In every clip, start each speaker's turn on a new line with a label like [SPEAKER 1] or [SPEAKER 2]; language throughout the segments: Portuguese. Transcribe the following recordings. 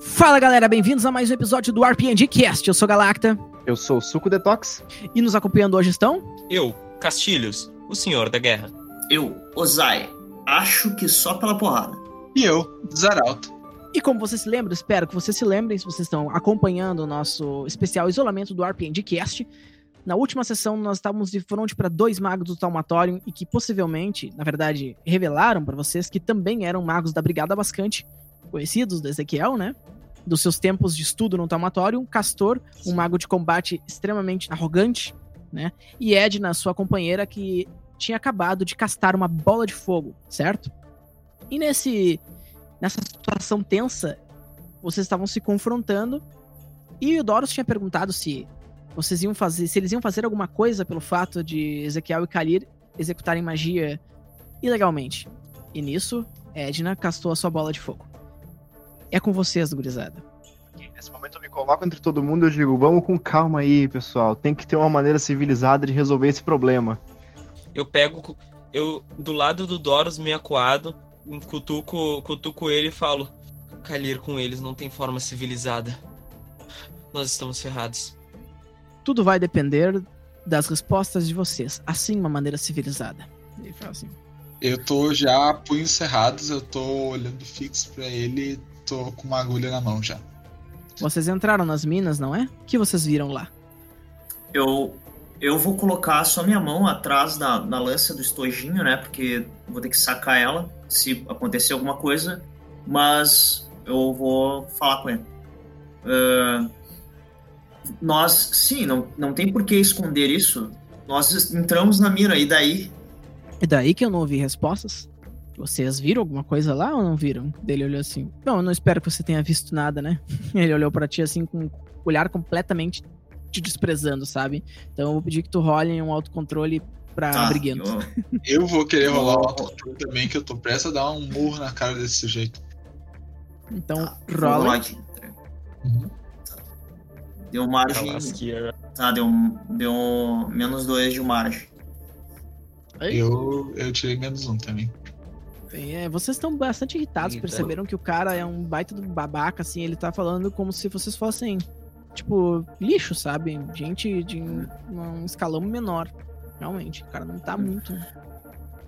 [SPEAKER 1] Fala galera, bem-vindos a mais um episódio do RPG Cast. Eu sou Galacta.
[SPEAKER 2] Eu sou o Suco Detox.
[SPEAKER 1] E nos acompanhando hoje estão.
[SPEAKER 3] Eu, Castilhos, o Senhor da Guerra.
[SPEAKER 4] Eu, Ozai. Acho que só pela porrada.
[SPEAKER 5] E eu, Zaralto.
[SPEAKER 1] E como vocês se lembram, espero que vocês se lembrem, se vocês estão acompanhando o nosso especial isolamento do RPG Cast. Na última sessão, nós estávamos de frente para dois magos do Talmatorium e que possivelmente, na verdade, revelaram para vocês que também eram magos da Brigada Bascante, conhecidos do Ezequiel, né? Dos seus tempos de estudo no Talmatorium, Castor, um mago de combate extremamente arrogante, né? E Edna, sua companheira, que tinha acabado de castar uma bola de fogo, certo? E nesse nessa situação tensa, vocês estavam se confrontando e o Doros tinha perguntado se vocês iam fazer, se eles iam fazer alguma coisa pelo fato de Ezequiel e Kalir executarem magia ilegalmente. E nisso, Edna castou a sua bola de fogo. É com vocês, gurizada.
[SPEAKER 2] Nesse momento eu me coloco entre todo mundo e eu digo, vamos com calma aí, pessoal. Tem que ter uma maneira civilizada de resolver esse problema.
[SPEAKER 3] Eu pego, eu do lado do Doros meio acuado, cutuco, cutuco ele e falo: Kalir com eles não tem forma civilizada. Nós estamos ferrados.
[SPEAKER 1] Tudo vai depender das respostas de vocês. Assim, uma maneira civilizada. Ele fala assim.
[SPEAKER 5] Eu tô já punhos cerrados, eu tô olhando fixo pra ele, tô com uma agulha na mão já.
[SPEAKER 1] Vocês entraram nas minas, não é? O que vocês viram lá?
[SPEAKER 4] Eu eu vou colocar só minha mão atrás da, da lança do estojinho, né? Porque vou ter que sacar ela se acontecer alguma coisa. Mas eu vou falar com ele. Uh, nós, sim, não, não tem por que esconder isso. Nós entramos na mina, e daí?
[SPEAKER 1] E daí que eu não ouvi respostas? Vocês viram alguma coisa lá ou não viram? Ele olhou assim. Não, eu não espero que você tenha visto nada, né? Ele olhou para ti assim com um olhar completamente te desprezando, sabe? Então eu vou pedir que tu role um autocontrole pra
[SPEAKER 4] Tá,
[SPEAKER 1] briguento.
[SPEAKER 5] Eu vou querer
[SPEAKER 4] Eu-
[SPEAKER 5] rolar o autocontrole também, que eu tô prestes a dar um murro na cara desse sujeito.
[SPEAKER 1] Então
[SPEAKER 4] Tá,
[SPEAKER 1] rola.
[SPEAKER 5] Uhum.
[SPEAKER 4] Deu margem. Tá, deu, deu menos dois de margem.
[SPEAKER 5] Eu, eu tirei menos um também.
[SPEAKER 1] É, vocês estão bastante irritados,
[SPEAKER 3] Eita.
[SPEAKER 1] perceberam que o cara é um baita do babaca, assim, ele tá falando como se vocês fossem, tipo, lixo, sabe? Gente de um um escalão menor. Realmente, o cara não tá muito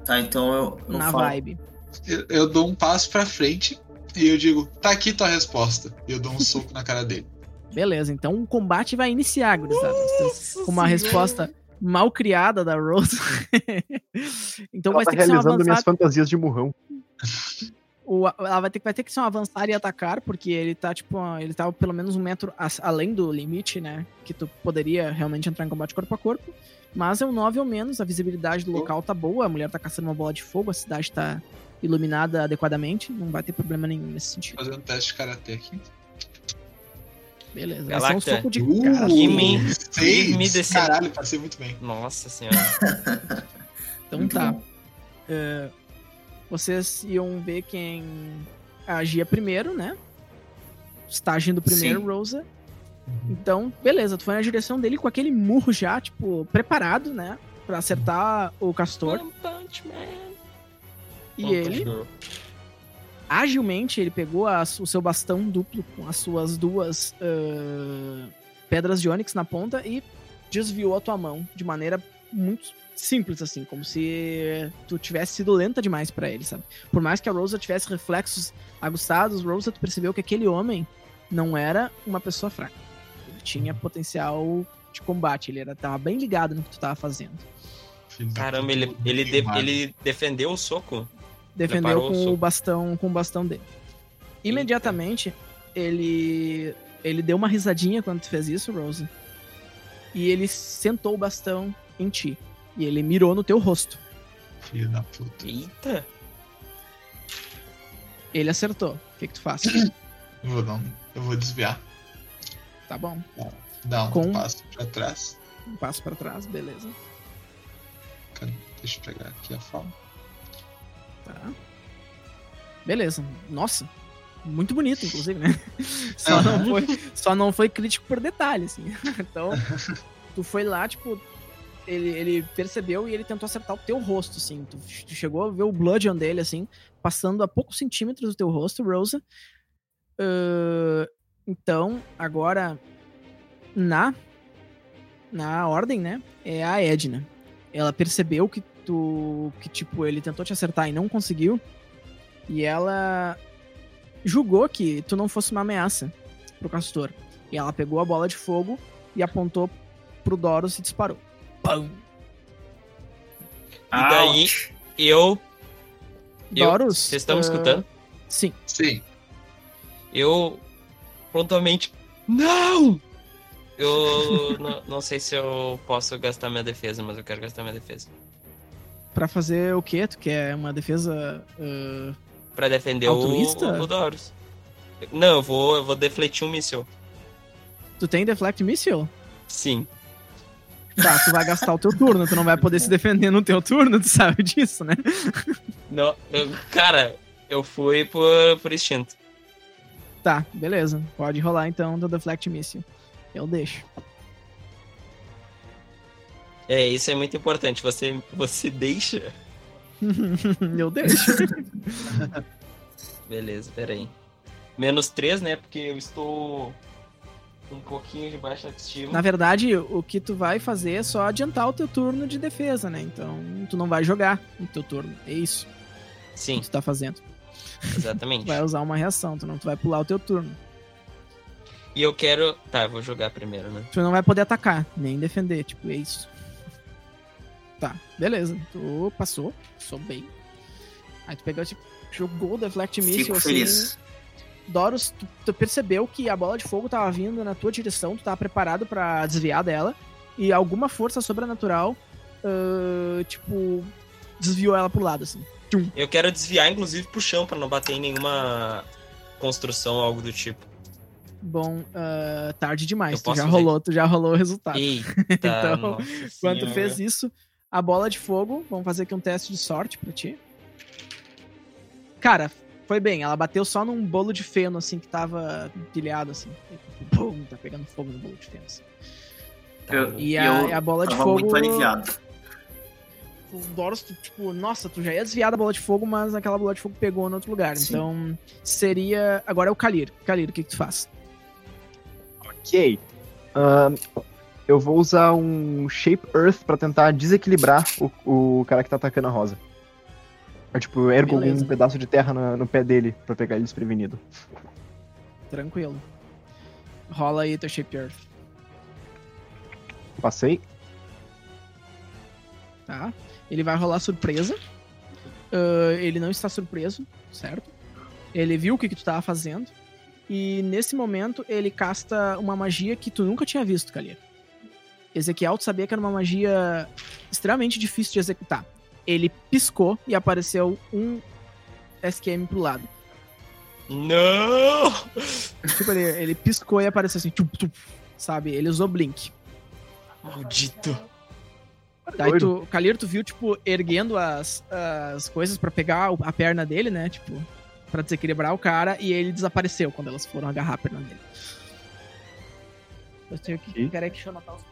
[SPEAKER 4] Tá, então eu, eu
[SPEAKER 1] na
[SPEAKER 4] falo.
[SPEAKER 1] vibe.
[SPEAKER 5] Eu, eu dou um passo pra frente e eu digo, tá aqui tua resposta. E eu dou um soco na cara dele.
[SPEAKER 1] Beleza, então o combate vai iniciar, gurizada. Com uma resposta mal criada da Rose. então
[SPEAKER 2] Ela
[SPEAKER 1] vai
[SPEAKER 2] tá
[SPEAKER 1] ter que ser um
[SPEAKER 2] minhas
[SPEAKER 1] avançar.
[SPEAKER 2] fantasias de murrão.
[SPEAKER 1] O, ela vai ter, vai ter que ser um avançar e atacar, porque ele tá, tipo, ele tá pelo menos um metro além do limite, né? Que tu poderia realmente entrar em combate corpo a corpo. Mas é um 9 ou menos, a visibilidade do local tá boa, a mulher tá caçando uma bola de fogo, a cidade tá iluminada adequadamente, não vai ter problema nenhum nesse sentido.
[SPEAKER 5] Fazendo um teste de karatê aqui.
[SPEAKER 1] Beleza, vai ser um
[SPEAKER 3] Galacta.
[SPEAKER 1] soco de
[SPEAKER 5] Uh,
[SPEAKER 1] cara.
[SPEAKER 3] Que me-
[SPEAKER 5] seis!
[SPEAKER 3] me desceu.
[SPEAKER 5] Caralho, passei muito bem.
[SPEAKER 3] Nossa senhora.
[SPEAKER 1] Então
[SPEAKER 4] Muito
[SPEAKER 1] tá. É, vocês iam ver quem agia primeiro, né? Está agindo primeiro,
[SPEAKER 4] Sim.
[SPEAKER 1] Rosa. Então, beleza, tu foi na direção dele com aquele murro já, tipo, preparado, né? Pra acertar o castor.
[SPEAKER 3] One Punch Man.
[SPEAKER 1] E
[SPEAKER 3] One
[SPEAKER 1] ele,
[SPEAKER 3] Punch.
[SPEAKER 1] Agilmente, ele pegou as- o seu bastão duplo com as suas duas ah, pedras de ônix na ponta e desviou a tua mão de maneira muito simples, assim, como se tu tivesse sido lenta demais pra ele, sabe? Por mais que a Rosa tivesse reflexos aguçados, Rosa, tu percebeu que aquele homem não era uma pessoa fraca. Ele tinha potencial de combate, ele era, tava bem ligado no que tu tava fazendo.
[SPEAKER 5] Da
[SPEAKER 3] Caramba, ele, ele, de- ele defendeu o soco?
[SPEAKER 1] Defendeu
[SPEAKER 3] Preparou
[SPEAKER 1] com o bastão com o bastão dele. Imediatamente ele ele deu uma risadinha quando tu fez isso, Rose. E ele sentou o bastão em ti e ele mirou no teu rosto.
[SPEAKER 5] Filho da puta.
[SPEAKER 3] Eita.
[SPEAKER 1] Ele acertou. O que que tu faz?
[SPEAKER 5] Eu vou, dar um- eu vou desviar.
[SPEAKER 1] tá bom.
[SPEAKER 5] Dar um
[SPEAKER 1] Com-
[SPEAKER 5] passo pra trás.
[SPEAKER 1] Um passo pra trás, beleza.
[SPEAKER 5] Cadê? Deixa eu pegar aqui a forma.
[SPEAKER 1] Tá. Beleza. Nossa. Muito bonito, inclusive, né? Só não foi, só não foi crítico por detalhe, assim. Então, tu foi lá, tipo, ele, ele percebeu e ele tentou acertar o teu rosto, assim. Tu, tu chegou a ver o bludgeon dele, assim, passando a poucos centímetros do teu rosto, Rosa. Uh, então, agora, na, na ordem, né, é a Edna. Ela percebeu que tu, que tipo, ele tentou te acertar e não conseguiu, e ela julgou que tu não fosse uma ameaça pro Castor. E ela pegou a bola de fogo e apontou pro Doros e disparou. Pam!
[SPEAKER 3] E daí, eu.
[SPEAKER 1] Doros.
[SPEAKER 3] vocês estão me
[SPEAKER 1] ah,
[SPEAKER 3] escutando?
[SPEAKER 1] Sim.
[SPEAKER 5] Sim.
[SPEAKER 3] Eu prontamente. Não! Eu não, não sei se eu posso gastar minha defesa, mas eu quero gastar minha defesa.
[SPEAKER 1] Pra fazer o quê? Tu quer uma defesa. ah,
[SPEAKER 3] Pra defender
[SPEAKER 1] Altruísta?
[SPEAKER 3] o, o Doros. Não, eu vou, eu vou defletir um míssil.
[SPEAKER 1] Tu tem Deflect Missile?
[SPEAKER 3] Sim.
[SPEAKER 1] Tá, tu vai gastar o teu turno, tu não vai poder se defender no teu turno, tu sabe disso, né?
[SPEAKER 3] Não, eu- cara, eu fui por, por instinto.
[SPEAKER 1] Tá, beleza. Pode rolar então do Deflect Missile. Eu deixo.
[SPEAKER 3] É, isso é muito importante. Você, você deixa.
[SPEAKER 1] Eu deixo.
[SPEAKER 3] Beleza, peraí. Menos 3, né? Porque eu estou um pouquinho de baixa autoestima.
[SPEAKER 1] Na verdade, o que tu vai fazer é só adiantar o teu turno de defesa, né? Então, tu não vai jogar no teu turno. É isso
[SPEAKER 3] Sim,
[SPEAKER 1] que tu tá fazendo.
[SPEAKER 3] exatamente.
[SPEAKER 1] Tu vai usar uma reação, tu não tu vai pular o teu turno.
[SPEAKER 3] E eu quero. Tá, eu vou jogar primeiro, né?
[SPEAKER 1] Tu não vai poder atacar, nem defender, tipo, é isso. Tá, beleza. Tu passou, passou bem. Aí tu pegou, tipo, jogou o Deflect Missile,
[SPEAKER 4] Fico
[SPEAKER 1] assim.
[SPEAKER 4] feliz.
[SPEAKER 1] Doros, tu, tu percebeu que a bola de fogo tava vindo na tua direção, tu tava preparado pra desviar dela, e alguma força sobrenatural, ah, tipo, desviou ela pro lado, assim.
[SPEAKER 3] Eu quero desviar, inclusive, pro chão pra não bater em nenhuma construção ou algo do tipo.
[SPEAKER 1] Bom, ah, tarde demais, tu já
[SPEAKER 3] fazer
[SPEAKER 1] rolou, tu já rolou o resultado.
[SPEAKER 3] Eita,
[SPEAKER 1] Então, Quando tu fez isso, a bola de fogo, vamos fazer aqui um teste de sorte pra ti. Cara, foi bem, ela bateu só num bolo de feno, assim, que tava empilhado, assim. Pum, tá pegando fogo no bolo de feno, assim.
[SPEAKER 4] Eu,
[SPEAKER 1] E a,
[SPEAKER 4] eu
[SPEAKER 1] a bola de
[SPEAKER 4] tava
[SPEAKER 1] fogo.
[SPEAKER 4] muito aliviado.
[SPEAKER 1] O Doros, tu, tipo, nossa, tu já ia desviar da bola de fogo, mas aquela bola de fogo pegou em outro lugar.
[SPEAKER 4] Sim.
[SPEAKER 1] Então, seria. Agora é o Kalir. Kalir, o que, que tu faz?
[SPEAKER 2] Ok. Ahn, eu vou usar um Shape Earth pra tentar desequilibrar o, o cara que tá atacando a rosa. Eu, tipo, ergo
[SPEAKER 1] Beleza.
[SPEAKER 2] algum pedaço de terra no, no pé dele pra pegar ele desprevenido.
[SPEAKER 1] Tranquilo. Rola aí teu Shape Earth,
[SPEAKER 2] Passei.
[SPEAKER 1] tá? Ele vai rolar surpresa. Ah, ele não está surpreso, certo? Ele viu o que, que tu tava fazendo. E nesse momento ele casta uma magia que tu nunca tinha visto, Kalir. Ezequiel, tu sabia que era uma magia extremamente difícil de executar. Ele piscou e apareceu um SQM pro lado.
[SPEAKER 3] Não!
[SPEAKER 1] Tipo, ele, ele piscou e apareceu assim, tchup, tchup, sabe? Ele usou Blink.
[SPEAKER 3] Maldito.
[SPEAKER 1] Daí tu, Kalir, tu viu, tipo, erguendo as, as coisas pra pegar o- a perna dele, né? Tipo, pra desequilibrar o cara, e ele desapareceu quando elas foram agarrar a perna dele. Eu tenho que.
[SPEAKER 2] Ok.
[SPEAKER 1] Peraí, que deixa eu anotar os.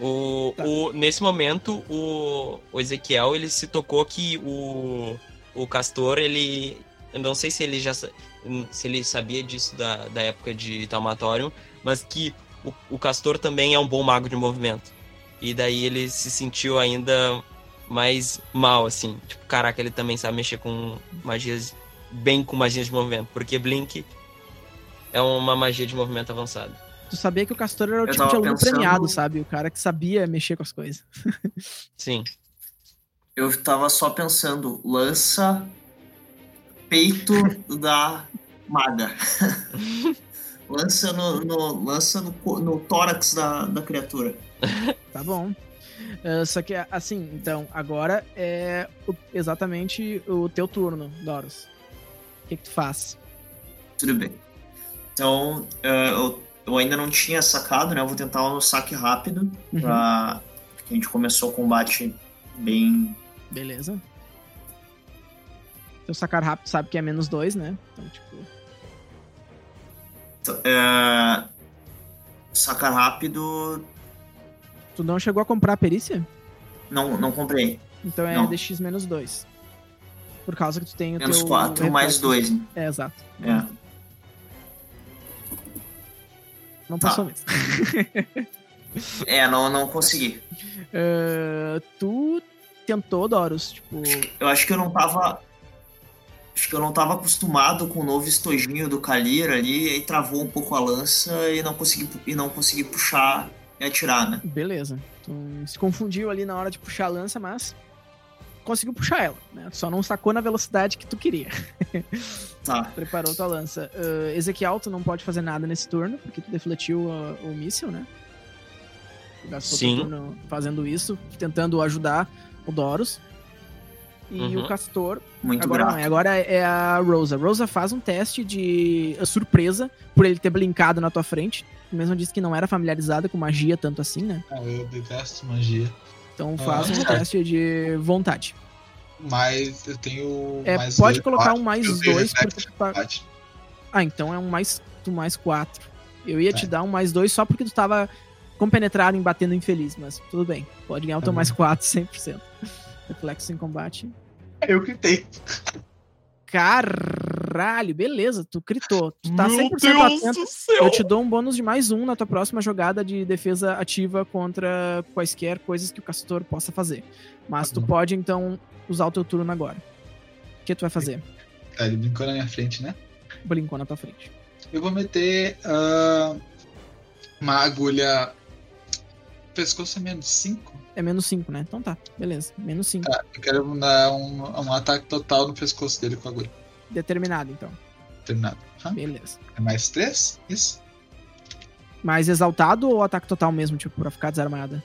[SPEAKER 3] O,
[SPEAKER 1] Tá.
[SPEAKER 3] o, nesse momento, o, o Ezequiel, ele se tocou que o, o Castor, ele... Eu não sei se ele já se ele sabia disso da, da época de Taumatorium, mas que o, o Castor também é um bom mago de movimento. E daí ele se sentiu ainda mais mal, assim. Tipo, caraca, ele também sabe mexer com magias... Bem com magias de movimento. Porque Blink é uma magia de movimento avançada.
[SPEAKER 1] Tu sabia que o Castor era o
[SPEAKER 4] Eu
[SPEAKER 1] tipo de aluno
[SPEAKER 4] pensando-
[SPEAKER 1] premiado, sabe? O cara que sabia mexer com as coisas.
[SPEAKER 3] Sim.
[SPEAKER 4] Eu tava só pensando, lança peito da maga. lança no, no- lança no, no tórax da, da criatura.
[SPEAKER 1] Tá bom. Ah, só que, assim, então, agora é o- exatamente o teu turno, Doros. O que, que tu faz?
[SPEAKER 4] Tudo bem. Então, eh, eu, eu ainda não tinha sacado, né? Eu vou tentar um saque rápido.
[SPEAKER 1] Uhum.
[SPEAKER 4] Pra... Porque a gente começou o combate bem.
[SPEAKER 1] Beleza. Teu sacar rápido sabe que é menos dois, né? Então, tipo.
[SPEAKER 4] t- eh, Saca rápido.
[SPEAKER 1] Tu não chegou a comprar a perícia?
[SPEAKER 4] Não, não comprei.
[SPEAKER 1] Então é
[SPEAKER 4] Não.
[SPEAKER 1] DX menos 2. Por causa que tu tem o
[SPEAKER 4] Menos
[SPEAKER 1] teu...
[SPEAKER 4] 4 mais
[SPEAKER 1] reflexo.
[SPEAKER 4] 2.
[SPEAKER 1] É, exato.
[SPEAKER 4] É.
[SPEAKER 1] Não
[SPEAKER 4] Tá.
[SPEAKER 1] passou mesmo.
[SPEAKER 4] É, não, não consegui.
[SPEAKER 1] Ah, tu tentou, Doros, tipo...
[SPEAKER 4] Eu acho que eu não tava. Acho que eu não tava acostumado com o novo estojinho do Kalir ali, aí travou um pouco a lança e não consegui, e não consegui puxar e atirar, né?
[SPEAKER 1] Beleza. Tu se confundiu ali na hora de puxar a lança, mas conseguiu puxar ela, né? Só não sacou na velocidade que tu queria.
[SPEAKER 4] Tá.
[SPEAKER 1] Preparou tua lança. Ah, Ezequiel, tu não pode fazer nada nesse turno, porque tu defletiu ah, o míssil, né? Tu gastou
[SPEAKER 3] Sim.
[SPEAKER 1] teu turno fazendo isso, tentando ajudar o Doros. E
[SPEAKER 3] Uhum.
[SPEAKER 1] o Castor
[SPEAKER 4] Muito
[SPEAKER 1] agora não,
[SPEAKER 4] grato.
[SPEAKER 1] é, agora é a Rosa. Rosa faz um teste de uh, surpresa por ele ter blinkado na tua frente. Tu mesmo disse que não era familiarizada com magia tanto assim, né?
[SPEAKER 5] Ah, eu detesto magia.
[SPEAKER 1] Então faz
[SPEAKER 5] Ah,
[SPEAKER 1] um
[SPEAKER 5] certo.
[SPEAKER 1] teste de vontade.
[SPEAKER 5] Mas eu tenho.
[SPEAKER 1] É,
[SPEAKER 5] mais
[SPEAKER 1] pode
[SPEAKER 5] dois,
[SPEAKER 1] colocar
[SPEAKER 5] quatro,
[SPEAKER 1] um mais
[SPEAKER 5] tenho
[SPEAKER 1] dois porque tu tá-. Ah, então é um mais tu mais quatro. Eu ia te
[SPEAKER 5] É.
[SPEAKER 1] dar um mais dois só porque tu tava compenetrado em batendo infeliz, mas tudo bem. Pode ganhar o teu
[SPEAKER 5] Tá
[SPEAKER 1] mais quatro, 100%. Reflexo em combate.
[SPEAKER 5] Eu gritei.
[SPEAKER 1] Caralho, beleza, tu critou. Tu tá
[SPEAKER 3] Meu
[SPEAKER 1] 100%
[SPEAKER 3] Deus
[SPEAKER 1] atento.
[SPEAKER 3] do céu!
[SPEAKER 1] Eu te dou um bônus de mais um na tua próxima jogada de defesa ativa contra quaisquer coisas que o castor possa fazer. Mas
[SPEAKER 5] Tá
[SPEAKER 1] tu pode, então, usar o teu turno agora. O que tu vai fazer?
[SPEAKER 5] Tá, ele brincou na minha frente, né?
[SPEAKER 1] Brincou na tua frente.
[SPEAKER 5] Eu vou meter ah, uma agulha. Pescoço é menos 5?
[SPEAKER 1] É menos 5, né? Então tá, beleza. Menos 5.
[SPEAKER 5] Tá, eu quero dar um, um ataque total no pescoço dele com a agulha.
[SPEAKER 1] Determinado, então.
[SPEAKER 5] Terminado. Hã?
[SPEAKER 1] Beleza.
[SPEAKER 5] É mais 3? Isso?
[SPEAKER 1] Mais exaltado ou ataque total mesmo, tipo, pra ficar desarmada?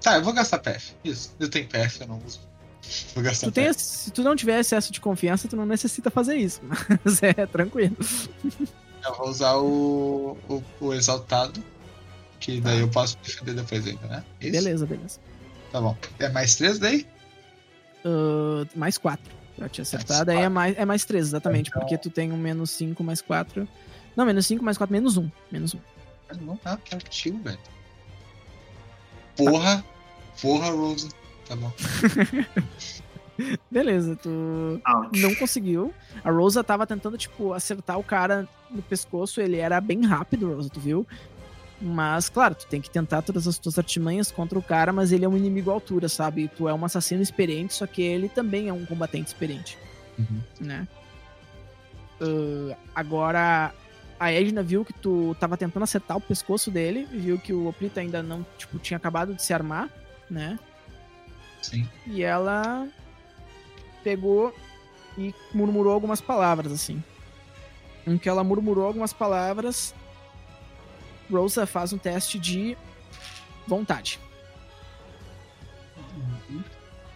[SPEAKER 5] Tá, eu vou gastar PF. Isso. Eu tenho PF, eu não uso. Vou gastar
[SPEAKER 1] Tu tem,
[SPEAKER 5] PF.
[SPEAKER 1] se tu não tiver excesso de confiança, tu não necessita fazer isso. Mas é tranquilo.
[SPEAKER 5] Eu vou usar o, o, o exaltado. Que daí eu posso defender depois ainda, né? Isso?
[SPEAKER 1] Beleza, beleza.
[SPEAKER 5] Tá bom. É mais 3 daí?
[SPEAKER 1] Ah, mais 4. Pra te acertar,
[SPEAKER 5] Mais
[SPEAKER 1] daí é mais, é mais 3, exatamente.
[SPEAKER 5] Então-
[SPEAKER 1] Porque tu tem um menos 5 mais 4. Não, menos 5 mais 4, menos 1. Menos 1.
[SPEAKER 5] Mas não tá pertinho, velho. Porra. Porra, Rose. Tá bom.
[SPEAKER 1] Beleza, tu
[SPEAKER 4] Ouch.
[SPEAKER 1] não conseguiu. A Rosa tava tentando, tipo, acertar o cara no pescoço. Ele era bem rápido, Rosa, tu viu? Mas, claro, tu tem que tentar todas as tuas artimanhas contra o cara, mas ele é um inimigo à altura, sabe? Tu é um assassino experiente, só que ele também é um combatente experiente,
[SPEAKER 5] Uhum.
[SPEAKER 1] né? Ah, agora, a Edna viu que tu tava tentando acertar o pescoço dele, viu que o Oplita ainda não, tipo, tinha acabado de se armar, né?
[SPEAKER 5] Sim.
[SPEAKER 1] E ela pegou e murmurou algumas palavras, assim. Em que ela murmurou algumas palavras, Rosa faz um teste de vontade.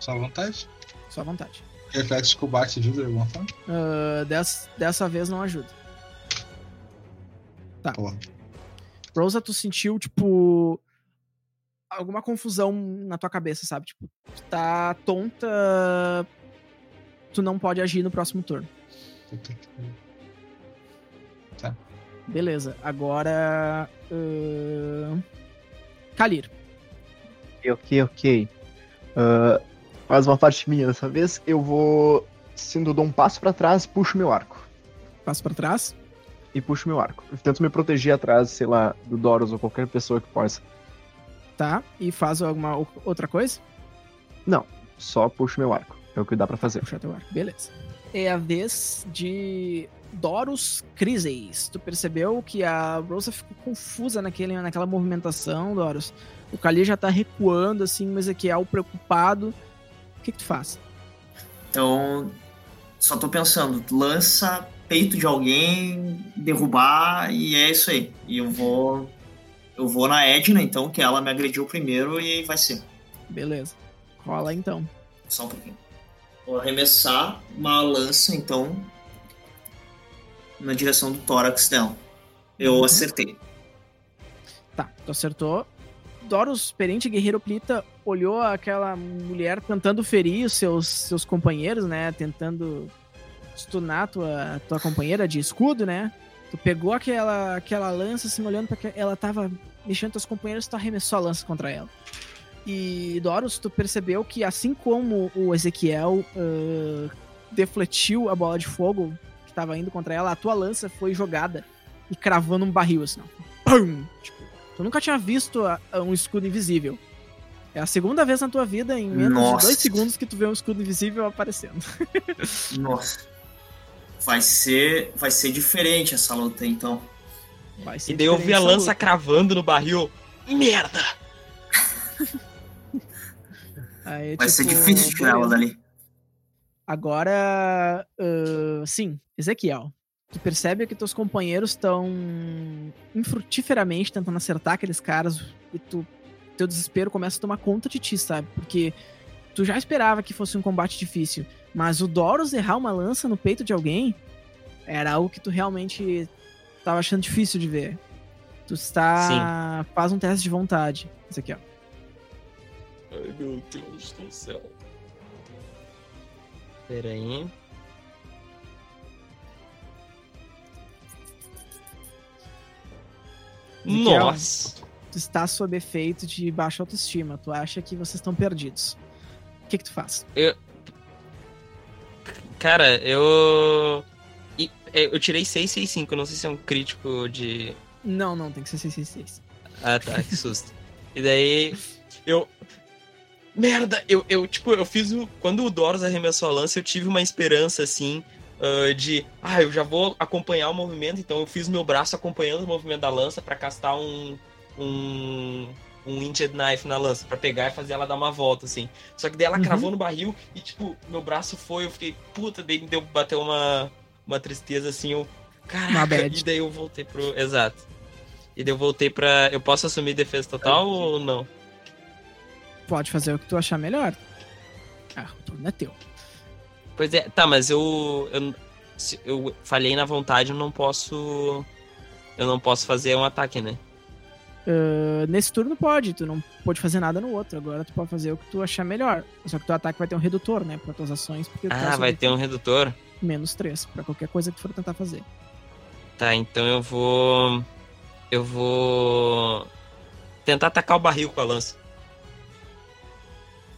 [SPEAKER 5] Só vontade.
[SPEAKER 1] Só vontade.
[SPEAKER 5] Reflexo combate ajuda de alguma forma?
[SPEAKER 1] Ah, des- dessa vez não ajuda. Tá.
[SPEAKER 5] Porra.
[SPEAKER 1] Rosa, tu sentiu, tipo. Alguma confusão na tua cabeça, sabe? Tipo, tu tá tonta. Tu não pode agir no próximo turno.
[SPEAKER 5] Puta que pariu.
[SPEAKER 1] Beleza, agora. ahn, Kalir.
[SPEAKER 2] Ok, ok. Ah, mais uma parte minha dessa vez. Eu vou. Sendo dou um passo pra trás, puxo meu arco.
[SPEAKER 1] Passo pra trás.
[SPEAKER 2] E puxo meu arco. Eu tento me proteger atrás, sei lá, do Doros ou qualquer pessoa que possa.
[SPEAKER 1] Tá. E faz alguma outra coisa?
[SPEAKER 2] Só puxo meu arco. É o que dá pra fazer.
[SPEAKER 1] Puxar teu arco. Beleza. É a vez de Dorus Crises. Tu percebeu que a Rosa ficou confusa naquele, naquela movimentação, Dorus? O Kalir já tá recuando, assim, o Ezequiel preocupado. O que, que tu faz?
[SPEAKER 4] Então, só tô pensando, lança peito de alguém, derrubar e é isso aí. E eu vou eu vou na Edna então, que ela me agrediu primeiro e aí vai ser.
[SPEAKER 1] Beleza. Rola então.
[SPEAKER 4] Só um pouquinho. Vou arremessar uma lança então na direção do tórax dela. Eu
[SPEAKER 1] Uhum.
[SPEAKER 4] acertei.
[SPEAKER 1] Tá, tu acertou. Dorus, perente guerreiro Plita, olhou aquela mulher tentando ferir os seus, seus companheiros, né? Tentando stunar tua, tua companheira de escudo, né? Tu pegou aquela, aquela lança, assim, olhando pra que ela tava mexendo com teus companheiros, tu arremessou a lança contra ela. E, Doros, tu percebeu que assim como o Ezequiel uh, defletiu a bola de fogo que tava indo contra ela, a tua lança foi jogada e cravando um barril, assim, ó. Pum! Tipo, tu nunca tinha visto a- a um escudo invisível. É a segunda vez na tua vida, em menos
[SPEAKER 4] Nossa.
[SPEAKER 1] de dois segundos, que tu vê um escudo invisível aparecendo.
[SPEAKER 4] Nossa. Vai ser, vai ser diferente essa luta, então.
[SPEAKER 1] Vai ser
[SPEAKER 3] E daí eu vi a lança
[SPEAKER 1] luta.
[SPEAKER 3] cravando no barril. Merda!
[SPEAKER 1] Aí,
[SPEAKER 4] Vai ser
[SPEAKER 1] tipo,
[SPEAKER 4] difícil tirar ela dali.
[SPEAKER 1] Agora, ah, sim, Ezequiel. Tu percebe que teus companheiros estão infrutíferamente tentando acertar aqueles caras e tu, teu desespero começa a tomar conta de ti, sabe? Porque tu já esperava que fosse um combate difícil, mas o Doros errar uma lança no peito de alguém era algo que tu realmente tava achando difícil de ver. Tu está. Faz um teste de vontade, Ezequiel.
[SPEAKER 3] Ai, meu Deus do céu. Pera aí. Nossa!
[SPEAKER 1] tu está sob efeito de baixa autoestima, tu acha que vocês estão perdidos. O que que tu faz?
[SPEAKER 3] Cara, eu. é, Eu tirei 665, não sei se é um crítico de.
[SPEAKER 1] Não, não, tem que ser 666.
[SPEAKER 3] Ah, tá, que susto. e daí, eu. Merda, eu, eu, tipo, eu fiz o. Quando o Doros arremessou a lança, eu tive uma esperança, assim, ah, de. Ah, eu já vou acompanhar o movimento, então eu fiz meu braço acompanhando o movimento da lança pra castar um. Um. Um Inted Knife na lança, pra pegar e fazer ela dar uma volta, assim. Só que daí ela
[SPEAKER 1] Uhum.
[SPEAKER 3] cravou no barril e, tipo, meu braço foi, eu fiquei, puta, daí me deu, bateu uma. Uma tristeza, assim, eu. Caraca, e daí eu voltei pro. Exato. E daí eu voltei pra. Eu posso assumir defesa total ou não?
[SPEAKER 1] Pode fazer o que tu achar melhor. Ah, o turno é teu.
[SPEAKER 3] Pois é, tá, mas eu. Eu, eu falhei na vontade, eu não posso. Eu não posso fazer um ataque, né?
[SPEAKER 1] Ah, nesse turno pode, tu não pode fazer nada no outro. Agora tu pode fazer o que tu achar melhor. Só que teu ataque vai ter um redutor, né? Pra tuas ações,
[SPEAKER 3] Ah, vai ter um redutor?
[SPEAKER 1] menos 3 pra qualquer coisa que tu for tentar fazer.
[SPEAKER 3] Tá, então eu vou. Eu vou. Tentar atacar o barril com a lança.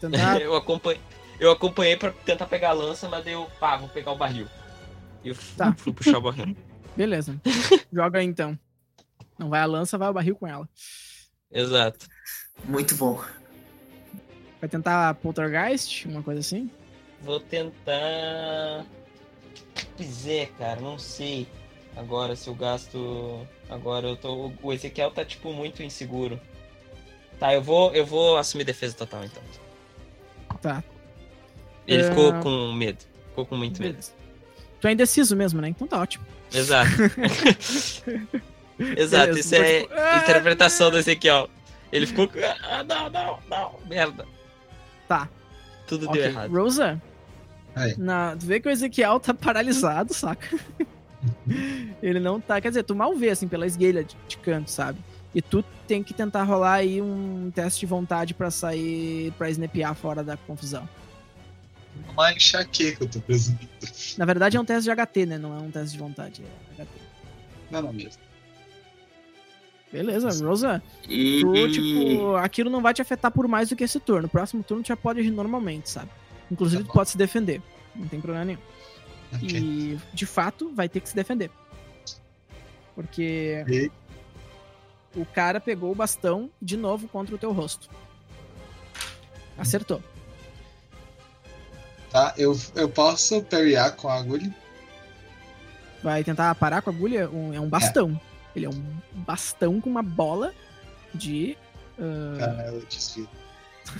[SPEAKER 1] Tentar.
[SPEAKER 3] eu, acompanhei, eu acompanhei pra tentar pegar a lança, mas daí eu. Pá, vou pegar o barril. E eu
[SPEAKER 1] Tá.
[SPEAKER 3] fui puxar o barril.
[SPEAKER 1] Beleza. Joga aí então. Não vai a lança, vai o barril com ela.
[SPEAKER 3] Exato.
[SPEAKER 4] Muito bom.
[SPEAKER 1] Vai tentar poltergeist, uma coisa assim.
[SPEAKER 3] Vou tentar. É, cara, não sei. Agora se eu gasto. Agora eu tô. O Ezequiel tá tipo muito inseguro. Tá, eu vou. Eu vou assumir defesa total então.
[SPEAKER 1] Tá.
[SPEAKER 3] Ele
[SPEAKER 1] É.
[SPEAKER 3] ficou com medo. Ficou com muito medo.
[SPEAKER 1] Tu é indeciso mesmo, né? Então tá ótimo.
[SPEAKER 3] Exato. Exato,
[SPEAKER 1] Beleza,
[SPEAKER 3] isso é
[SPEAKER 1] tipo, ah,
[SPEAKER 3] interpretação do Ezequiel. Ele ficou. com- Ah, não, não, não, merda.
[SPEAKER 1] Tá.
[SPEAKER 3] Tudo
[SPEAKER 1] Ok.
[SPEAKER 3] deu errado.
[SPEAKER 1] Rosa,
[SPEAKER 5] Aí.
[SPEAKER 1] na, tu vê que o Ezequiel tá paralisado, saca? Ele não tá. Quer dizer, tu mal vê, assim, pela esguelha de, de canto, sabe? E tu tem que tentar rolar aí um teste de vontade pra sair, pra snapear fora da confusão.
[SPEAKER 5] Uma enxaqueca eu tô presumindo.
[SPEAKER 1] Na verdade é um teste de HT, né? Não é um teste de vontade, é HT.
[SPEAKER 5] Não, não mesmo.
[SPEAKER 1] Beleza, Rosa.
[SPEAKER 4] E.
[SPEAKER 1] Tu, tipo, aquilo não vai te afetar por mais do que esse turno. Próximo turno tu já pode agir normalmente, sabe? Inclusive
[SPEAKER 5] Tá
[SPEAKER 1] tu pode se defender. Não tem problema nenhum.
[SPEAKER 5] Ok.
[SPEAKER 1] E de fato vai ter que se defender. Porque
[SPEAKER 5] E-
[SPEAKER 1] o cara pegou o bastão de novo contra o teu rosto. Acertou.
[SPEAKER 5] Tá, eu, eu posso parryar com a agulha?
[SPEAKER 1] Vai tentar parar com a agulha? Um- é um bastão. Ele é um bastão com uma bola de. ah,
[SPEAKER 5] Tá, eu desvio.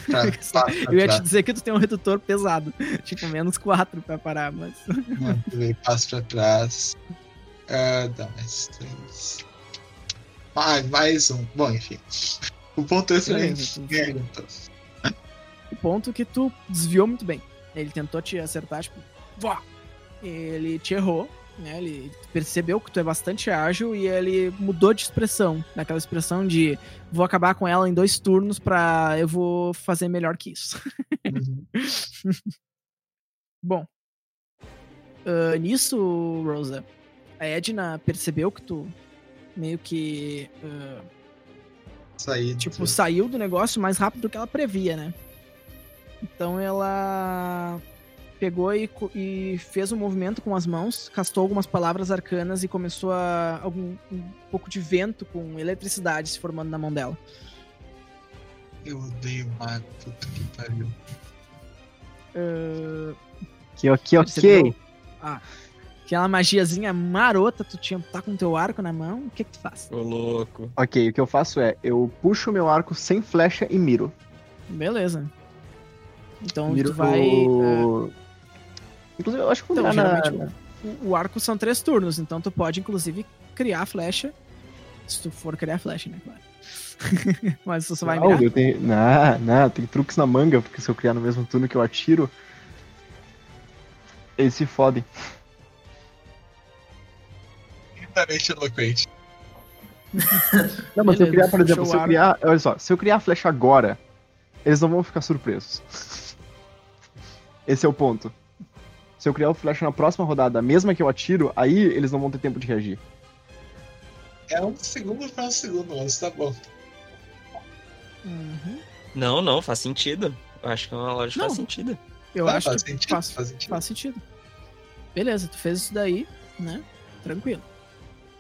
[SPEAKER 5] Pra,
[SPEAKER 1] Eu ia te dizer que tu tem um redutor pesado. tipo, menos 4 pra parar, mas.
[SPEAKER 5] Não, eu passo pra trás. Ah, dá mais três. Ah, mais um. Bom, enfim. O ponto é excelente. Merda, então.
[SPEAKER 1] O ponto que tu desviou muito bem. Ele tentou te acertar, tipo, vá! Ele te errou, né? Ele percebeu que tu é bastante ágil e ele mudou de expressão. Daquela expressão de vou acabar com ela em dois turnos pra eu vou fazer melhor que isso.
[SPEAKER 5] Uhum.
[SPEAKER 1] Bom. ah, nisso, Rosa, a Edna percebeu que tu meio que
[SPEAKER 5] Saí.
[SPEAKER 1] tipo, saiu do negócio mais rápido do que ela previa, né? Então ela pegou e, e fez um movimento com as mãos, castou algumas palavras arcanas e começou a algum um pouco de vento com eletricidade se formando na mão dela.
[SPEAKER 5] Eu odeio mago, puta que pariu.
[SPEAKER 1] Ah,
[SPEAKER 2] Ok, ok, ok.
[SPEAKER 1] Ah, aquela magiazinha marota, tu tinha tá com teu arco na mão, o que que tu faz?
[SPEAKER 3] Ô, louco.
[SPEAKER 2] Ok, o que eu faço é, eu puxo meu arco sem flecha e miro.
[SPEAKER 1] Beleza. Então
[SPEAKER 2] miro
[SPEAKER 1] tu vai. ah,
[SPEAKER 2] no... Inclusive, eu acho que vou
[SPEAKER 1] Então,
[SPEAKER 2] mirar na...
[SPEAKER 1] geralmente o, o arco são três turnos, então tu pode, inclusive, criar a flecha. Se tu for criar a flecha, né, claro. Mas tu só vai
[SPEAKER 2] Não,
[SPEAKER 1] mirar.
[SPEAKER 2] eu tenho... Não, não, tem truques na manga, porque se eu criar no mesmo turno que eu atiro, eles se fodem.
[SPEAKER 5] Lindamente eloquente.
[SPEAKER 2] Não, mas se eu
[SPEAKER 1] Beleza,
[SPEAKER 2] criar, por exemplo, se eu
[SPEAKER 1] o
[SPEAKER 2] criar. Olha só, se eu criar a flecha agora, eles não vão ficar surpresos. Esse é o ponto. Se eu criar a flecha na próxima rodada, a mesma que eu atiro, aí eles não vão ter tempo de reagir.
[SPEAKER 5] É um segundo para um segundo, mas tá bom.
[SPEAKER 1] Uhum.
[SPEAKER 3] Não, não, faz sentido. Eu acho que é uma lógica que faz
[SPEAKER 1] Não.
[SPEAKER 3] sentido.
[SPEAKER 1] Eu
[SPEAKER 5] Não,
[SPEAKER 1] acho
[SPEAKER 5] faz
[SPEAKER 1] que
[SPEAKER 5] sentido,
[SPEAKER 1] faz,
[SPEAKER 5] faz sentido.
[SPEAKER 1] faz sentido. Beleza, tu fez isso daí, né? Tranquilo.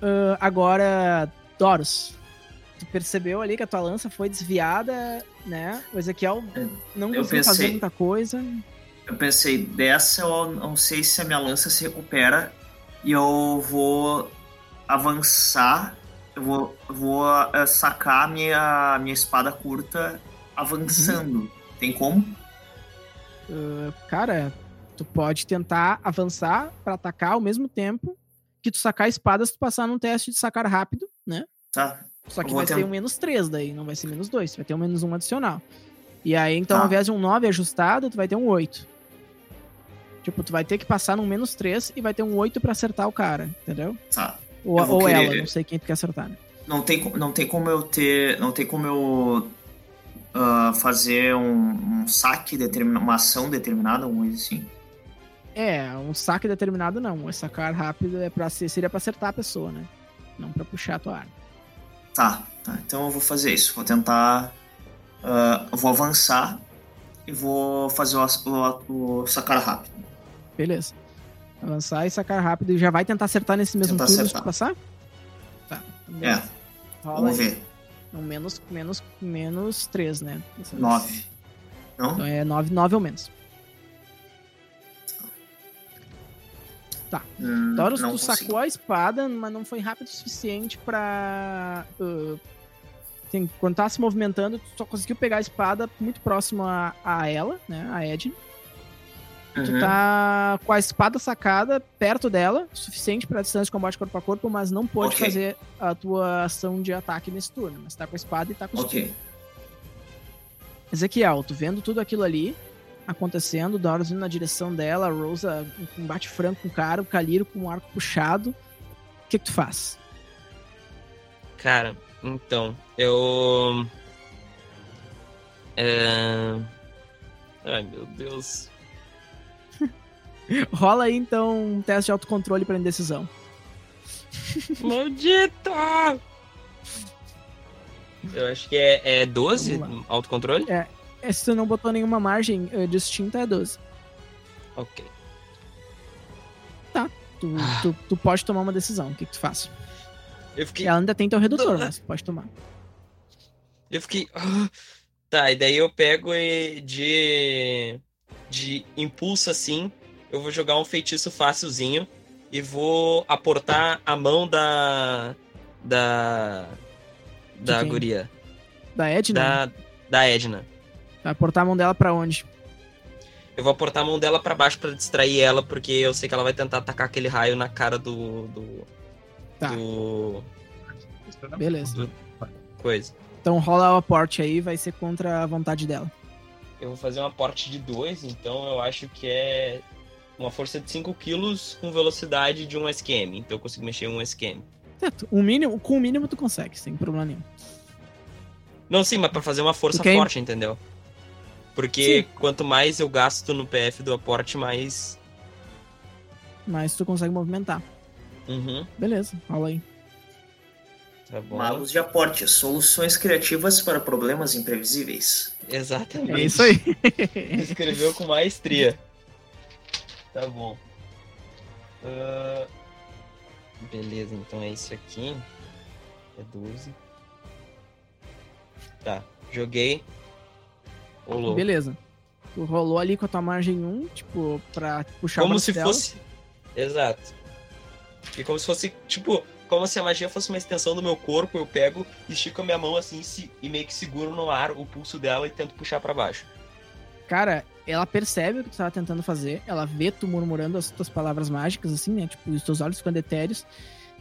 [SPEAKER 1] Ah, agora, Doros. Tu percebeu ali que a tua lança foi desviada, né? O Ezequiel não
[SPEAKER 4] eu
[SPEAKER 1] conseguiu fazer
[SPEAKER 4] pensei-
[SPEAKER 1] muita coisa.
[SPEAKER 4] Eu pensei, dessa eu não sei se a minha lança se recupera e eu vou avançar, eu vou, vou eh, sacar a minha, minha espada curta avançando. Tem como?
[SPEAKER 1] Ah, cara, tu pode tentar avançar pra atacar ao mesmo tempo que tu sacar a espada se tu passar num teste de sacar rápido, né?
[SPEAKER 4] Tá.
[SPEAKER 1] Só que vai
[SPEAKER 4] tent-
[SPEAKER 1] um menos 3 daí, não vai ser menos 2, vai ter um menos 1 adicional. E aí, então,
[SPEAKER 4] Tá.
[SPEAKER 1] ao invés de um 9 ajustado, tu vai ter um 8. Tipo, tu vai ter que passar num menos 3 e vai ter um 8 pra acertar o cara, entendeu?
[SPEAKER 4] Tá.
[SPEAKER 1] Ou, ou
[SPEAKER 4] querer-
[SPEAKER 1] ela, não sei quem tu quer acertar, né?
[SPEAKER 4] Não tem, não tem como eu ter. Não tem como eu ah, fazer um, um saque determinado, uma ação determinada, alguma coisa assim.
[SPEAKER 1] É, um saque determinado não. O sacar rápido é pra, ser- seria pra acertar a pessoa, né? Não pra puxar a tua arma.
[SPEAKER 4] Tá, tá. Então eu vou fazer isso. Vou tentar. ah, eu vou avançar e vou fazer o, o, o sacar rápido.
[SPEAKER 1] Beleza. Avançar e sacar rápido e já vai tentar acertar nesse mesmo
[SPEAKER 4] Tentar
[SPEAKER 1] turno
[SPEAKER 4] acertar.
[SPEAKER 1] passar? Tá.
[SPEAKER 4] É.
[SPEAKER 1] Rola
[SPEAKER 4] vamos
[SPEAKER 1] aí.
[SPEAKER 4] ver.
[SPEAKER 1] Um menos, menos, menos 3, né? Dessa vez.
[SPEAKER 4] Nove. Não?
[SPEAKER 1] Então é 9, 9 ou menos.
[SPEAKER 4] Hum,
[SPEAKER 1] Doros,
[SPEAKER 4] não
[SPEAKER 1] tu
[SPEAKER 4] consigo.
[SPEAKER 1] sacou a espada, mas não foi rápido o suficiente pra. uh, tem- quando tava se movimentando, tu só conseguiu pegar a espada muito próximo a, a ela, né? A Edna. Tu
[SPEAKER 4] Uhum.
[SPEAKER 1] tá com a espada sacada perto dela, suficiente pra distância de combate corpo a corpo, mas não pode
[SPEAKER 4] Ok.
[SPEAKER 1] fazer a tua ação de ataque nesse turno. Mas tá com a espada e tá com o.
[SPEAKER 4] Ok.
[SPEAKER 1] Ezequiel, tu vendo tudo aquilo ali acontecendo, Doros indo na direção dela, a Rosa em combate franco com o cara, o Caliro com o arco puxado. O que que tu faz?
[SPEAKER 3] Cara, então, eu. É... Ai, meu Deus.
[SPEAKER 1] Rola aí então um teste de autocontrole pra indecisão.
[SPEAKER 3] Maldito! Eu acho que é, é 12
[SPEAKER 1] Vamos
[SPEAKER 3] autocontrole?
[SPEAKER 1] É, se tu não botou nenhuma margem eh, distinta, é 12.
[SPEAKER 3] Ok.
[SPEAKER 1] Tu,
[SPEAKER 3] Ah.
[SPEAKER 1] tu, tu pode tomar uma decisão. O que que tu faz?
[SPEAKER 3] Eu fiquei.
[SPEAKER 1] Ela ainda tem teu redutor, mas tu pode tomar.
[SPEAKER 3] Eu fiquei. ah. Tá, e daí eu pego e de. De impulso assim. Eu vou jogar um feitiço fácilzinho. E vou aportar a mão da. Da. Da guria.
[SPEAKER 1] Da Edna?
[SPEAKER 3] Da. Da Edna.
[SPEAKER 1] Vai portar a mão dela pra onde?
[SPEAKER 3] Eu vou aportar a mão dela pra baixo pra distrair ela, porque eu sei que ela vai tentar atacar aquele raio na cara do. do.
[SPEAKER 1] Tá.
[SPEAKER 3] do.
[SPEAKER 1] Beleza.
[SPEAKER 3] coisa.
[SPEAKER 1] Então rola o aporte aí, vai ser contra a vontade dela.
[SPEAKER 3] Eu vou fazer um aporte de 2, então eu acho que é uma força de 5 quilos com velocidade de um SQM. Então eu consigo mexer em um SQM.
[SPEAKER 1] Certo. O mínimo, com o mínimo tu consegue, sem problema nenhum.
[SPEAKER 3] Não, sim, mas pra fazer uma força
[SPEAKER 1] quer-
[SPEAKER 3] forte, entendeu? Porque quanto mais eu gasto no PF do aporte, mais.
[SPEAKER 1] Mas tu consegue movimentar.
[SPEAKER 3] Uhum,
[SPEAKER 1] Beleza, rola aí.
[SPEAKER 3] tá bom.
[SPEAKER 4] Magos de aporte, soluções criativas para problemas imprevisíveis.
[SPEAKER 3] Exatamente.
[SPEAKER 1] É isso aí.
[SPEAKER 3] Escreveu com maestria. Tá bom. Ah, beleza, então é isso aqui. É 12. Tá, joguei. Louco.
[SPEAKER 1] Beleza. Tu rolou ali com a tua margem 1, tipo, pra puxar o
[SPEAKER 3] Como se
[SPEAKER 1] dela.
[SPEAKER 3] fosse. Exato. E como se fosse, tipo, como se a magia fosse uma extensão do meu corpo, eu pego, estico a minha mão assim se- e meio que seguro no ar o pulso dela e tento puxar pra baixo.
[SPEAKER 1] Cara, ela percebe o que tu tava tentando fazer, ela vê tu murmurando as tuas palavras mágicas, assim, né? Tipo, os teus olhos ficando etéreos.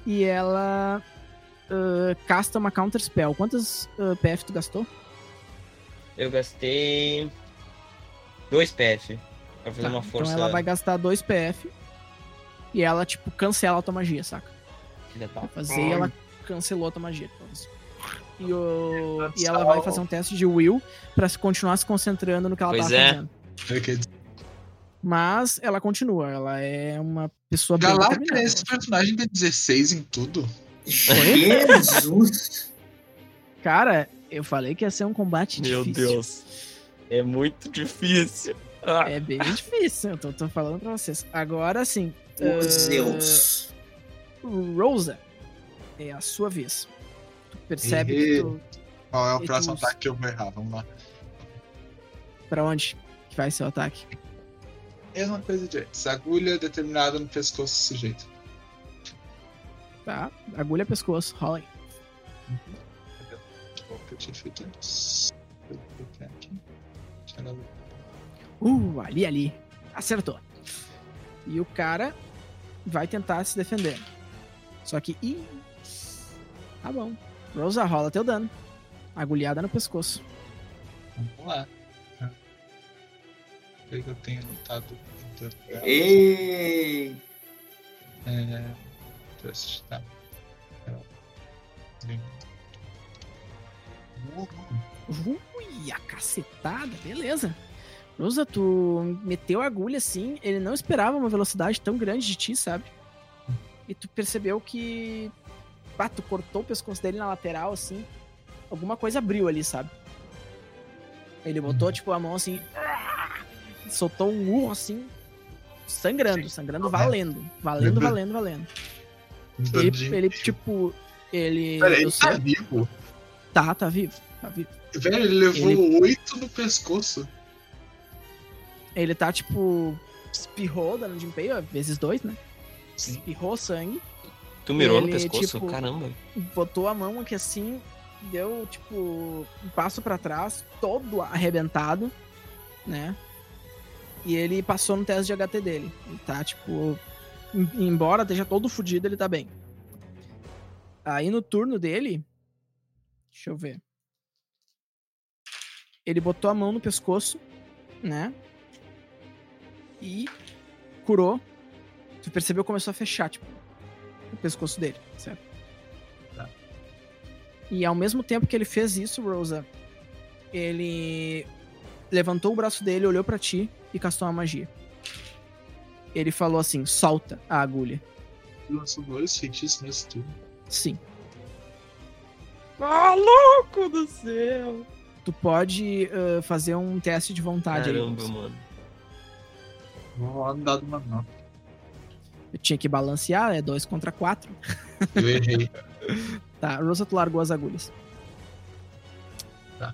[SPEAKER 1] E ela ah, casta uma counter spell. Quantas ah, PF tu gastou?
[SPEAKER 3] Eu gastei. 2 PF. Pra fazer
[SPEAKER 1] Tá,
[SPEAKER 3] uma força.
[SPEAKER 1] Então ela vai gastar 2 PF. E ela, tipo, cancela a tua magia, saca?
[SPEAKER 3] Filha da
[SPEAKER 1] fazer e ela cancelou a tua magia. Então. E, o... e ela vai fazer um teste de will pra se continuar se concentrando no que ela
[SPEAKER 3] Pois
[SPEAKER 1] tava
[SPEAKER 3] é.
[SPEAKER 1] fazendo. Mas ela continua, ela é uma pessoa bem determinada.
[SPEAKER 5] esse personagem tem 16 em tudo.
[SPEAKER 4] Jesus!
[SPEAKER 1] Cara, eu falei que ia ser um combate
[SPEAKER 3] Meu
[SPEAKER 1] difícil.
[SPEAKER 3] Deus. É muito difícil. Ah,
[SPEAKER 1] É bem difícil, eu tô, tô falando pra vocês. Agora sim. Ah,
[SPEAKER 4] Zeus.
[SPEAKER 1] Rosa, é a sua vez. Tu percebe que
[SPEAKER 5] Ih.
[SPEAKER 1] tu.
[SPEAKER 5] Qual é o
[SPEAKER 1] E
[SPEAKER 5] próximo
[SPEAKER 1] tu-
[SPEAKER 5] ataque que eu vou errar? Vamos lá.
[SPEAKER 1] Pra onde que vai ser o ataque?
[SPEAKER 5] Mesma coisa de antes. Agulha determinada no pescoço do sujeito.
[SPEAKER 1] Tá? Agulha pescoço, rola aí.
[SPEAKER 5] Que eu tinha feito antes? Vou aqui.
[SPEAKER 1] Uh, ali, ali. Acertou. E o cara vai tentar se defender. Só que. Ih, tá bom. Rosa, rola teu dano. Agulhada no pescoço.
[SPEAKER 5] Vamos lá. O que eu tenho anotado?
[SPEAKER 4] Ei!
[SPEAKER 5] É. Tá.
[SPEAKER 1] Ui, a cacetada, beleza. Rosa, tu meteu a agulha assim, ele não esperava uma velocidade tão grande de ti, sabe? E tu percebeu que. Pá, tu cortou o pescoço dele na lateral, assim. Alguma coisa abriu ali, sabe? Ele botou, tipo, a mão assim. Soltou um urro assim. Sangrando, sangrando valendo. Valendo, valendo, valendo. Ele, ele tipo. Ele.
[SPEAKER 5] Pera,
[SPEAKER 1] eu
[SPEAKER 5] ele tá vivo.
[SPEAKER 1] Tá, tá vivo. Tá vivo.
[SPEAKER 5] Velho, ele levou oito no pescoço.
[SPEAKER 1] Ele tá, tipo, espirrou dano de empenho, vezes dois, né?
[SPEAKER 5] Sim.
[SPEAKER 1] Espirrou sangue,
[SPEAKER 3] tu mirou no
[SPEAKER 1] Ele,
[SPEAKER 3] pescoço?
[SPEAKER 1] tipo,
[SPEAKER 3] Caramba.
[SPEAKER 1] botou a mão aqui assim, deu, tipo, um passo pra trás, todo arrebentado, né? E ele passou no teste de HT dele. Ele tá, tipo, em- embora esteja todo fudido, ele tá bem. Aí no turno dele, deixa eu ver. Ele botou a mão no pescoço, né? E curou. Tu percebeu começou a fechar, tipo, o pescoço dele, certo?
[SPEAKER 5] Tá.
[SPEAKER 1] E ao mesmo tempo que ele fez isso, Rosa, ele levantou o braço dele, olhou pra ti e castou uma magia. Ele falou assim: solta a agulha.
[SPEAKER 5] Lançou dois feitiços nesse turno.
[SPEAKER 1] Sim.
[SPEAKER 3] Ah, louco do céu.
[SPEAKER 1] Tu pode ah, fazer um teste de vontade aí.
[SPEAKER 3] Caramba, mano.
[SPEAKER 5] Vou dar uma nota.
[SPEAKER 1] Eu tinha que balancear, é 2 contra 4.
[SPEAKER 5] Eu errei.
[SPEAKER 1] Tá, Rosa, tu largou as agulhas.
[SPEAKER 5] Tá.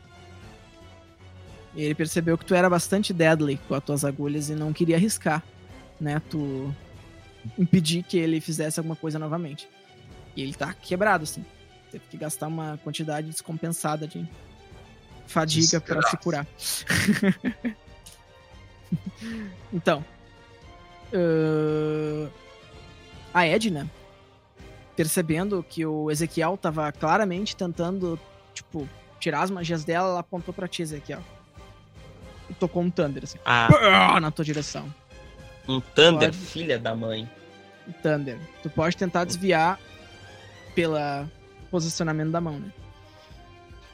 [SPEAKER 1] E ele percebeu que tu era bastante deadly com as tuas agulhas e não queria arriscar, né? Tu impedir que ele fizesse alguma coisa novamente. E ele tá quebrado, assim. Teve que gastar uma quantidade descompensada de fadiga pra se curar. então. ahn, a Edna, percebendo que o Ezequiel tava claramente tentando, tipo, tirar as magias dela, ela apontou pra ti, Ezequiel. E tocou um Thunder, assim,
[SPEAKER 3] Ah,
[SPEAKER 1] na tua direção.
[SPEAKER 3] um Thunder,
[SPEAKER 1] Pode.
[SPEAKER 3] filha da mãe.
[SPEAKER 1] Um Thunder. Tu pode tentar desviar pela posicionamento da mão, né?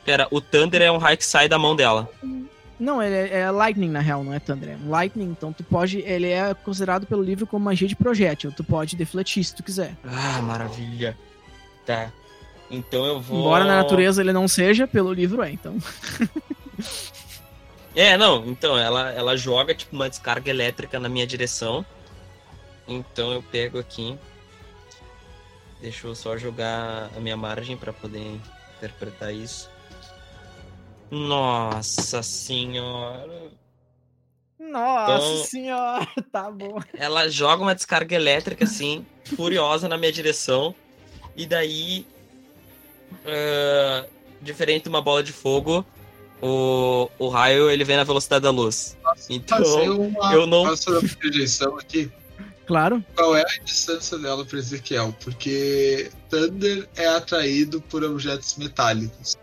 [SPEAKER 3] Pera, o Thunder é um raio que sai da mão dela.
[SPEAKER 1] Não, ele é, é Lightning na real, não é Thunder. É Lightning, então tu pode. Ele é considerado pelo livro como magia de projétil. Tu pode defletir se tu quiser.
[SPEAKER 3] Ah, maravilha. Tá. Então eu vou.
[SPEAKER 1] Embora na natureza ele não seja, pelo livro é, então.
[SPEAKER 3] É, não, então ela, ela joga tipo uma descarga elétrica na minha direção. Então eu pego aqui. Deixa eu só jogar a minha margem para poder interpretar isso. Nossa senhora.
[SPEAKER 1] Nossa
[SPEAKER 3] Então-
[SPEAKER 1] senhora, tá bom.
[SPEAKER 3] Ela joga uma descarga elétrica assim, furiosa na minha direção. E daí. ah, diferente de uma bola de fogo, o, o raio ele vem na velocidade da luz. Então,
[SPEAKER 5] uma,
[SPEAKER 3] eu não-
[SPEAKER 5] Faço uma projeção aqui.
[SPEAKER 1] Claro.
[SPEAKER 5] Qual é a distância dela para Ezequiel? Porque Thunder é atraído por objetos metálicos.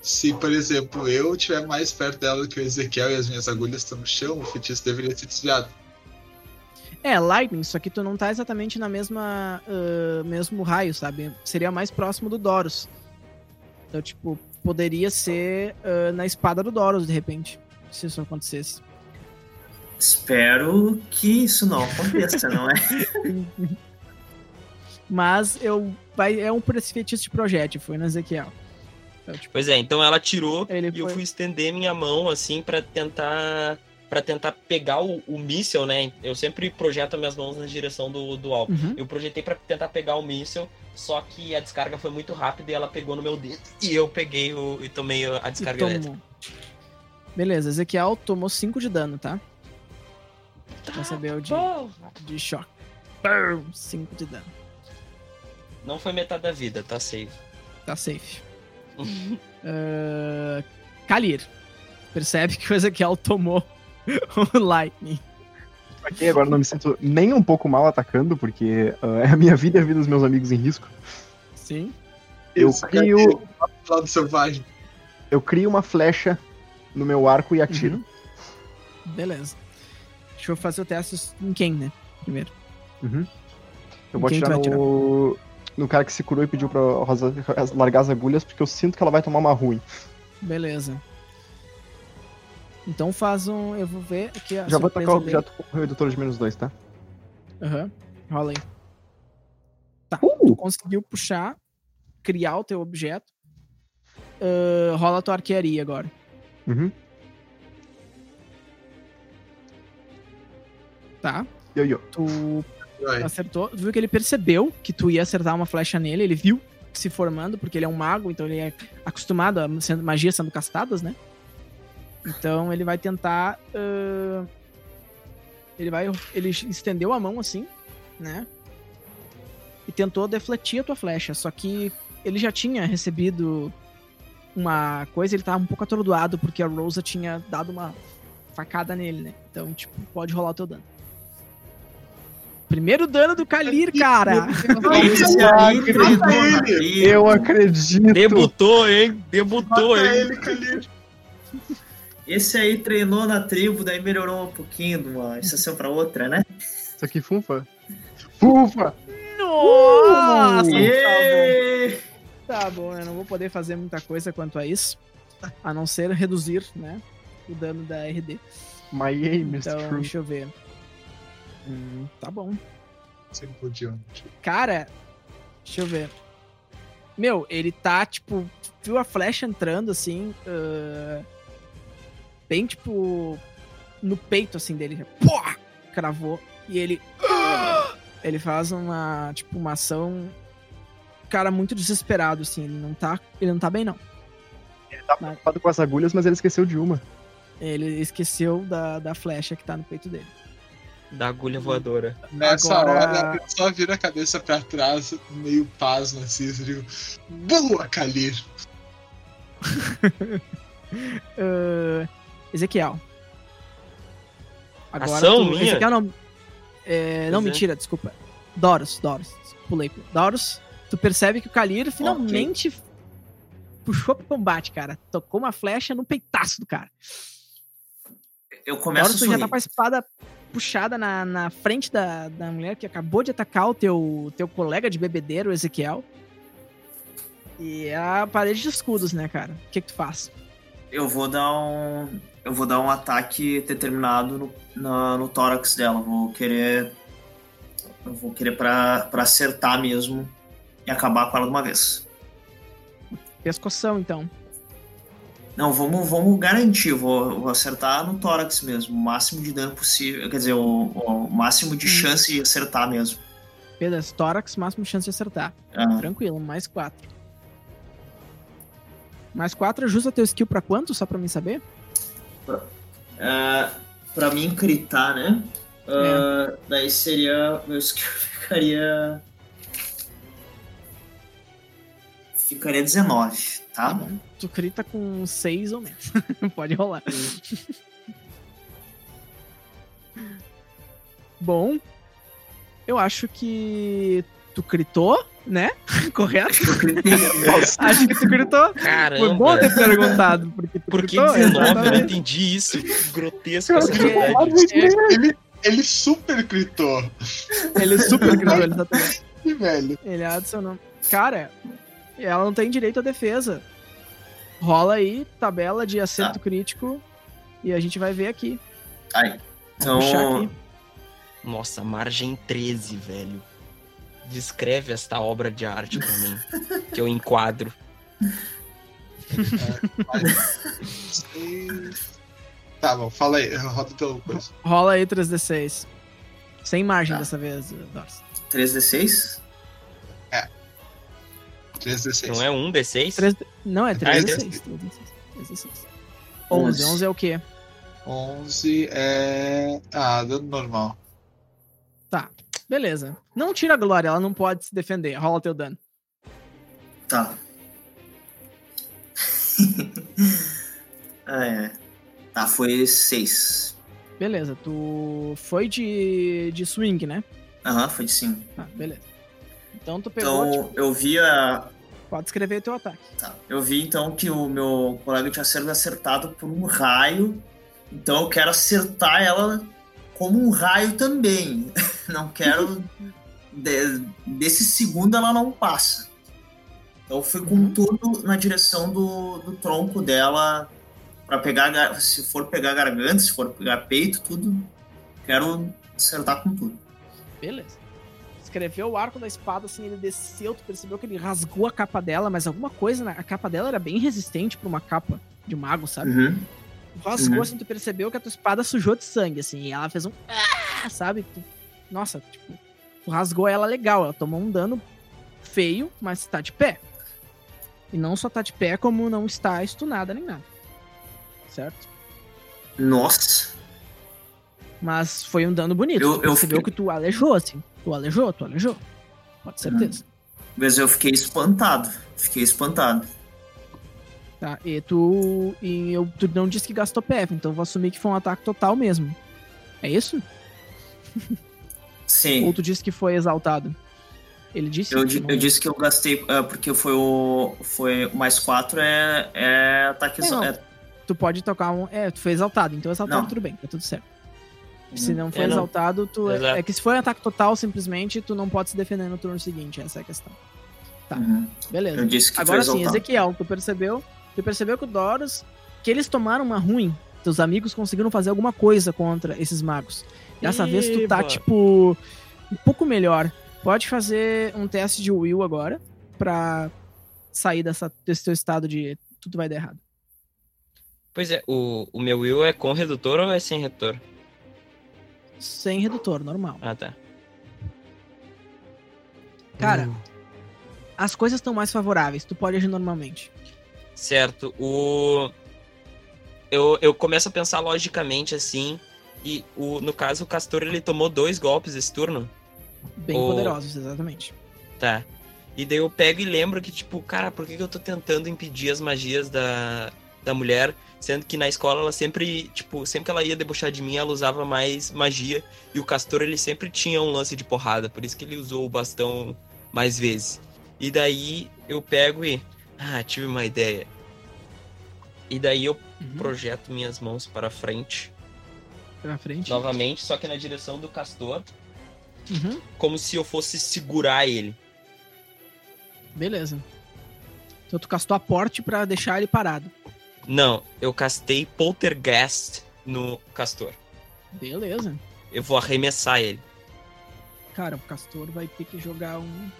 [SPEAKER 5] Se, por exemplo, eu estiver mais perto dela do que o Ezequiel e as minhas agulhas estão no chão, o feitiço deveria ser desviado.
[SPEAKER 1] É, Lightning, só que tu não tá exatamente na mesma. ah, mesmo raio, sabe? Seria mais próximo do Doros. Então, tipo, poderia ser ah, na espada do Doros, de repente. Se isso acontecesse.
[SPEAKER 4] Espero que isso não aconteça, não é?
[SPEAKER 1] Mas eu. Vai, é um feitiço de projétil, foi no Ezequiel. Então, tipo,
[SPEAKER 3] Pois é, então ela tirou
[SPEAKER 1] Ele
[SPEAKER 3] e eu
[SPEAKER 1] foi-
[SPEAKER 3] fui estender minha mão assim pra tentar para tentar pegar o, o míssil, né? Eu sempre projeto minhas mãos na direção do, do alvo.
[SPEAKER 1] uhum.
[SPEAKER 3] Eu projetei pra tentar pegar o míssil, só que a descarga foi muito rápida e ela pegou no meu dedo e eu peguei o e tomei a
[SPEAKER 1] E
[SPEAKER 3] descarga
[SPEAKER 1] tomou.
[SPEAKER 3] elétrica.
[SPEAKER 1] Beleza, Ezequiel tomou 5 de dano, tá? Recebeu de, de choque. 5 de dano.
[SPEAKER 3] Não foi metade da vida, tá safe.
[SPEAKER 1] Tá safe. Ah, Kalir. Percebe que o Ezequiel tomou o Lightning.
[SPEAKER 2] Ok, agora não me sinto nem um pouco mal atacando, porque ah, é a minha vida e a vida dos meus amigos em risco.
[SPEAKER 1] Sim.
[SPEAKER 2] Eu
[SPEAKER 5] Isso,
[SPEAKER 2] crio,
[SPEAKER 5] lado selvagem.
[SPEAKER 2] eu crio uma flecha no meu arco e atiro.
[SPEAKER 1] Uhum. Beleza. Deixa eu fazer o teste em quem, né? Primeiro.
[SPEAKER 2] Uhum. Eu vou
[SPEAKER 1] tu
[SPEAKER 2] atirar no, no cara que se curou e pediu pra Rosa largar as agulhas, porque eu sinto que ela vai tomar uma ruim.
[SPEAKER 1] Beleza. Então faz um. Eu vou ver aqui a
[SPEAKER 2] Já vou atacar o
[SPEAKER 1] dele.
[SPEAKER 2] objeto com o redutor de menos dois, tá?
[SPEAKER 1] Aham. Rola aí.
[SPEAKER 2] Uh!
[SPEAKER 1] Conseguiu puxar, criar o teu objeto. Ah, rola a tua arquearia agora.
[SPEAKER 2] Uhum.
[SPEAKER 1] Tá?
[SPEAKER 2] Yo, yo.
[SPEAKER 1] Tu
[SPEAKER 5] Vai.
[SPEAKER 1] acertou. Tu viu que ele percebeu que tu ia acertar uma flecha nele. Ele viu se formando, porque ele é um mago, então ele é acostumado a sendo, magia sendo castadas, né? Então ele vai tentar. ah, ele vai. Ele estendeu a mão assim, né? E tentou defletir a tua flecha. Só que ele já tinha recebido uma coisa, ele tava um pouco atordoado, porque a Rosa tinha dado uma facada nele, né? Então, tipo, pode rolar o teu dano. Primeiro dano do Kalir, cara!
[SPEAKER 4] Esse aí.
[SPEAKER 2] Eu acredito!
[SPEAKER 3] Debutou, hein? Debutou,
[SPEAKER 5] Mata
[SPEAKER 3] hein?
[SPEAKER 5] ele, Kalir.
[SPEAKER 4] Esse aí treinou na tribo, daí melhorou um pouquinho de uma estação pra outra, né?
[SPEAKER 2] Isso aqui, funfa. Funfa!
[SPEAKER 1] Nossa! Tá bom. Tá bom, eu não vou poder fazer muita coisa quanto a isso. A não ser reduzir, né? O dano da RD.
[SPEAKER 2] My aim is
[SPEAKER 1] Então,
[SPEAKER 2] true.
[SPEAKER 1] deixa eu ver. Hum, tá bom.
[SPEAKER 5] Sem podium.
[SPEAKER 1] Cara, deixa eu ver. Meu, ele tá, tipo, viu a flecha entrando assim, ah, bem, tipo, no peito, assim, dele. Pô! Cravou. E ele. Ele faz uma, tipo, uma ação. Cara, muito desesperado, assim. Ele não tá, ele não tá bem, não.
[SPEAKER 2] Ele tá preocupado com as agulhas, mas ele esqueceu de uma.
[SPEAKER 1] Ele esqueceu da, da flecha que tá no peito dele.
[SPEAKER 3] Da agulha voadora.
[SPEAKER 5] Nessa
[SPEAKER 1] Agora-
[SPEAKER 5] hora, eu só vira a cabeça pra trás, meio pasmo assim, e digo, Boa, Kalir!
[SPEAKER 1] Ah, Ezequiel. Agora
[SPEAKER 3] Ação
[SPEAKER 1] tu-
[SPEAKER 3] minha?
[SPEAKER 1] Ezequiel não. É, não,
[SPEAKER 3] é.
[SPEAKER 1] mentira, desculpa. Doros, Doros. Pulei. Doros, tu percebe que o Kalir finalmente puxou pro combate, cara. Tocou uma flecha no peitaço do cara.
[SPEAKER 4] Eu começo
[SPEAKER 1] Doros,
[SPEAKER 4] a
[SPEAKER 1] tu já tá com a espada puxada na, na frente da, da mulher que acabou de atacar o teu, teu colega de bebedeiro, Ezequiel. E é a parede de escudos, né, cara? O que que tu faz?
[SPEAKER 4] Eu vou dar um. eu vou dar um ataque determinado no, na- no tórax dela. Vou querer. Eu vou querer pra, pra acertar mesmo e acabar com ela de uma vez.
[SPEAKER 1] Pescoção, então.
[SPEAKER 4] Não, vamos, vamos garantir. Vou, vou acertar no tórax mesmo. O máximo de dano possível. Quer dizer, o, o máximo de chance de acertar mesmo.
[SPEAKER 1] Beleza, tórax, máximo chance de acertar.
[SPEAKER 4] Ah,
[SPEAKER 1] Tranquilo, mais quatro. Mais quatro ajusta teu skill pra quanto, só pra mim saber?
[SPEAKER 4] É, pra mim critar, né? Ah, Daí seria. Meu skill ficaria. Ficaria 19, tá?
[SPEAKER 1] bom. Tu crita com seis ou menos. Pode rolar. Bom, eu acho que tu critou, né? Correto? Acho que tu gritou. Foi bom ter
[SPEAKER 3] Caramba!
[SPEAKER 1] perguntado. Porque tu
[SPEAKER 3] Por que
[SPEAKER 1] gritou,
[SPEAKER 3] 19? Eu não entendi isso. Grotesco essa.
[SPEAKER 5] Ele, ele super gritou.
[SPEAKER 1] Ele super gritou, exatamente.
[SPEAKER 5] Que velho.
[SPEAKER 1] Ele adicionou. Cara, ela não tem direito à defesa. Rola aí, tabela de acerto crítico. E a gente vai ver aqui.
[SPEAKER 4] Aí. Então.
[SPEAKER 1] aqui.
[SPEAKER 3] Nossa, margem 13, velho. Descreve esta obra de arte pra mim. que eu enquadro.
[SPEAKER 5] Tá bom, fala aí, roda teu coisa.
[SPEAKER 1] Rola aí 3d6. Sem margem
[SPEAKER 4] Tá.
[SPEAKER 1] dessa vez, Dors.
[SPEAKER 4] 3d6?
[SPEAKER 5] 3d6.
[SPEAKER 3] Não é um D6?
[SPEAKER 1] 3... Não, é
[SPEAKER 3] Ah, é
[SPEAKER 1] 3d6. 3d6. 11. 11 é o quê?
[SPEAKER 5] 11 é. Ah, dano normal.
[SPEAKER 1] Tá, beleza. Não tira a glória, ela não pode se defender. Rola teu dano.
[SPEAKER 4] Tá. ah, é. Tá, foi 6.
[SPEAKER 1] Beleza, tu foi de, de swing, né?
[SPEAKER 4] Aham, foi de 5.
[SPEAKER 1] Ah, beleza. Então tu pegou,
[SPEAKER 4] Então,
[SPEAKER 1] tipo,
[SPEAKER 4] eu vi a.
[SPEAKER 1] pode escrever teu ataque.
[SPEAKER 4] Tá. Eu vi então que o meu colega tinha sido acertado por um raio. Então eu quero acertar ela como um raio também. Não quero. de- desse segundo ela não passa. Então eu fui com
[SPEAKER 1] Uhum.
[SPEAKER 4] tudo na direção do, do tronco dela. Pra pegar. Se for pegar garganta, se for pegar peito, tudo. Quero acertar com tudo.
[SPEAKER 1] Beleza. Escreveu o arco da espada, assim, ele desceu, tu percebeu que ele rasgou a capa dela, mas alguma coisa, na... a capa dela era bem resistente pra uma capa de mago, sabe?
[SPEAKER 4] Uhum.
[SPEAKER 1] Rasgou,
[SPEAKER 4] Uhum.
[SPEAKER 1] assim, tu percebeu que a tua espada sujou de sangue, assim, e ela fez um... Ah, sabe? Tu- Nossa, tipo, tu rasgou ela legal, ela tomou um dano feio, mas tá de pé. E não só tá de pé, como não está estunada nem nada. Certo?
[SPEAKER 4] Nossa.
[SPEAKER 1] Mas foi um dano bonito.
[SPEAKER 4] Eu- eu
[SPEAKER 1] percebeu
[SPEAKER 4] fiquei-
[SPEAKER 1] que tu alejou, assim. Tu alejou, tu alejou. Pode certeza.
[SPEAKER 4] Mas eu fiquei espantado. Fiquei espantado.
[SPEAKER 1] Tá, e tu. E eu, tu não disse que gastou PF, então eu vou assumir que foi um ataque total mesmo. É isso?
[SPEAKER 4] Sim.
[SPEAKER 1] Ou tu disse que foi exaltado? Ele disse?
[SPEAKER 4] Eu,
[SPEAKER 1] não-
[SPEAKER 4] eu disse que eu gastei é, porque foi o. Foi o mais 4 é, é ataque.
[SPEAKER 1] É,
[SPEAKER 4] é-
[SPEAKER 1] Tu pode tocar um. É, tu foi exaltado, então exaltado
[SPEAKER 4] Não.
[SPEAKER 1] tudo bem, tá tudo certo. Se não foi
[SPEAKER 3] É, não.
[SPEAKER 1] exaltado, tu. É,
[SPEAKER 3] Exato.
[SPEAKER 1] é que se foi um ataque total, simplesmente, tu não pode se defender no turno seguinte, essa é a questão. tá.
[SPEAKER 4] Uhum.
[SPEAKER 1] Beleza.
[SPEAKER 4] Eu disse que
[SPEAKER 1] Agora sim. Ezequiel, tu percebeu? Tu percebeu que o Doros. Que eles tomaram uma ruim. Teus amigos conseguiram fazer alguma coisa contra esses magos. Dessa vez tu tá, tipo. Um pouco melhor. Pode fazer um teste de will agora. Pra sair dessa, desse teu estado de tudo vai dar errado.
[SPEAKER 3] Pois é, o, o meu will é com redutor ou é sem redutor?
[SPEAKER 1] Sem redutor, normal.
[SPEAKER 3] Ah, tá.
[SPEAKER 1] Cara, as coisas estão mais favoráveis. Tu pode agir normalmente.
[SPEAKER 3] Certo. O. Eu, eu começo a pensar logicamente assim. E o, no caso, o Castor ele tomou dois golpes esse turno.
[SPEAKER 1] Bem
[SPEAKER 3] O-
[SPEAKER 1] poderosos, exatamente.
[SPEAKER 3] Tá. E daí eu pego e lembro que, tipo, cara, por que, que eu tô tentando impedir as magias da, da mulher? Sendo que na escola ela sempre, tipo, sempre que ela ia debochar de mim, ela usava mais magia. E o Castor, ele sempre tinha um lance de porrada. Por isso que ele usou o bastão mais vezes. E daí eu pego e. Ah, tive uma ideia. E daí eu
[SPEAKER 1] Uhum.
[SPEAKER 3] projeto minhas mãos para frente.
[SPEAKER 1] Pra frente.
[SPEAKER 3] Novamente, só que na direção do Castor.
[SPEAKER 1] Uhum.
[SPEAKER 3] Como se eu fosse segurar ele.
[SPEAKER 1] Beleza. Então tu castou a porte pra deixar ele parado.
[SPEAKER 3] Não, eu castei Poltergeist no Castor.
[SPEAKER 1] Beleza.
[SPEAKER 3] Eu vou arremessar ele.
[SPEAKER 1] Cara, o Castor vai ter que jogar um.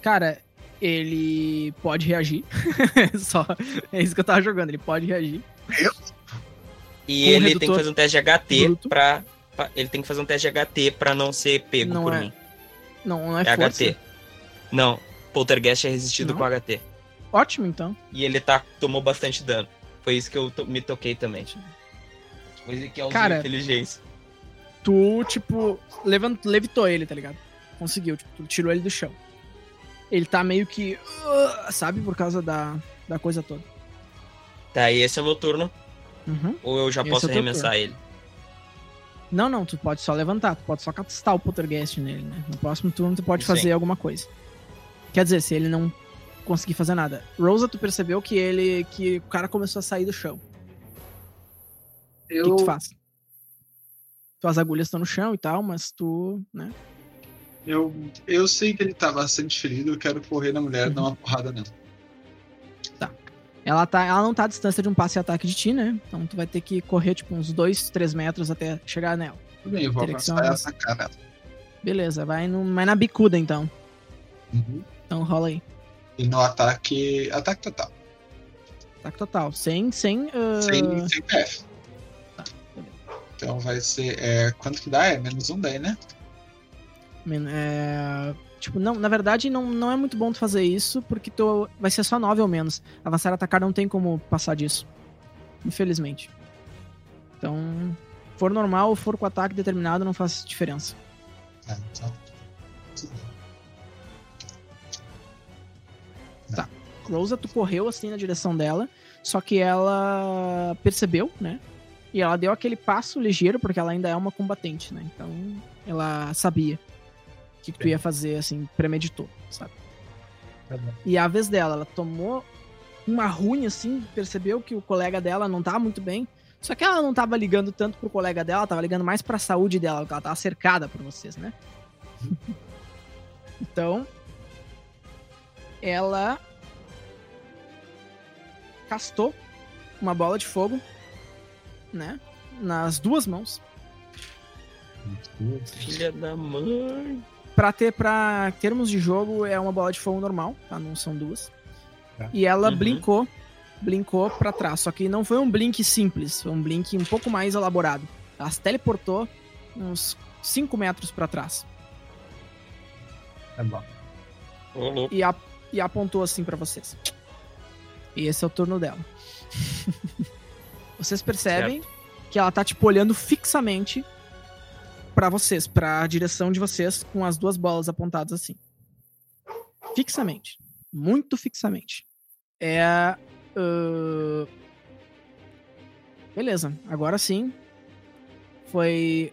[SPEAKER 1] Cara, ele pode reagir. Só. É isso que eu tava jogando. Ele pode reagir.
[SPEAKER 3] E
[SPEAKER 1] Com
[SPEAKER 3] ele tem que fazer um teste de HT
[SPEAKER 1] bruto.
[SPEAKER 3] pra, pra- Ele tem que fazer um teste de HT pra não ser pego
[SPEAKER 1] Não
[SPEAKER 3] por
[SPEAKER 1] é
[SPEAKER 3] mim.
[SPEAKER 1] Não, não é,
[SPEAKER 3] É
[SPEAKER 1] força.
[SPEAKER 3] HT. Não, Poltergeist é resistido
[SPEAKER 1] Não?
[SPEAKER 3] com HT.
[SPEAKER 1] Ótimo, então.
[SPEAKER 3] E ele tá, tomou bastante dano. Foi isso que eu me toquei também. Coisa que é
[SPEAKER 1] Cara,
[SPEAKER 3] inteligência.
[SPEAKER 1] Tu, tipo, levant, levitou ele, tá ligado? Conseguiu, tipo, tu tirou ele do chão. Ele tá meio que. uh, sabe, por causa da, da coisa toda.
[SPEAKER 3] Tá, e esse é o meu turno.
[SPEAKER 1] Uhum.
[SPEAKER 3] Ou eu já
[SPEAKER 1] Esse
[SPEAKER 3] posso
[SPEAKER 1] é
[SPEAKER 3] arremessar ele?
[SPEAKER 1] Não, não, tu pode só levantar, tu pode só castar o poltergeist nele, né? No próximo turno tu pode
[SPEAKER 3] Sim.
[SPEAKER 1] fazer alguma coisa. Quer dizer, se ele não conseguir fazer nada. Rosa, tu percebeu que ele. que o cara começou a sair do chão. O que,
[SPEAKER 5] Eu,
[SPEAKER 1] que tu faz? Tuas agulhas estão no chão e tal, mas tu. né?
[SPEAKER 5] eu, eu sei que ele tá bastante ferido, eu quero correr na mulher e dar uma porrada nela.
[SPEAKER 1] Ela, tá, ela não tá à distância de um passe e ataque de ti, né? Então tu vai ter que correr, tipo, uns 2, 3 metros até chegar nela.
[SPEAKER 5] Tudo bem, eu vou avançar e
[SPEAKER 1] uma-
[SPEAKER 5] atacar ela.
[SPEAKER 1] Beleza, vai, no, vai na bicuda então.
[SPEAKER 5] Uhum.
[SPEAKER 1] Então rola aí.
[SPEAKER 5] E no ataque. Ataque total.
[SPEAKER 1] Ataque total. Sem. Sem. ah,
[SPEAKER 5] Sem, sem PF.
[SPEAKER 1] Tá.
[SPEAKER 5] Então vai ser. É, quanto que dá? É menos um daí, né?
[SPEAKER 1] é, tipo, não, na verdade não, não é muito bom tu fazer isso, porque tu vai ser só 9 ou menos. Avançar e atacar não tem como passar disso. Infelizmente. Então, for normal ou for com ataque determinado, não faz diferença.
[SPEAKER 5] É, então.
[SPEAKER 1] Rosa, tu correu assim na direção dela, só que ela percebeu, né? E ela deu aquele passo ligeiro, porque ela ainda é uma combatente, né? Então, ela sabia o que, que tu ia fazer, assim, premeditou, sabe?
[SPEAKER 5] Tá.
[SPEAKER 1] E a vez dela, ela tomou uma ruim, assim, percebeu que o colega dela não tá muito bem. Só que ela não tava ligando tanto pro colega dela, ela tava ligando mais pra saúde dela, porque ela tava cercada por vocês, né? então, ela castou uma bola de fogo, né? Nas duas mãos.
[SPEAKER 3] Filha da mãe.
[SPEAKER 1] Pra ter, pra termos de jogo, é uma bola de fogo normal, tá? Não são duas.
[SPEAKER 5] Tá.
[SPEAKER 1] E ela
[SPEAKER 3] Uhum.
[SPEAKER 1] blinkou, blinkou pra trás. Só que não foi um blink simples, foi um blink um pouco mais elaborado. Ela se teleportou uns 5 metros pra trás.
[SPEAKER 5] Tá bom.
[SPEAKER 1] E, a- e apontou assim pra vocês. E esse é o turno dela. vocês percebem que ela tá, tipo, olhando fixamente pra vocês, pra direção de vocês, com as duas bolas apontadas assim. Fixamente. Muito fixamente. É. ah, Beleza, agora sim. Foi.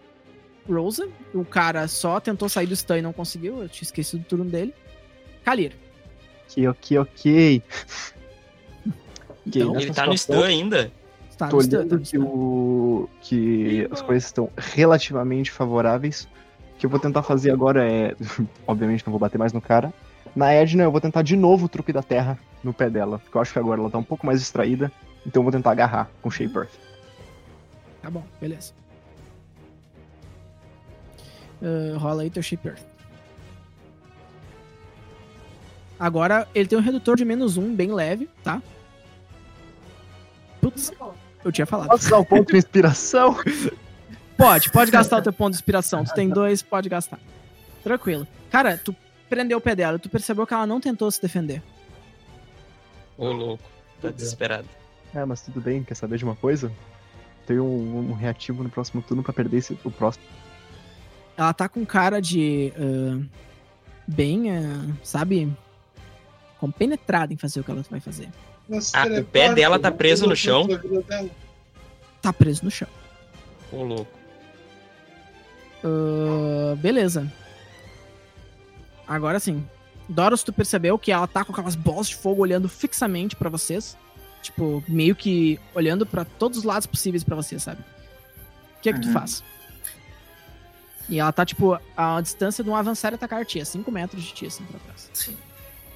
[SPEAKER 1] Rosa. O cara só tentou sair do stun e não conseguiu. Eu tinha esquecido do turno dele. Kalir.
[SPEAKER 2] Ok, ok, ok.
[SPEAKER 1] Então,
[SPEAKER 2] nessa
[SPEAKER 3] Ele tá no stun ainda?
[SPEAKER 1] tá
[SPEAKER 2] Tô
[SPEAKER 1] tá
[SPEAKER 2] olhando
[SPEAKER 1] no
[SPEAKER 2] que, o, que as coisas estão relativamente favoráveis. O que eu vou tentar fazer agora é. Obviamente não vou bater mais no cara. Na Edna eu vou tentar de novo o truque da terra no pé dela. Porque eu acho que agora ela tá um pouco mais distraída. Então eu vou tentar agarrar com Shape Earth.
[SPEAKER 1] Tá bom, beleza. Ah, rola aí teu Shape Earth. Agora ele tem um redutor de menos um, bem leve, tá? Putz, eu tinha falado.
[SPEAKER 2] Posso usar o ponto de inspiração?
[SPEAKER 1] Pode, pode gastar o teu ponto de inspiração. Tu tem dois, pode gastar. Tranquilo. Cara, tu prendeu o pé dela, tu percebeu que ela não tentou se defender.
[SPEAKER 3] Ô, louco. Tá desesperado.
[SPEAKER 2] É, mas tudo bem, quer saber de uma coisa? Tem um, um reativo no próximo turno pra perder esse, o próximo.
[SPEAKER 1] Ela tá com cara de. ah, bem, ah, sabe? Compenetrada em fazer o que ela vai fazer.
[SPEAKER 3] Ah, o
[SPEAKER 5] teleporta,
[SPEAKER 3] pé dela tá preso no chão?
[SPEAKER 5] a.
[SPEAKER 1] Tá preso no chão.
[SPEAKER 3] Ô, louco.
[SPEAKER 1] Ah, beleza. Agora sim. Doros, tu percebeu que ela tá com aquelas bolas de fogo olhando fixamente pra vocês. Tipo, meio que olhando pra todos os lados possíveis pra vocês, sabe? O que é que tu
[SPEAKER 4] Uhum.
[SPEAKER 1] faz? E ela tá, tipo, a distância de um avançar e atacar ti, a 5 metros de ti, assim, pra trás.
[SPEAKER 4] Sim.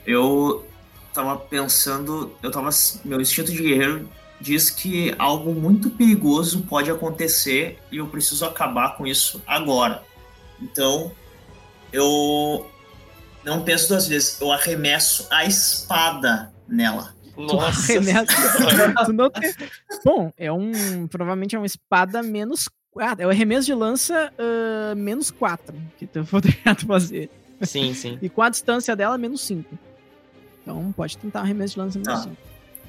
[SPEAKER 4] Eu tava pensando, eu tava. Meu instinto de guerreiro diz que algo muito perigoso pode acontecer e eu preciso acabar com isso agora. Então, eu não penso duas vezes, eu arremesso a espada nela.
[SPEAKER 3] Nossa.
[SPEAKER 1] Arremessa. Tu não tem- Bom, é um. Provavelmente é uma espada menos. Ah, é o arremesso de lança ah, menos 4 que tu poderia fazer.
[SPEAKER 3] Sim, sim.
[SPEAKER 1] E com a distância dela, menos 5. Então pode tentar arremesso de lança
[SPEAKER 4] Tá.
[SPEAKER 1] 5.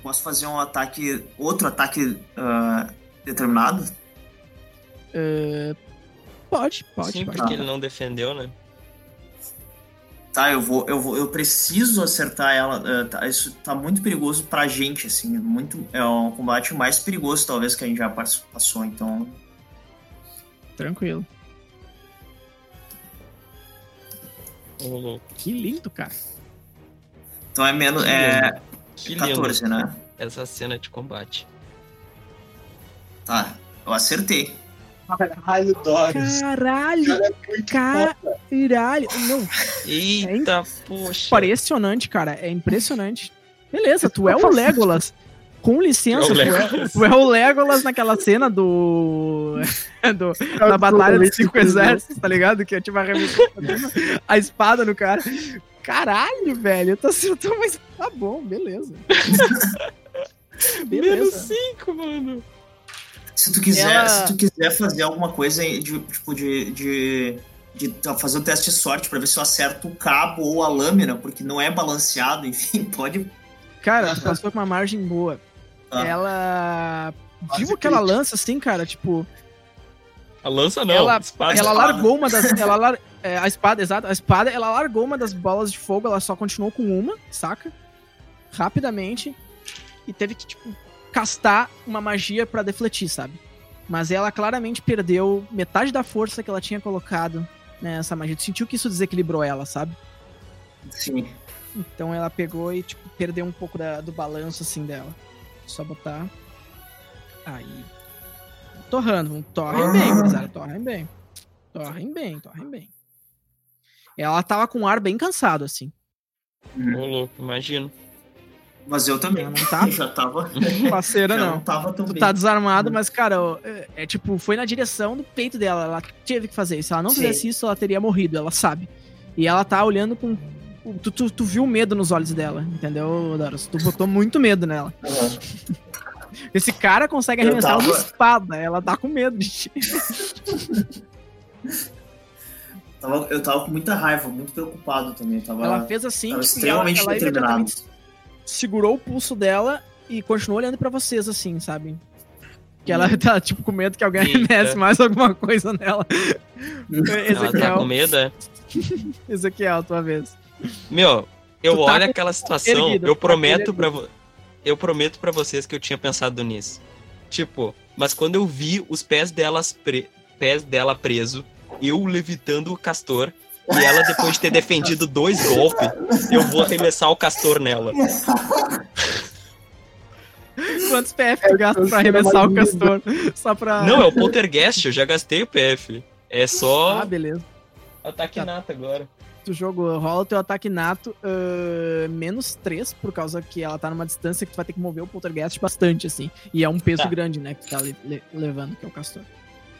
[SPEAKER 4] Posso fazer um ataque, outro ataque ah, determinado?
[SPEAKER 1] Pode, pode,
[SPEAKER 3] sim,
[SPEAKER 1] pode.
[SPEAKER 3] porque ele não defendeu, né?
[SPEAKER 4] Tá, eu vou, eu vou, eu preciso acertar ela. ah, tá, isso tá muito perigoso pra gente, assim. Muito, é um combate mais perigoso, talvez, que a gente já pass- passou. Então,
[SPEAKER 1] Tranquilo.
[SPEAKER 3] Ô, louco.
[SPEAKER 1] Que lindo, cara.
[SPEAKER 4] Então é menos, é
[SPEAKER 3] Que lindo
[SPEAKER 4] 14, né?
[SPEAKER 3] essa cena de combate.
[SPEAKER 4] Tá, eu acertei.
[SPEAKER 5] Caralho, Doris.
[SPEAKER 1] Caralho!
[SPEAKER 5] Cara, é.
[SPEAKER 1] Caralho! Não,
[SPEAKER 3] Eita, poxa.
[SPEAKER 1] impressionante, cara. É impressionante. Beleza, tu é o Legolas. Com licença,
[SPEAKER 3] É
[SPEAKER 1] tu, é, tu é o Legolas naquela cena do. do da Batalha dos Cinco Exércitos, tá ligado? Que eu tive a espada no cara. Caralho, velho. Eu tô acertando, mas tá bom, beleza.
[SPEAKER 3] Menos
[SPEAKER 1] Beleza.
[SPEAKER 3] 5, mano.
[SPEAKER 4] Se tu quiser,
[SPEAKER 1] Ela-
[SPEAKER 4] se tu quiser fazer alguma coisa de tipo de, de, de fazer um teste de sorte pra ver se eu acerto o cabo ou a lâmina, porque não é balanceado, enfim, pode.
[SPEAKER 1] Cara, tu passou com uma margem boa.
[SPEAKER 4] Ah.
[SPEAKER 1] Ela.
[SPEAKER 5] Quase
[SPEAKER 1] Viu aquela lança assim, cara? Tipo,
[SPEAKER 3] A lança não.
[SPEAKER 1] Ela- ela largou uma das. Ela lar- é, a espada, exato. A espada, ela largou uma das bolas de fogo, ela só continuou com uma, saca? Rapidamente. E teve que, tipo, castar uma magia pra defletir, sabe? Mas ela claramente perdeu metade da força que ela tinha colocado nessa magia. Tu sentiu que isso desequilibrou ela, sabe?
[SPEAKER 4] Sim.
[SPEAKER 1] Então ela pegou e, tipo, perdeu um pouco da- do balanço, assim, dela. Só botar. Aí. Torrando. Torrem bem, gurizada. Torrem bem. Torrem bem, torrem bem. Ela tava com o ar bem cansado, assim.
[SPEAKER 3] Ô, louco, imagino.
[SPEAKER 4] Mas eu também.
[SPEAKER 1] Ela não tá
[SPEAKER 4] já tava.
[SPEAKER 1] parceira, não.
[SPEAKER 4] não tava tão
[SPEAKER 1] Tu
[SPEAKER 4] bem.
[SPEAKER 1] tá desarmado, mas, cara, é, é tipo, foi na direção do peito dela. Ela teve que fazer isso. Se ela não
[SPEAKER 4] Sim.
[SPEAKER 1] fizesse isso, ela teria morrido, ela sabe. E ela tá olhando com. Tu, tu, tu viu o medo nos olhos dela, entendeu, Doros? Tu botou muito medo nela.
[SPEAKER 4] Aham.
[SPEAKER 1] Esse cara consegue arremessar uma
[SPEAKER 4] tava-
[SPEAKER 1] espada, ela tá com medo de ti.
[SPEAKER 4] Tava- eu tava com muita raiva, muito preocupado também. Tava,
[SPEAKER 1] Ela fez assim,
[SPEAKER 4] tava
[SPEAKER 1] tipo, e ela,
[SPEAKER 4] extremamente
[SPEAKER 1] ela
[SPEAKER 4] determinado.
[SPEAKER 1] imediatamente segurou o pulso dela e continuou olhando pra vocês, assim, sabe? Que ela tá, tipo, com medo que alguém arremesse mais alguma coisa nela.
[SPEAKER 3] Ela tá
[SPEAKER 1] Ezequiel,
[SPEAKER 3] com medo, é?
[SPEAKER 1] Ezequiel, tua vez.
[SPEAKER 3] Meu, eu
[SPEAKER 1] Tu tá
[SPEAKER 3] olho
[SPEAKER 1] com
[SPEAKER 3] aquela situação,
[SPEAKER 1] erguido,
[SPEAKER 3] eu
[SPEAKER 1] tá
[SPEAKER 3] prometo pra vo- eu prometo para vocês que eu tinha pensado nisso. Tipo, mas quando eu vi os pés delas pre- pés dela preso, eu levitando o castor e ela depois de ter defendido dois golpes, eu vou arremessar o castor nela.
[SPEAKER 1] Quantos PF tu gasta pra arremessar o castor? Só pra.
[SPEAKER 3] Não, é o poltergeist, eu já gastei o PF. É
[SPEAKER 1] Ah,
[SPEAKER 3] só
[SPEAKER 1] beleza.
[SPEAKER 3] ataque
[SPEAKER 1] tá.
[SPEAKER 3] nato agora.
[SPEAKER 1] Tu jogou, rola o teu ataque nato ah, menos 3, por causa que ela tá numa distância que tu vai ter que mover o poltergeist bastante, assim. E é um peso
[SPEAKER 3] Tá.
[SPEAKER 1] grande, né, que tu tá le- le- levando, que é o castor.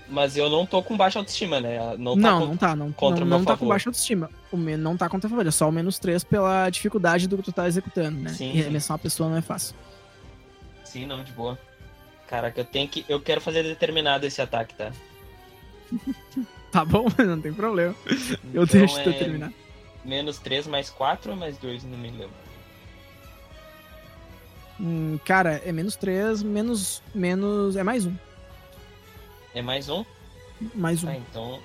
[SPEAKER 3] Mas eu não tô com baixa autoestima, né? Não
[SPEAKER 1] Não,
[SPEAKER 3] tá com-
[SPEAKER 1] não tá. Não,
[SPEAKER 3] contra
[SPEAKER 1] não,
[SPEAKER 3] o meu
[SPEAKER 1] não tá com
[SPEAKER 3] favor.
[SPEAKER 1] baixa autoestima. O men não tá contra a favor, é só o menos 3 pela dificuldade do que tu tá executando, né?
[SPEAKER 3] Sim,
[SPEAKER 1] e
[SPEAKER 3] sim.
[SPEAKER 1] arremessar uma pessoa não é fácil.
[SPEAKER 3] Sim, não, de boa. Caraca, eu tenho que. Eu quero fazer determinado esse ataque, tá?
[SPEAKER 1] Tá bom, não tem problema. Eu
[SPEAKER 3] Então
[SPEAKER 1] deixo tu
[SPEAKER 3] é
[SPEAKER 1] terminar.
[SPEAKER 3] Menos 3 mais 4 ou mais 2? Não me lembro.
[SPEAKER 1] Hum, cara, é menos 3, menos. menos. É mais um.
[SPEAKER 3] É mais um?
[SPEAKER 1] Mais um.
[SPEAKER 3] Ah, então.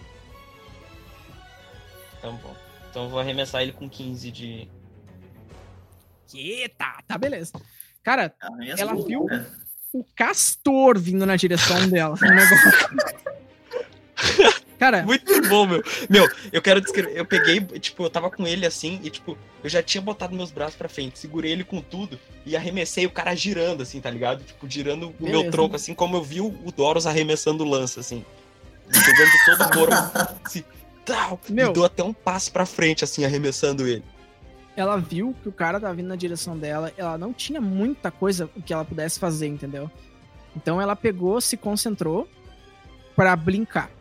[SPEAKER 3] Então bom. Então eu vou arremessar ele com 15 de.
[SPEAKER 1] Eita, tá beleza. Cara,
[SPEAKER 4] é
[SPEAKER 1] Ela viu?
[SPEAKER 4] né?
[SPEAKER 1] o castor vindo na direção dela. Cara,
[SPEAKER 3] Muito bom, meu. Meu, eu quero descrever. Eu peguei, tipo, eu tava com ele assim e, tipo, eu já tinha botado meus braços pra frente, segurei ele com tudo e arremessei o cara girando, assim, tá ligado? Tipo, girando o meu tronco, assim, como eu vi o Doros arremessando o lança, assim. Jogando todo o corpo. Assim, tal,
[SPEAKER 1] Meu.
[SPEAKER 3] e dou até um passo pra frente, assim, arremessando ele.
[SPEAKER 1] ela viu que o cara tava vindo na direção dela, ela não tinha muita coisa que ela pudesse fazer, entendeu? Então ela pegou, se concentrou pra brincar.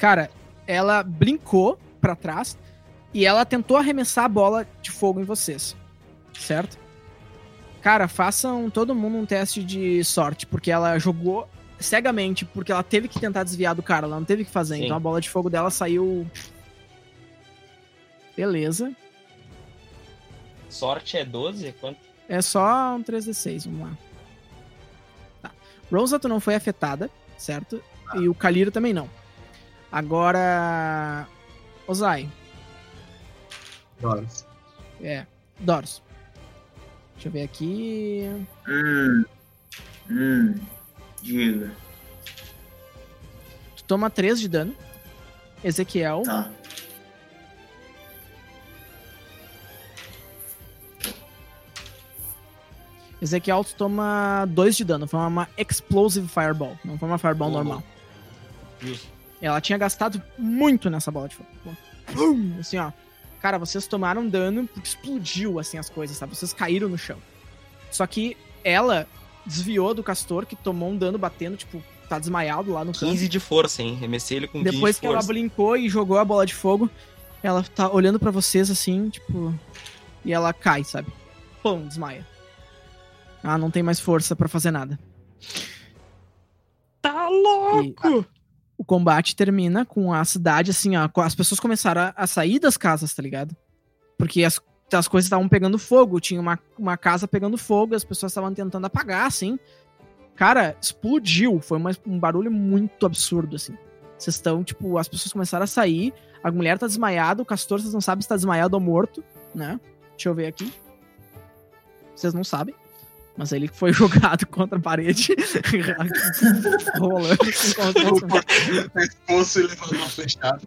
[SPEAKER 1] Cara, ela brincou pra trás e ela tentou arremessar a bola de fogo em vocês. Certo? Cara, façam todo mundo um teste de sorte, porque ela jogou cegamente, porque ela teve que tentar desviar do cara, ela não teve que fazer.
[SPEAKER 3] Sim.
[SPEAKER 1] Então a bola de fogo dela saiu. Beleza.
[SPEAKER 3] Sorte é 12? Quanto?
[SPEAKER 1] É só um 3d6, vamos lá. Tá. Rosa, tu não foi afetada, certo? E o Kaliro também não. Agora. Ozai,
[SPEAKER 5] Doris.
[SPEAKER 1] é. Doros. Deixa eu ver aqui.
[SPEAKER 4] Hum. Hum. Diga.
[SPEAKER 1] Tu toma 3 de dano. Ezequiel.
[SPEAKER 4] Tá.
[SPEAKER 1] Ezequiel, tu toma 2 de dano. Foi uma Explosive Fireball. Não foi uma Fireball
[SPEAKER 3] Uhum.
[SPEAKER 1] normal.
[SPEAKER 3] Isso.
[SPEAKER 1] Ela tinha gastado muito nessa bola de fogo. Pum! Assim, ó. Cara, vocês tomaram dano porque explodiu, assim, as coisas, sabe? Vocês caíram no chão. Só que ela desviou do castor, que tomou um dano batendo, tipo, tá desmaiado lá no canto.
[SPEAKER 3] 15 de força, hein? Remessei ele com 15
[SPEAKER 1] Depois
[SPEAKER 3] de
[SPEAKER 1] que ela
[SPEAKER 3] força.
[SPEAKER 1] brincou e jogou a bola de fogo, ela tá olhando pra vocês assim, tipo. E ela cai, sabe? Pum, desmaia. Ah, não tem mais força pra fazer nada.
[SPEAKER 3] Tá louco!
[SPEAKER 1] O combate termina com a cidade, assim, ó. As pessoas começaram a, a sair das casas, tá ligado? Porque as, as coisas estavam pegando fogo. Tinha uma, uma casa pegando fogo, as pessoas estavam tentando apagar, assim. Cara, explodiu. Foi uma- um barulho muito absurdo, assim. Vocês estão, tipo, as pessoas começaram a sair. A mulher tá desmaiada, o castor, vocês não sabem se tá desmaiado ou morto, né? Deixa eu ver aqui. Vocês não sabem. Mas ele foi jogado contra a parede. rolando um-
[SPEAKER 5] Pescoço e levando uma flechada.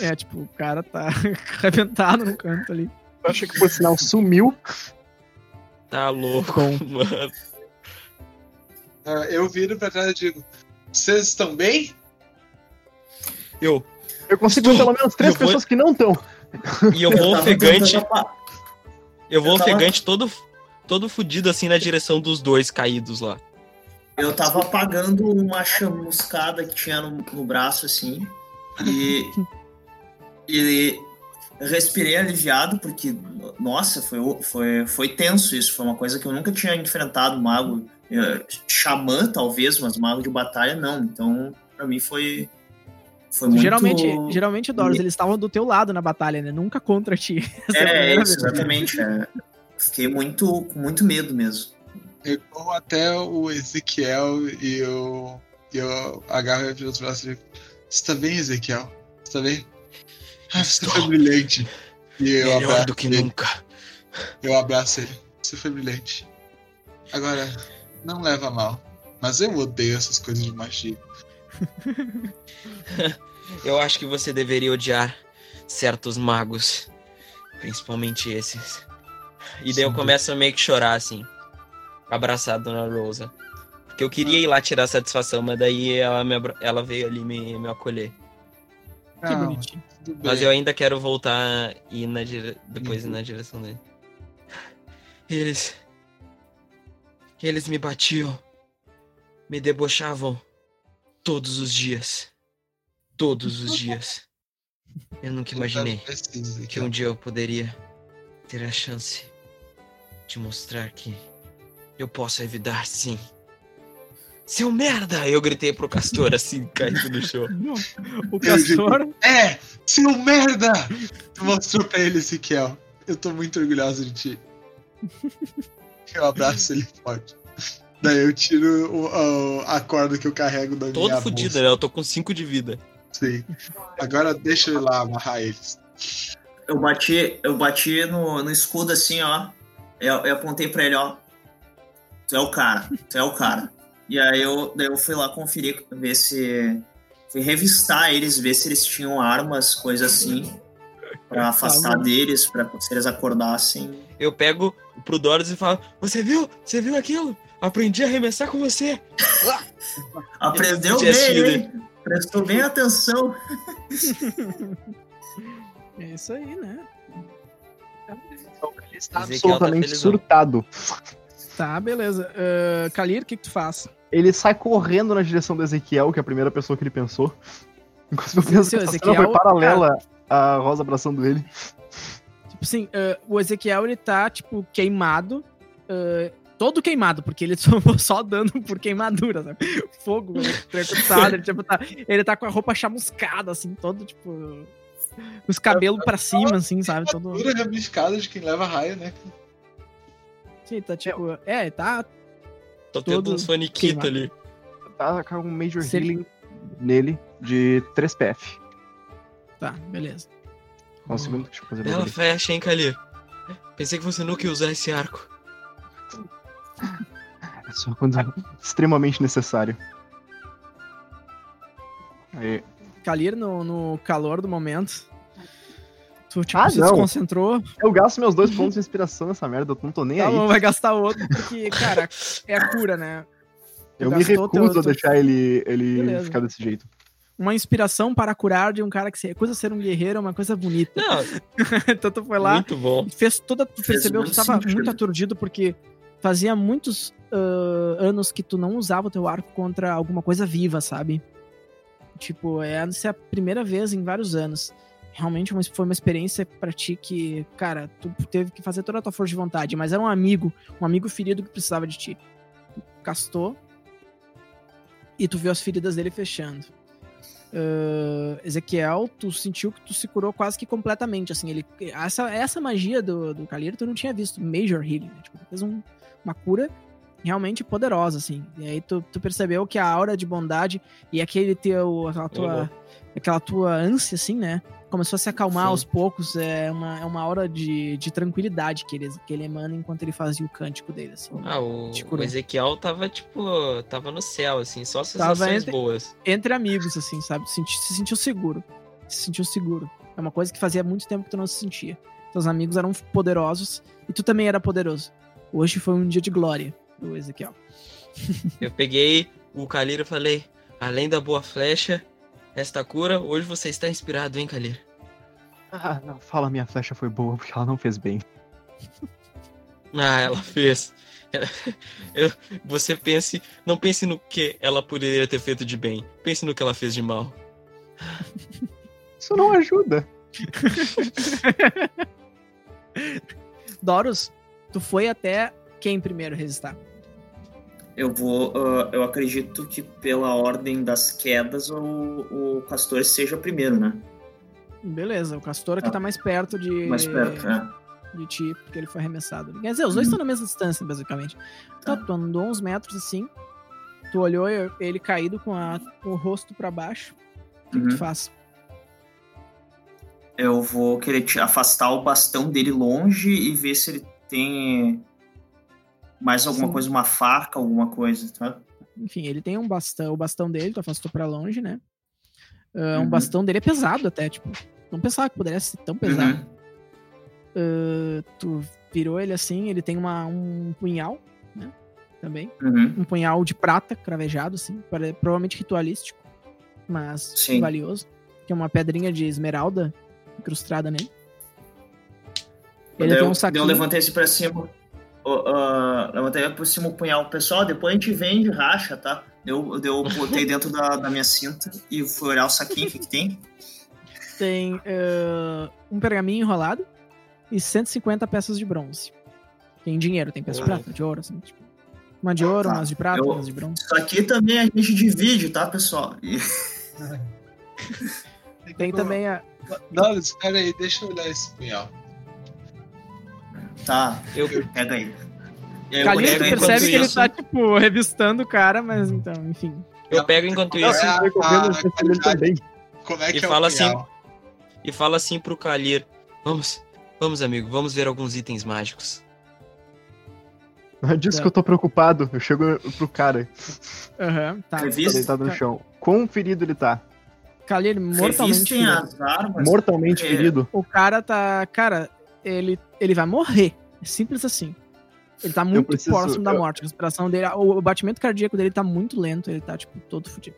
[SPEAKER 1] É, tipo, o cara tá arrebentado no canto ali.
[SPEAKER 2] Eu achei que por sinal sumiu.
[SPEAKER 3] Tá louco,
[SPEAKER 1] Bom.
[SPEAKER 3] mano.
[SPEAKER 5] Ah, Eu viro pra trás e digo: Vocês estão bem?
[SPEAKER 3] Eu.
[SPEAKER 2] Eu consigo pelo menos três
[SPEAKER 3] eu vou-
[SPEAKER 2] pessoas que não estão.
[SPEAKER 3] E eu vou ofegante. Eu vou ofegante todo, todo fudido assim na direção dos dois caídos lá.
[SPEAKER 4] Eu tava apagando uma chamuscada que tinha no, no braço, assim. E. e respirei aliviado, porque, nossa, foi, foi, foi tenso isso. Foi uma coisa que eu nunca tinha enfrentado mago. eh, Xamã, talvez, mas mago de batalha, não. Então, pra mim foi. Foi muito.
[SPEAKER 1] Geralmente, geralmente, Doris, eles estavam do teu lado na batalha, né? Nunca contra ti.
[SPEAKER 4] É,
[SPEAKER 1] primeira
[SPEAKER 4] isso, exatamente. é. Fiquei muito, com muito medo mesmo.
[SPEAKER 5] Vou até o Ezequiel e eu, e eu agarro ele pelos braços e digo: Você tá bem, Ezequiel? Você tá bem? Ah, você
[SPEAKER 3] Estou.
[SPEAKER 5] foi brilhante. E eu
[SPEAKER 3] Melhor
[SPEAKER 5] abraço
[SPEAKER 3] do que
[SPEAKER 5] ele.
[SPEAKER 3] nunca.
[SPEAKER 5] Eu abraço ele. Você foi brilhante. Agora, não leva mal. Mas eu odeio essas coisas de magia.
[SPEAKER 3] Eu acho que você deveria odiar certos magos. Principalmente esses. E daí eu começo a meio que chorar, assim. Abraçado na Rosa. Porque eu queria ir lá tirar satisfação, mas daí ela, me ela veio ali me, me acolher.
[SPEAKER 1] Que
[SPEAKER 5] Não,
[SPEAKER 1] bonitinho.
[SPEAKER 3] Mas eu ainda quero voltar e ir na dire... depois ir na direção dele. Eles. Eles me batiam. Me debochavam. Todos os dias. Todos os dias. Eu nunca imaginei
[SPEAKER 5] Eu preciso,
[SPEAKER 3] que um dia eu poderia ter a chance de mostrar que eu posso evitar sim. Seu merda! Eu gritei pro Castor assim, caindo no chão.
[SPEAKER 1] Não. O castor.
[SPEAKER 5] É! Seu merda! Tu mostrou pra ele, Ezequiel. Eu tô muito orgulhoso de ti. Eu abraço ele forte. Daí eu tiro o- o- a corda que eu carrego da
[SPEAKER 3] Todo
[SPEAKER 5] minha
[SPEAKER 3] fudido,
[SPEAKER 5] bolsa.
[SPEAKER 3] né? Eu tô com 5 de vida.
[SPEAKER 5] Sim. Agora deixa eu ir lá amarrar eles.
[SPEAKER 4] Eu bati, eu bati no, no escudo assim, ó. Eu, eu apontei pra ele, ó. Tu é o cara, tu é o cara. E aí eu, daí eu fui lá conferir, ver se. Fui revistar eles, ver se eles tinham armas, coisas assim. Pra afastar deles, pra se eles acordassem.
[SPEAKER 3] Eu pego pro Doris e falo: Você viu? Você viu aquilo? Aprendi a arremessar com você.
[SPEAKER 4] Aprendeu
[SPEAKER 3] podia
[SPEAKER 4] bem, hein? Prestou bem atenção.
[SPEAKER 1] É isso aí, né?
[SPEAKER 2] Ele está
[SPEAKER 3] tá
[SPEAKER 2] absolutamente surtado.
[SPEAKER 1] Tá, beleza. Uh, Kalir, o que, que tu faz?
[SPEAKER 2] Ele sai correndo na direção do Ezequiel, que é a primeira pessoa que ele pensou. Enquanto eu penso que cena
[SPEAKER 1] Ezequiel,
[SPEAKER 2] foi paralela à Rosa abraçando ele.
[SPEAKER 1] Tipo assim, uh, o Ezequiel, ele tá, tipo, queimado. uh, todo queimado, porque ele tomou só dano por queimadura, sabe? Fogo, percussado, ele, tipo, tá, ele tá com a roupa chamuscada, assim, todo, tipo... Os cabelos pra cima, assim, sabe? Todo...
[SPEAKER 5] Dura ramificada de quem leva raio, né?
[SPEAKER 1] Sim, tá, tipo... É, tá...
[SPEAKER 3] Tô tendo
[SPEAKER 1] Todo
[SPEAKER 3] um
[SPEAKER 1] queimado.
[SPEAKER 3] ali.
[SPEAKER 2] Tá com um Major
[SPEAKER 1] Se ele-
[SPEAKER 2] Healing nele de 3 PF.
[SPEAKER 1] Tá, beleza.
[SPEAKER 2] Só um segundo, deixa eu fazer
[SPEAKER 3] Bela fecha, hein, Kalir? Pensei que você nunca ia usar esse arco.
[SPEAKER 2] É só quando extremamente necessário. Aí,
[SPEAKER 1] Kalir, no, no calor do momento, tu, tipo,
[SPEAKER 2] Ah,
[SPEAKER 1] se
[SPEAKER 2] não.
[SPEAKER 1] desconcentrou,
[SPEAKER 2] eu gasto meus dois pontos de inspiração nessa merda, eu não tô nem
[SPEAKER 1] tá
[SPEAKER 2] aí.
[SPEAKER 1] bom, vai gastar outro, porque, cara, é a cura, né? Tu
[SPEAKER 2] Eu me recuso
[SPEAKER 1] teu-
[SPEAKER 2] a deixar ele, ele
[SPEAKER 1] Beleza.
[SPEAKER 2] ficar desse jeito.
[SPEAKER 1] Uma inspiração para curar de um cara que se recusa a ser um guerreiro é uma coisa bonita.
[SPEAKER 3] Não,
[SPEAKER 1] então tu foi lá,
[SPEAKER 3] muito bom.
[SPEAKER 1] fez toda. Tu percebeu que
[SPEAKER 4] muito
[SPEAKER 1] tu tava
[SPEAKER 4] sentido.
[SPEAKER 1] muito aturdido porque fazia muitos ah, anos que tu não usava o teu arco contra alguma coisa viva, sabe? Tipo, é, a primeira vez em vários anos. Realmente foi uma experiência pra ti que, cara, tu teve que fazer toda a tua força de vontade, mas era um amigo, um amigo ferido que precisava de ti. Castou e tu viu as feridas dele fechando. Ah, Ezequiel, tu sentiu que tu se curou quase que completamente, assim, ele essa, essa magia do, do tu não tinha visto, Major Healing, né? tipo, fez um- uma cura realmente poderosa, assim, e aí tu, tu percebeu que a aura de bondade e aquele teu, aquela tua, aquela tua ânsia, assim, né, começou a se acalmar
[SPEAKER 3] Sim.
[SPEAKER 1] aos poucos, é uma, é uma aura de, de tranquilidade que ele, que ele emana enquanto ele fazia o cântico dele, assim.
[SPEAKER 3] Ah, o, o. Ezequiel tava, tipo, tava no céu, assim, só
[SPEAKER 1] Tava
[SPEAKER 3] sensações
[SPEAKER 1] entre-
[SPEAKER 3] boas.
[SPEAKER 1] entre amigos, assim, sabe? Senti- se sentiu seguro. Se sentiu seguro. É uma coisa que fazia muito tempo que tu não se sentia. Teus amigos eram poderosos e tu também era poderoso. Hoje foi um dia de glória do Ezequiel.
[SPEAKER 3] Eu peguei o Kalir e falei, além da boa flecha, esta cura, hoje você está inspirado, hein, Kalir?
[SPEAKER 2] Ah, não, fala minha flecha foi boa, porque ela não fez bem.
[SPEAKER 3] Ah, ela fez. Eu- você pense, não pense no que ela poderia ter feito de bem. Pense no que ela fez de mal.
[SPEAKER 2] Isso não ajuda.
[SPEAKER 1] Doros, tu foi até quem primeiro resistar?
[SPEAKER 4] Eu vou. ah, eu acredito que pela ordem das quedas o, o Castor seja o primeiro, né?
[SPEAKER 1] Beleza, o Castor que
[SPEAKER 4] Ah.
[SPEAKER 1] tá mais perto de,
[SPEAKER 4] Mais perto, né?
[SPEAKER 1] de ti, porque ele foi arremessado. Quer dizer, os dois
[SPEAKER 4] Uhum.
[SPEAKER 1] estão na mesma distância, basicamente. Tá,
[SPEAKER 4] Tá.
[SPEAKER 1] tu andou uns metros assim, tu olhou ele caído com, a- com o rosto pra baixo. O que, que tu
[SPEAKER 4] Uhum.
[SPEAKER 1] faz?
[SPEAKER 4] Eu vou querer te- afastar o bastão dele longe e ver se ele tem mais alguma
[SPEAKER 1] Sim.
[SPEAKER 4] coisa, uma faca, alguma coisa, tá?
[SPEAKER 1] Enfim, ele tem um bastão, o bastão dele, tu afastou pra longe, né? Um
[SPEAKER 4] Uhum.
[SPEAKER 1] bastão dele é pesado até, tipo. Não pensava que pudesse ser tão pesado.
[SPEAKER 4] Uhum.
[SPEAKER 1] Ah, tu virou ele assim, ele tem uma, um punhal, né? Também.
[SPEAKER 4] Uhum.
[SPEAKER 1] Um punhal de prata, cravejado, assim. Provavelmente ritualístico, mas
[SPEAKER 4] Sim.
[SPEAKER 1] valioso. Tem uma pedrinha de esmeralda incrustada nele. Ele
[SPEAKER 4] Daí
[SPEAKER 1] tem
[SPEAKER 4] eu,
[SPEAKER 1] um
[SPEAKER 4] daí eu
[SPEAKER 1] saquinho.
[SPEAKER 4] levantei esse pra cima. Ah, levantei por cima o punhal. Pessoal, depois a gente vende, racha, tá? Eu, eu botei dentro da, da minha cinta e fui olhar o saquinho, o que, que tem.
[SPEAKER 1] Tem ah, um pergaminho enrolado e 150 peças de bronze. Tem dinheiro, tem peças de prata, de ouro, assim. Tipo, uma de ouro,
[SPEAKER 4] Tá.
[SPEAKER 1] umas de prata,
[SPEAKER 4] Eu-
[SPEAKER 1] umas de bronze.
[SPEAKER 4] Isso aqui também a gente divide, tá, pessoal? E-
[SPEAKER 1] Tem também a.
[SPEAKER 5] Não, espera aí, deixa eu olhar esse punhal.
[SPEAKER 4] Tá,
[SPEAKER 3] Eu,
[SPEAKER 4] pega aí. E aí eu
[SPEAKER 1] percebe que ele tá, tipo, revistando o cara, mas então, enfim.
[SPEAKER 3] eu pego enquanto
[SPEAKER 5] Não,
[SPEAKER 3] isso
[SPEAKER 5] é a-. Como é
[SPEAKER 3] E
[SPEAKER 5] que é
[SPEAKER 3] fala
[SPEAKER 5] punhal?
[SPEAKER 3] e fala assim pro Kalir: Vamos, vamos, amigo, vamos ver alguns itens mágicos.
[SPEAKER 2] Não é disso
[SPEAKER 1] Tá.
[SPEAKER 2] que eu tô preocupado. Eu chego pro cara,
[SPEAKER 1] Aham, tá.
[SPEAKER 2] tá
[SPEAKER 4] Revista,
[SPEAKER 2] deitado no chão. Quão ferido ele tá?
[SPEAKER 1] Kalir, mortalmente
[SPEAKER 4] revistem
[SPEAKER 1] ferido.
[SPEAKER 4] as armas.
[SPEAKER 2] Mortalmente
[SPEAKER 4] É.
[SPEAKER 2] ferido?
[SPEAKER 1] O cara tá. Cara, ele, ele vai morrer. É simples assim. Ele tá muito
[SPEAKER 2] preciso-
[SPEAKER 1] próximo da
[SPEAKER 2] eu-
[SPEAKER 1] morte. A respiração dele. O, batimento cardíaco dele tá muito lento. Ele tá, tipo, todo fudido.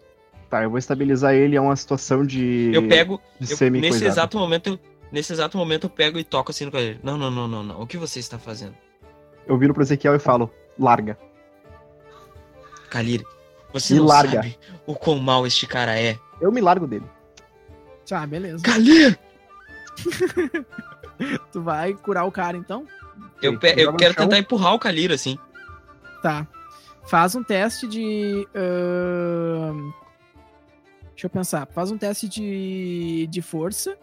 [SPEAKER 2] Tá, eu vou estabilizar ele. É uma situação de,
[SPEAKER 3] Eu pego,
[SPEAKER 2] de
[SPEAKER 3] eu-
[SPEAKER 2] semi
[SPEAKER 3] nesse exato momento, eu, Nesse exato momento eu pego e toco assim no Kalir. Não, não, não, não, não. O que você está fazendo?
[SPEAKER 2] Eu viro pro Ezequiel e falo, larga.
[SPEAKER 3] Kalir, você
[SPEAKER 2] Me
[SPEAKER 3] não
[SPEAKER 2] larga.
[SPEAKER 3] sabe o quão mal este cara é.
[SPEAKER 2] Eu me largo dele.
[SPEAKER 1] Tá, beleza.
[SPEAKER 3] Kalir!
[SPEAKER 1] Tu vai curar o cara então?
[SPEAKER 3] Eu, eu quero
[SPEAKER 2] chão.
[SPEAKER 3] tentar empurrar o Kalir, assim.
[SPEAKER 1] Tá. Faz um teste de. ahn, Deixa eu pensar. Faz um teste de, de força.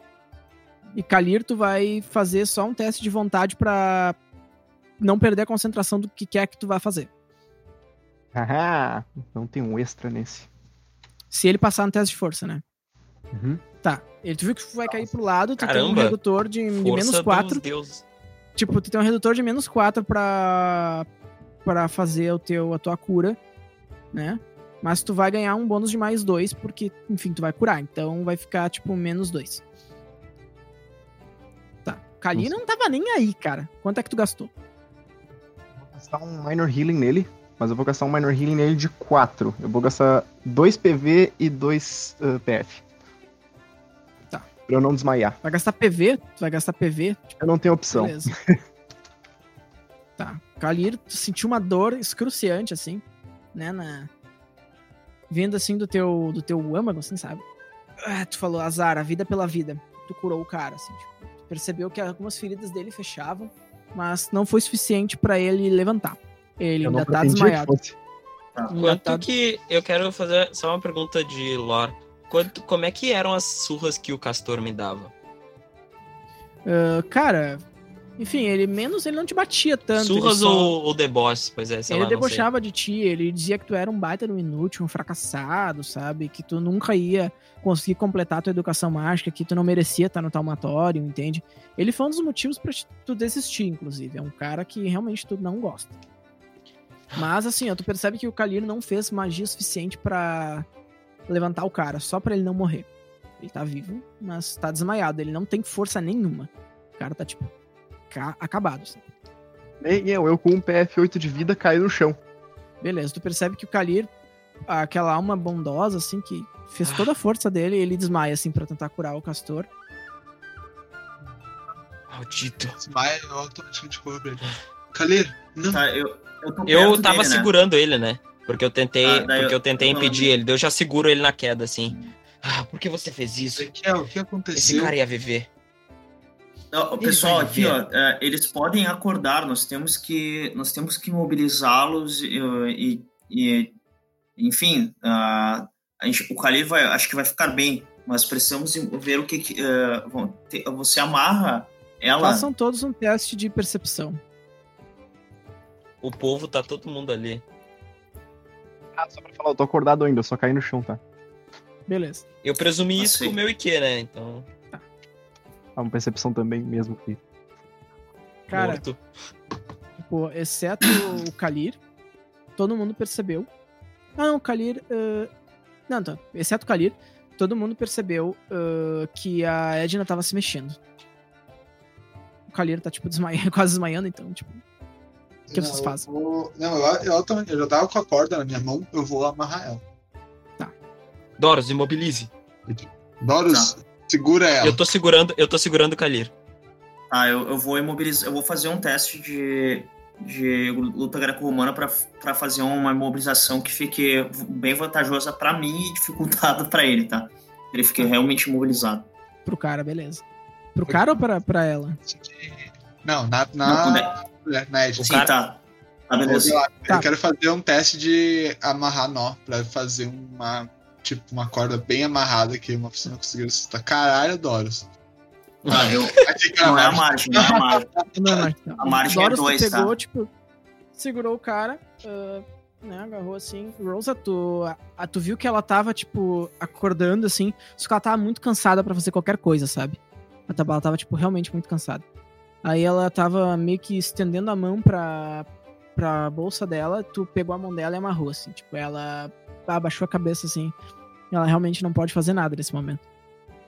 [SPEAKER 1] E Kalir, tu vai fazer só um teste de vontade pra não perder a concentração do que quer que tu vai fazer.
[SPEAKER 2] Haha, não tem um extra nesse.
[SPEAKER 1] Se ele passar no teste de força, né?
[SPEAKER 2] Uhum.
[SPEAKER 1] Tá. Ele, tu viu que tu vai cair pro lado, tu tem um
[SPEAKER 3] Caramba.
[SPEAKER 1] redutor de, de menos
[SPEAKER 3] dos
[SPEAKER 1] 4.
[SPEAKER 3] deuses.
[SPEAKER 1] Tipo, tu tem um redutor de menos 4 pra, pra fazer o teu, a tua cura, né? Mas tu vai ganhar um bônus de mais 2, porque, enfim, tu vai curar. Então vai ficar, tipo, menos 2. Tá. Kali não tava nem aí, cara. Quanto é que tu gastou?
[SPEAKER 2] Vou gastar um Minor Healing nele, mas eu vou gastar um Minor Healing nele de 4. Eu vou gastar 2 PV e 2 PF.
[SPEAKER 1] Tá.
[SPEAKER 2] Pra eu não desmaiar.
[SPEAKER 1] Vai gastar PV? Tu vai gastar PV? Tipo,
[SPEAKER 2] Eu não tenho opção.
[SPEAKER 1] beleza. tá. Kalir, tu sentiu uma dor excruciante, assim, né? Na... Vindo, assim, do teu, do teu âmago, assim, sabe? Ah, tu falou, azar, a vida pela vida. Tu curou o cara, assim, tipo, tu percebeu que algumas feridas dele fechavam, mas não foi suficiente pra ele levantar. Ele
[SPEAKER 2] Eu não
[SPEAKER 1] ainda tá desmaiado.
[SPEAKER 2] fosse.
[SPEAKER 1] Ainda
[SPEAKER 3] Quanto
[SPEAKER 1] tá-
[SPEAKER 3] que. Eu quero fazer só uma pergunta de lore. Quanto, como é que eram as surras que o Castor me dava?
[SPEAKER 1] Ah, cara, enfim, ele menos ele não te batia tanto.
[SPEAKER 3] surras
[SPEAKER 1] só-
[SPEAKER 3] ou, ou deboche, pois é, sei
[SPEAKER 1] ele
[SPEAKER 3] lá,
[SPEAKER 1] debochava de ti, ele dizia que tu era um baita no inútil, um fracassado, sabe? Que tu nunca ia conseguir completar a tua educação mágica, que tu não merecia estar no taumatório, entende? Ele foi um dos motivos pra tu desistir, inclusive. É um cara que realmente tu não gosta. Mas assim, ó, tu percebe que o Kalir não fez magia suficiente pra levantar o cara, só pra ele não morrer. Ele tá vivo, mas tá desmaiado, ele não tem força nenhuma. O cara tá, tipo, ca- acabado, sabe?
[SPEAKER 2] Nem eu, eu com um PF8 de vida caí no chão.
[SPEAKER 1] Beleza, tu percebe que o Kalir, aquela alma bondosa, assim, que fez toda a força dele, ele desmaia, assim, pra tentar curar o Castor.
[SPEAKER 3] Maldito.
[SPEAKER 5] Desmaia, eu automaticamente corro pra ele. Kalir, não.
[SPEAKER 4] Tá, eu, eu
[SPEAKER 3] Eu tava
[SPEAKER 4] dele, né?
[SPEAKER 3] segurando ele, né? Porque eu tentei,
[SPEAKER 4] Ah,
[SPEAKER 3] porque
[SPEAKER 4] eu-
[SPEAKER 3] eu tentei impedir
[SPEAKER 4] falando-
[SPEAKER 3] ele. daí Eu já seguro ele na queda, assim. Ah, por que você fez isso?
[SPEAKER 5] Ezequiel, o que
[SPEAKER 3] Esse
[SPEAKER 5] aconteceu?
[SPEAKER 3] cara ia viver. Ele
[SPEAKER 4] pessoal, aqui, ó, é, eles podem acordar, nós temos que, nós temos que mobilizá-los e, e- e- enfim, a gente, o Khalil vai, acho que vai ficar bem, mas precisamos ver o que, que ter- você amarra ela.
[SPEAKER 1] Façam todos um teste de percepção.
[SPEAKER 3] O povo tá todo mundo ali.
[SPEAKER 2] Ah, só pra falar, eu tô acordado ainda, eu só caí no chão, tá?
[SPEAKER 1] Beleza.
[SPEAKER 3] Eu presumi
[SPEAKER 4] Ah,
[SPEAKER 3] isso
[SPEAKER 4] sei.
[SPEAKER 3] com o meu IQ, né? Então.
[SPEAKER 2] Ah, uma percepção também, mesmo que.
[SPEAKER 1] Cara,
[SPEAKER 3] morto.
[SPEAKER 1] tipo, exceto o Kalir, todo mundo percebeu. Ah, não, o Kalir. ah, Não, tá. Exceto o Kalir, todo mundo percebeu ah, que a Edna tava se mexendo. O Kalir tá, tipo, desmaia... quase desmaiando, então, tipo. O que
[SPEAKER 5] Não,
[SPEAKER 1] vocês
[SPEAKER 5] eu
[SPEAKER 1] fazem?
[SPEAKER 5] vou- Não, eu, eu, eu já tava com a corda na minha mão, eu vou amarrar ela.
[SPEAKER 3] Doros, imobilize.
[SPEAKER 5] Doros, segura ela.
[SPEAKER 3] Eu tô segurando, eu tô segurando o Kalir.
[SPEAKER 4] Ah, eu, eu vou imobilizar, eu vou fazer um teste de, de luta greco-romana para fazer uma imobilização que fique bem vantajosa para mim e dificultada para ele, tá? Ele fique realmente imobilizado.
[SPEAKER 1] Pro cara, beleza. Pro cara ou pra, pra ela?
[SPEAKER 5] Não, na,
[SPEAKER 4] Não,
[SPEAKER 5] na,
[SPEAKER 4] quando é-
[SPEAKER 5] na Edge.
[SPEAKER 4] Sim,
[SPEAKER 3] cara-
[SPEAKER 4] tá. Tá, beleza.
[SPEAKER 5] Eu,
[SPEAKER 1] Tá.
[SPEAKER 5] eu quero fazer um teste de amarrar nó, pra fazer uma, tipo, uma corda bem amarrada que uma pessoa não conseguiu assustar. Caralho, Doros.
[SPEAKER 4] Tá, eu, não é a
[SPEAKER 5] margem.
[SPEAKER 4] não é a margem.
[SPEAKER 1] Não, não, não.
[SPEAKER 4] A margem é dois, tá?
[SPEAKER 1] pegou, tipo, segurou o cara, ah, né, agarrou assim. Rosa, tu, a- tu viu que ela tava, tipo, acordando, assim, só que ela tava muito cansada pra fazer qualquer coisa, sabe? Ela tava, ela tava, tipo, realmente muito cansada. Aí ela tava meio que estendendo a mão pra, pra bolsa dela, tu pegou a mão dela e amarrou, assim, tipo, ela abaixou a cabeça, assim, ela realmente não pode fazer nada nesse momento.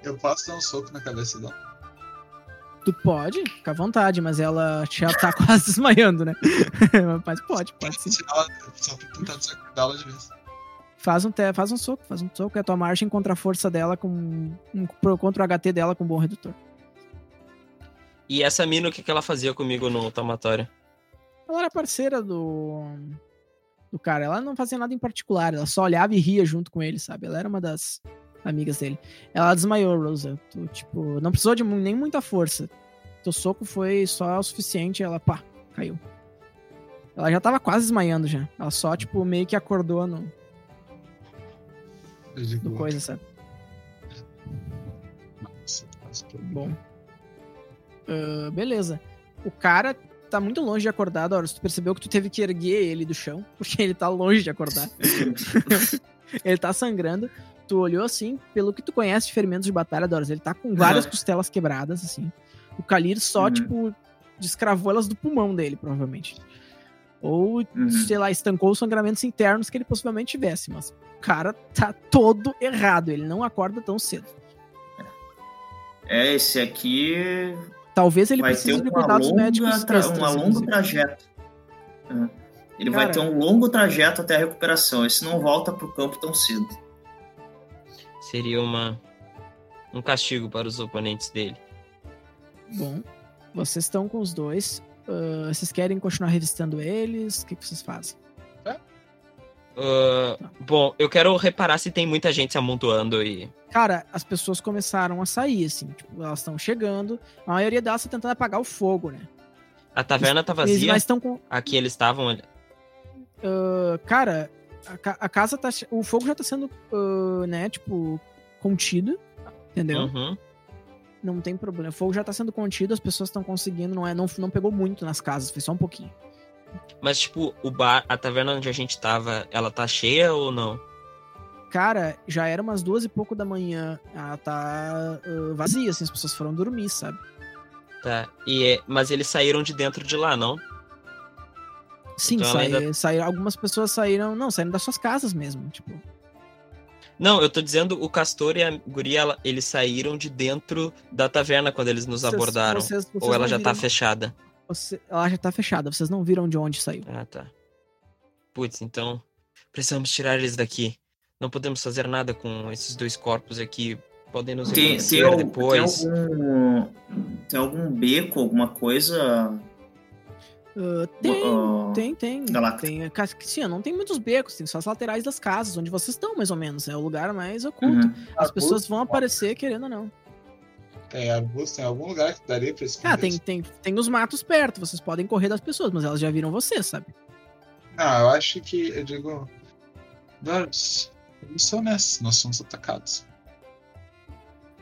[SPEAKER 5] Eu posso dar um soco na cabeça dela.
[SPEAKER 1] Tu pode, fica à vontade, mas ela já tá quase desmaiando, né? mas pode, pode sim.
[SPEAKER 5] Só pra tentar desacordar ela de vez.
[SPEAKER 1] Faz um, te- faz um soco, faz um soco, é a tua margem contra a força dela com. contra o HT dela com um bom redutor.
[SPEAKER 3] E essa mina, o que, que ela fazia comigo no tomatório?
[SPEAKER 1] Ela era parceira do. do cara. Ela não fazia nada em particular. Ela só olhava e ria junto com ele, sabe? Ela era uma das amigas dele. Ela desmaiou, Rosa. Tu, tipo, não precisou de nem muita força. Teu soco foi só o suficiente. Ela, pá, caiu. Ela já tava quase desmaiando já. Ela só, tipo, meio que acordou no, do coisa, sabe?
[SPEAKER 5] "Nossa, mas que
[SPEAKER 1] Bom. Ah, beleza. O cara tá muito longe de acordar, Doros. Tu percebeu que tu teve que erguer ele do chão, porque ele tá longe de acordar. ele tá sangrando. Tu olhou assim, pelo que tu conhece de ferimentos de batalha, Doros, ele tá com várias
[SPEAKER 4] Uhum.
[SPEAKER 1] costelas quebradas, assim. O Kalir só,
[SPEAKER 4] Uhum.
[SPEAKER 1] tipo, descravou elas do pulmão dele, provavelmente. Ou,
[SPEAKER 4] Uhum.
[SPEAKER 1] sei lá, estancou os sangramentos internos que ele possivelmente tivesse, mas o cara tá todo errado, ele não acorda tão cedo.
[SPEAKER 4] É, esse aqui
[SPEAKER 1] Talvez ele
[SPEAKER 4] vai ter
[SPEAKER 1] precise de
[SPEAKER 4] uma
[SPEAKER 1] cuidados médicos
[SPEAKER 4] longa, tra...
[SPEAKER 1] extras,
[SPEAKER 4] uma longo trajeto. É. Ele vai
[SPEAKER 1] Cara-
[SPEAKER 4] ter um longo trajeto até a recuperação. Esse não volta pro campo tão cedo.
[SPEAKER 3] Seria uma um castigo para os oponentes dele.
[SPEAKER 1] Bom, vocês estão com os dois. Ah, vocês querem continuar revistando eles? O que, que vocês fazem?
[SPEAKER 3] Ah, bom, eu quero reparar se tem muita gente se amontoando e.
[SPEAKER 1] Cara, as pessoas começaram a sair, assim. Tipo, elas estão chegando. A maioria delas tá tentando apagar o fogo, né?
[SPEAKER 3] A taverna tá
[SPEAKER 1] Eles
[SPEAKER 3] vazia.
[SPEAKER 1] mas estão com.
[SPEAKER 3] Aqui eles estavam.
[SPEAKER 1] ah, cara, a, a casa tá. O fogo já tá sendo, ah, né, tipo, contido. Entendeu?
[SPEAKER 3] Uhum.
[SPEAKER 1] Não tem problema. O fogo já tá sendo contido, as pessoas estão conseguindo. Não, é, não, não pegou muito nas casas, foi só um pouquinho.
[SPEAKER 3] Mas, tipo, o bar, a taverna onde a gente tava, ela tá cheia ou não?
[SPEAKER 1] Cara, já era umas duas e pouco da manhã. Ela tá ah, vazia, assim, as pessoas foram dormir, sabe?
[SPEAKER 3] Tá. E é- mas eles saíram de dentro de lá, não?
[SPEAKER 1] Sim,
[SPEAKER 3] Então
[SPEAKER 1] sai-
[SPEAKER 3] ainda-
[SPEAKER 1] saíram, algumas pessoas saíram. Não, saíram das suas casas mesmo. Tipo,
[SPEAKER 3] Não, eu tô dizendo o Castor e a guria, eles saíram de dentro da taverna quando eles nos
[SPEAKER 1] Vocês-
[SPEAKER 3] abordaram.
[SPEAKER 1] vocês- vocês
[SPEAKER 3] ou ela já tá
[SPEAKER 1] viram-
[SPEAKER 3] fechada?
[SPEAKER 1] Você- ela já tá fechada, vocês não viram de onde saiu.
[SPEAKER 3] Ah, tá. Putz, então precisamos tirar eles daqui. Não podemos fazer nada com esses dois corpos aqui. Podem nos
[SPEAKER 4] Tem, tem,
[SPEAKER 3] reconhecer
[SPEAKER 4] al-
[SPEAKER 3] depois.
[SPEAKER 4] tem algum. Tem algum beco, alguma coisa.
[SPEAKER 1] Ah, tem,
[SPEAKER 4] ah,
[SPEAKER 1] tem, tem.
[SPEAKER 4] Galacta.
[SPEAKER 1] tem ca- Sim, não tem muitos becos, tem só as laterais das casas, onde vocês estão, mais ou menos. É o lugar mais oculto.
[SPEAKER 4] uhum.
[SPEAKER 1] As pessoas vão aparecer querendo ou não.
[SPEAKER 5] Tem arbusto, tem algum lugar que daria pra esconder?
[SPEAKER 1] Ah, tem, tem, tem os matos perto, vocês podem correr das pessoas, mas elas já viram vocês, sabe?
[SPEAKER 5] Não, eu acho que, eu digo... Eles são honestos, nós somos atacados.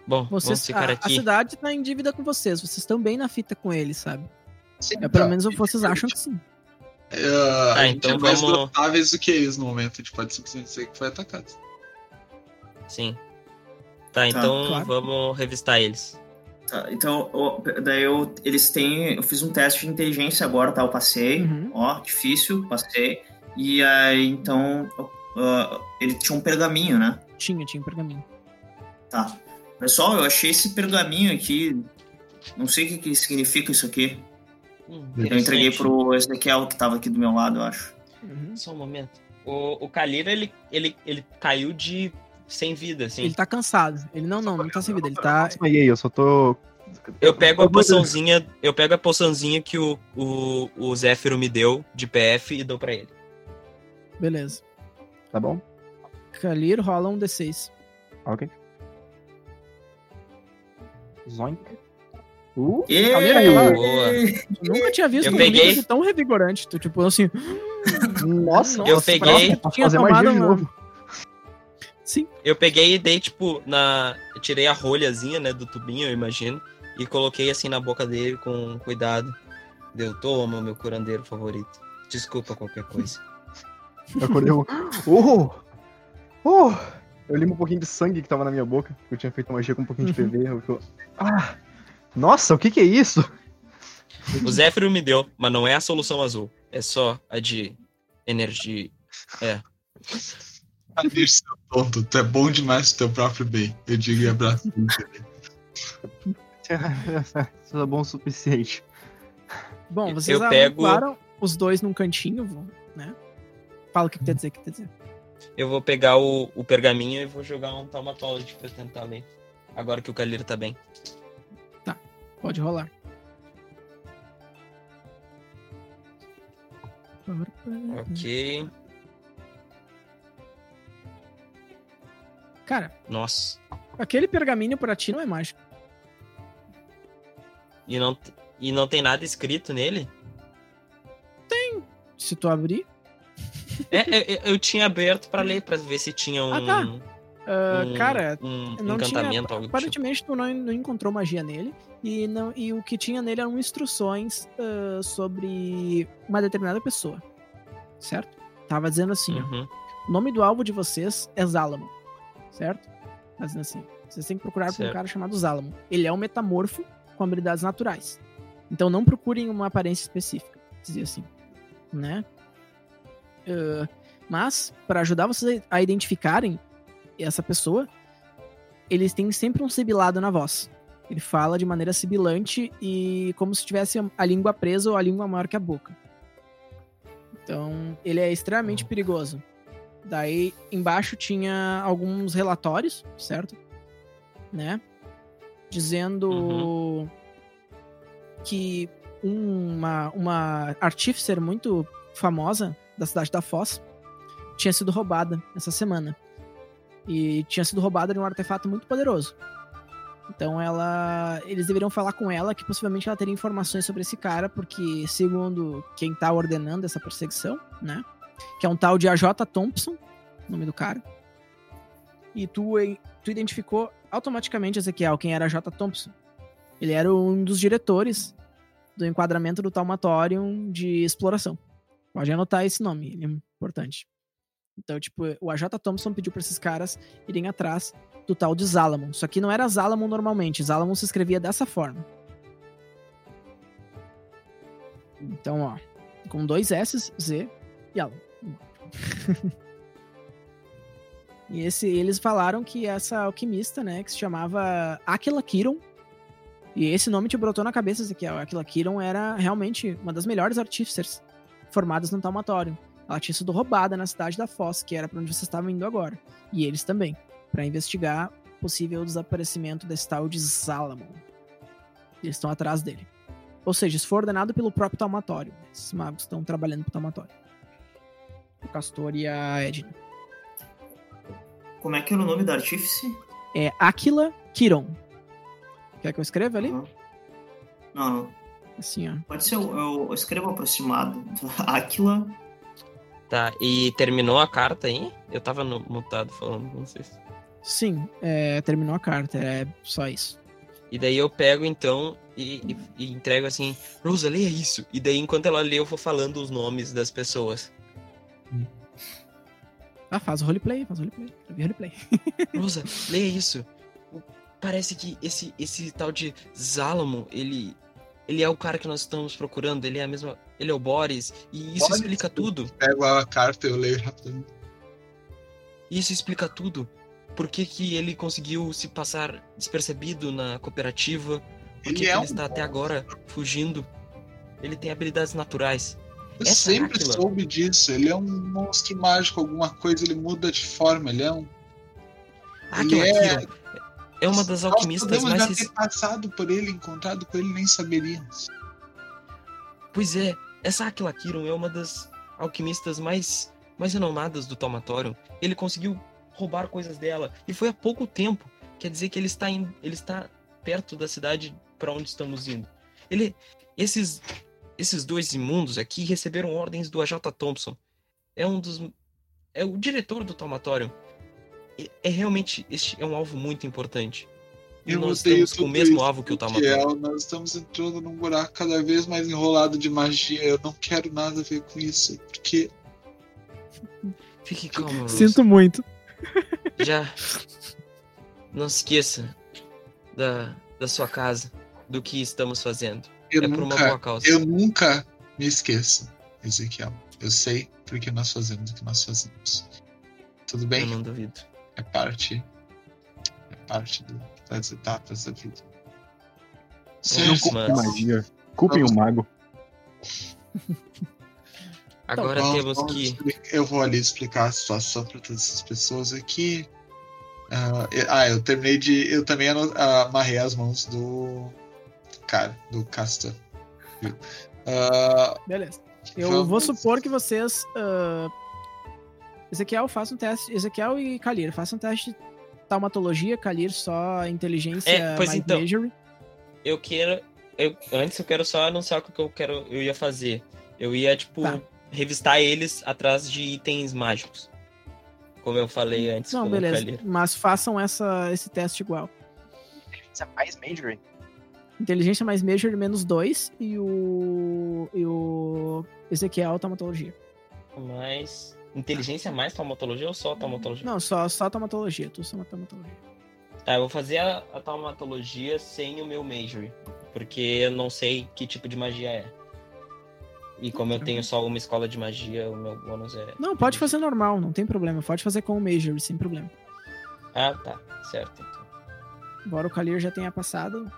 [SPEAKER 3] Bom,
[SPEAKER 1] Vocês,
[SPEAKER 3] vamos ficar
[SPEAKER 1] a, a
[SPEAKER 3] aqui.
[SPEAKER 1] cidade tá em dívida com vocês, vocês estão bem na fita com eles, sabe?
[SPEAKER 5] Sim,
[SPEAKER 1] É, pelo menos vocês acham que sim.
[SPEAKER 5] Uh,
[SPEAKER 3] Tá,
[SPEAKER 5] a gente
[SPEAKER 3] então
[SPEAKER 5] é mais
[SPEAKER 3] vamos-
[SPEAKER 5] notáveis do que eles no momento. A gente pode simplesmente dizer que foi atacado.
[SPEAKER 3] Sim. Tá, então
[SPEAKER 1] claro.
[SPEAKER 3] vamos revistar eles.
[SPEAKER 4] Tá, então, ó, daí eu, eles têm. Eu fiz um teste de inteligência agora, tá? Eu passei.
[SPEAKER 1] Uhum.
[SPEAKER 4] Ó, difícil, passei. E aí, então. ah, ele tinha um pergaminho, né?
[SPEAKER 1] Tinha, tinha um pergaminho.
[SPEAKER 4] Tá. Pessoal, eu achei esse pergaminho aqui. Não sei o que, que significa isso aqui.
[SPEAKER 3] Hum,
[SPEAKER 4] Eu entreguei pro Ezequiel que tava aqui do meu lado, eu acho.
[SPEAKER 1] Uhum.
[SPEAKER 3] Só um momento. O, o Kalira, ele, ele, ele caiu de sem vida, assim.
[SPEAKER 1] Ele tá cansado. Ele não, não, não tá sem vida. Ele tá.
[SPEAKER 2] Desmaiei, eu só tô.
[SPEAKER 3] Eu pego a poçãozinha, eu pego a poçãozinha que o, o, o Zéfiro me deu de PF e dou pra ele.
[SPEAKER 1] Beleza.
[SPEAKER 2] Tá bom?
[SPEAKER 1] Kalir rola um D6.
[SPEAKER 2] Ok. Zoink. Uh,
[SPEAKER 4] E...
[SPEAKER 2] Calma
[SPEAKER 3] Boa.
[SPEAKER 1] Eu nunca tinha visto
[SPEAKER 3] Eu
[SPEAKER 1] um
[SPEAKER 3] peguei-
[SPEAKER 1] tão revigorante. Tu, tipo, assim.
[SPEAKER 2] nossa,
[SPEAKER 3] Eu
[SPEAKER 2] nossa,
[SPEAKER 3] peguei-
[SPEAKER 1] Tinha
[SPEAKER 2] de
[SPEAKER 1] tomado uma-
[SPEAKER 2] novo.
[SPEAKER 1] Sim.
[SPEAKER 3] Eu peguei e dei, tipo, na. Eu tirei a rolhazinha, né, do tubinho, eu imagino, e coloquei assim na boca dele com cuidado. Deu, toma, meu curandeiro favorito. Desculpa qualquer coisa.
[SPEAKER 2] Eu acordei um. Oh! Oh! Eu limpo um pouquinho de sangue que tava na minha boca. Eu tinha feito magia com um pouquinho de PV. Eu fico... Ah! Nossa, o que que é isso?
[SPEAKER 3] O Zéfiro me deu, mas não é a solução azul. É só a de energia. É.
[SPEAKER 5] Amir, seu tonto, tu é bom demais pro teu próprio bem. Eu digo e abraço
[SPEAKER 2] Você é bom o suficiente.
[SPEAKER 1] Bom, vocês
[SPEAKER 3] eu pego...
[SPEAKER 1] os dois num cantinho, né? Fala o que, quer dizer, o que quer dizer.
[SPEAKER 3] Eu vou pegar o, o pergaminho e vou jogar um taumatólogo pra tentar ler. Agora que o Calheiro tá bem.
[SPEAKER 1] Tá, pode rolar.
[SPEAKER 3] Ok.
[SPEAKER 1] Cara,
[SPEAKER 3] Nossa.
[SPEAKER 1] aquele pergaminho pra ti não é mágico.
[SPEAKER 3] E não, e não tem nada escrito nele?
[SPEAKER 1] Se tu abrir.
[SPEAKER 3] É, é, é, eu tinha aberto pra ler, pra ver se tinha um.
[SPEAKER 1] Ah, tá. ah,
[SPEAKER 3] um-
[SPEAKER 1] cara,
[SPEAKER 3] um
[SPEAKER 1] não tinha.
[SPEAKER 3] tipo.
[SPEAKER 1] Aparentemente tu não, não encontrou magia nele. E, não, e o que tinha nele eram instruções ah, sobre uma determinada pessoa. Certo? Tava dizendo assim, ó.
[SPEAKER 3] Uhum.
[SPEAKER 1] O nome do alvo de vocês é Zalamon. Certo? Dizendo assim. Vocês têm que procurar por um cara chamado Zalamon. Ele é um metamorfo com habilidades naturais. Então não procurem uma aparência específica. Dizia assim. Né? Ah, mas, para ajudar vocês a identificarem essa pessoa, eles têm sempre um sibilado na voz. Ele fala de maneira sibilante e como se tivesse a língua presa ou a língua maior que a boca. Então, ele é extremamente perigoso. Daí, embaixo tinha alguns relatórios, certo? Né? Dizendo
[SPEAKER 3] Uhum.
[SPEAKER 1] que uma, uma artíficer muito famosa da cidade da Foz tinha sido roubada essa semana. E tinha sido roubada de um artefato muito poderoso. Então ela. Eles deveriam falar com ela que possivelmente ela teria informações sobre esse cara, porque, segundo quem tá ordenando essa perseguição, né? Que é um tal de AJ Thompson, nome do cara. E tu, tu identificou automaticamente, Ezequiel, quem era AJ Thompson. Ele era um dos diretores do enquadramento do Talmatorium de exploração. Pode anotar esse nome, ele é importante. Então, tipo, o AJ Thompson pediu pra esses caras irem atrás do tal de Zalamon. Só que não era Zalamon normalmente. Zalamon se escrevia dessa forma. Então, ó. Com dois S, Z e Alan. e esse, eles falaram que essa alquimista, né, que se chamava Aquila Kiron. E esse nome te brotou na cabeça, Ezequiel. Aquila Kiron era realmente uma das melhores artíficers formadas no Talmatório. Ela tinha sido roubada na cidade da Foz, que era pra onde vocês estavam indo agora. E eles também, Pra investigar possível desaparecimento desse tal de Salamon. Eles estão atrás dele. Ou seja, isso foi ordenado pelo próprio Talmatório. Esses magos estão trabalhando pro Talmatório. O Castor e a Edna.
[SPEAKER 4] Como é que era o nome da artífice?
[SPEAKER 1] É Aquila Kiron. Quer que eu escreva ali?
[SPEAKER 4] Não, não.
[SPEAKER 1] Assim, ó.
[SPEAKER 4] Pode ser, eu, eu escrevo aproximado. Aquila.
[SPEAKER 3] Tá, e terminou a carta aí? Eu tava no, mutado falando com vocês.
[SPEAKER 1] Sim, é, terminou a carta. É só isso.
[SPEAKER 3] E daí eu pego então e, e- e entrego assim, Rosa, leia isso. E daí enquanto ela lê, eu vou falando os nomes das pessoas.
[SPEAKER 1] Ah, faz o roleplay, faz o roleplay. Vi roleplay.
[SPEAKER 3] Rosa, leia isso. Parece que esse, esse tal de Zalamon, ele. Ele é o cara que nós estamos procurando, ele é a mesma. Ele é o Boris, e isso
[SPEAKER 5] Boris?
[SPEAKER 3] explica tudo.
[SPEAKER 5] Pego a carta e eu leio rapidamente.
[SPEAKER 3] Isso explica tudo. Por que, que ele conseguiu se passar despercebido na cooperativa? Por que,
[SPEAKER 5] Ele
[SPEAKER 3] que
[SPEAKER 5] é
[SPEAKER 3] ele
[SPEAKER 5] um
[SPEAKER 3] está até agora fugindo? Ele tem habilidades naturais.
[SPEAKER 5] Eu
[SPEAKER 3] Essa
[SPEAKER 5] sempre
[SPEAKER 3] Áquila?
[SPEAKER 5] soube disso. Ele é um monstro mágico, alguma coisa, ele muda de forma, ele é um.
[SPEAKER 3] Ah,
[SPEAKER 5] Ele é-
[SPEAKER 3] é uma das
[SPEAKER 5] Nós
[SPEAKER 3] alquimistas mais.
[SPEAKER 5] já ter passado por ele, encontrado com ele, nem saberíamos.
[SPEAKER 3] Pois é, essa Aquila Kiron é uma das alquimistas mais, mais renomadas do Tomatório. Ele conseguiu roubar coisas dela e foi há pouco tempo. Quer dizer que ele está, em, ele está perto da cidade para onde estamos indo. Ele, esses, esses dois imundos aqui receberam ordens do AJ Thompson. É um dos, é o diretor do Tomatório. É, é realmente este é um alvo muito importante. E
[SPEAKER 5] Eu
[SPEAKER 3] nós estamos com o mesmo alvo que o Tomatório.
[SPEAKER 5] Kiel, nós estamos entrando num buraco cada vez mais enrolado de magia. Eu não quero nada a ver com isso. Porque
[SPEAKER 3] Fique calmo, Rose.
[SPEAKER 1] Sinto muito.
[SPEAKER 3] Já. Não se esqueça da, da sua casa, do que estamos fazendo.
[SPEAKER 5] Eu
[SPEAKER 3] é por uma
[SPEAKER 5] nunca,
[SPEAKER 3] boa causa.
[SPEAKER 5] eu nunca me esqueço, Ezequiel. Eu sei porque nós fazemos o que nós fazemos. Tudo bem?
[SPEAKER 3] Eu não duvido.
[SPEAKER 5] É parte. É parte do- das etapas da vida.
[SPEAKER 2] Não
[SPEAKER 5] Certo,
[SPEAKER 2] culpem
[SPEAKER 3] mas-
[SPEAKER 2] magia. Culpem o mago.
[SPEAKER 3] Agora
[SPEAKER 5] Vamos-
[SPEAKER 3] temos
[SPEAKER 5] vamos
[SPEAKER 3] que.
[SPEAKER 5] Eu vou ali explicar a situação para todas essas pessoas aqui. Ah, e- ah, eu terminei de. Eu também ah, amarrei as mãos do. Cara, do Castor. viu? Ah,
[SPEAKER 1] Beleza. Eu
[SPEAKER 5] Vamos.
[SPEAKER 1] vou supor que vocês. ah, Ezequiel, faça um teste. Ezequiel e Kalir, faça um teste de taumatologia. Kalir só inteligência
[SPEAKER 3] É, pois
[SPEAKER 1] mais
[SPEAKER 3] então. Eu quero. Eu, antes eu quero só anunciar o que eu quero. Eu ia fazer. Eu ia, tipo,
[SPEAKER 1] Tá.
[SPEAKER 3] revistar eles atrás de itens mágicos. Como eu falei antes
[SPEAKER 1] Não, beleza. Mas façam essa, esse teste igual.
[SPEAKER 2] Isso é mais Major.
[SPEAKER 1] Inteligência mais Major menos 2 e o. E o. Ezequiel taumatologia.
[SPEAKER 3] Mas. Inteligência mais taumatologia ou só taumatologia?
[SPEAKER 1] Não, só, só taumatologia. Tu só uma taumatologia.
[SPEAKER 3] Tá, eu vou fazer a, a taumatologia sem o meu Major. Porque eu não sei que tipo de magia é. E como eu tenho só uma escola de magia, o meu bônus é.
[SPEAKER 1] Não, pode fazer normal, não tem problema. Pode fazer com o Major, sem problema.
[SPEAKER 3] Ah, tá. Certo. Então.
[SPEAKER 1] Embora o Kalir já tenha passado.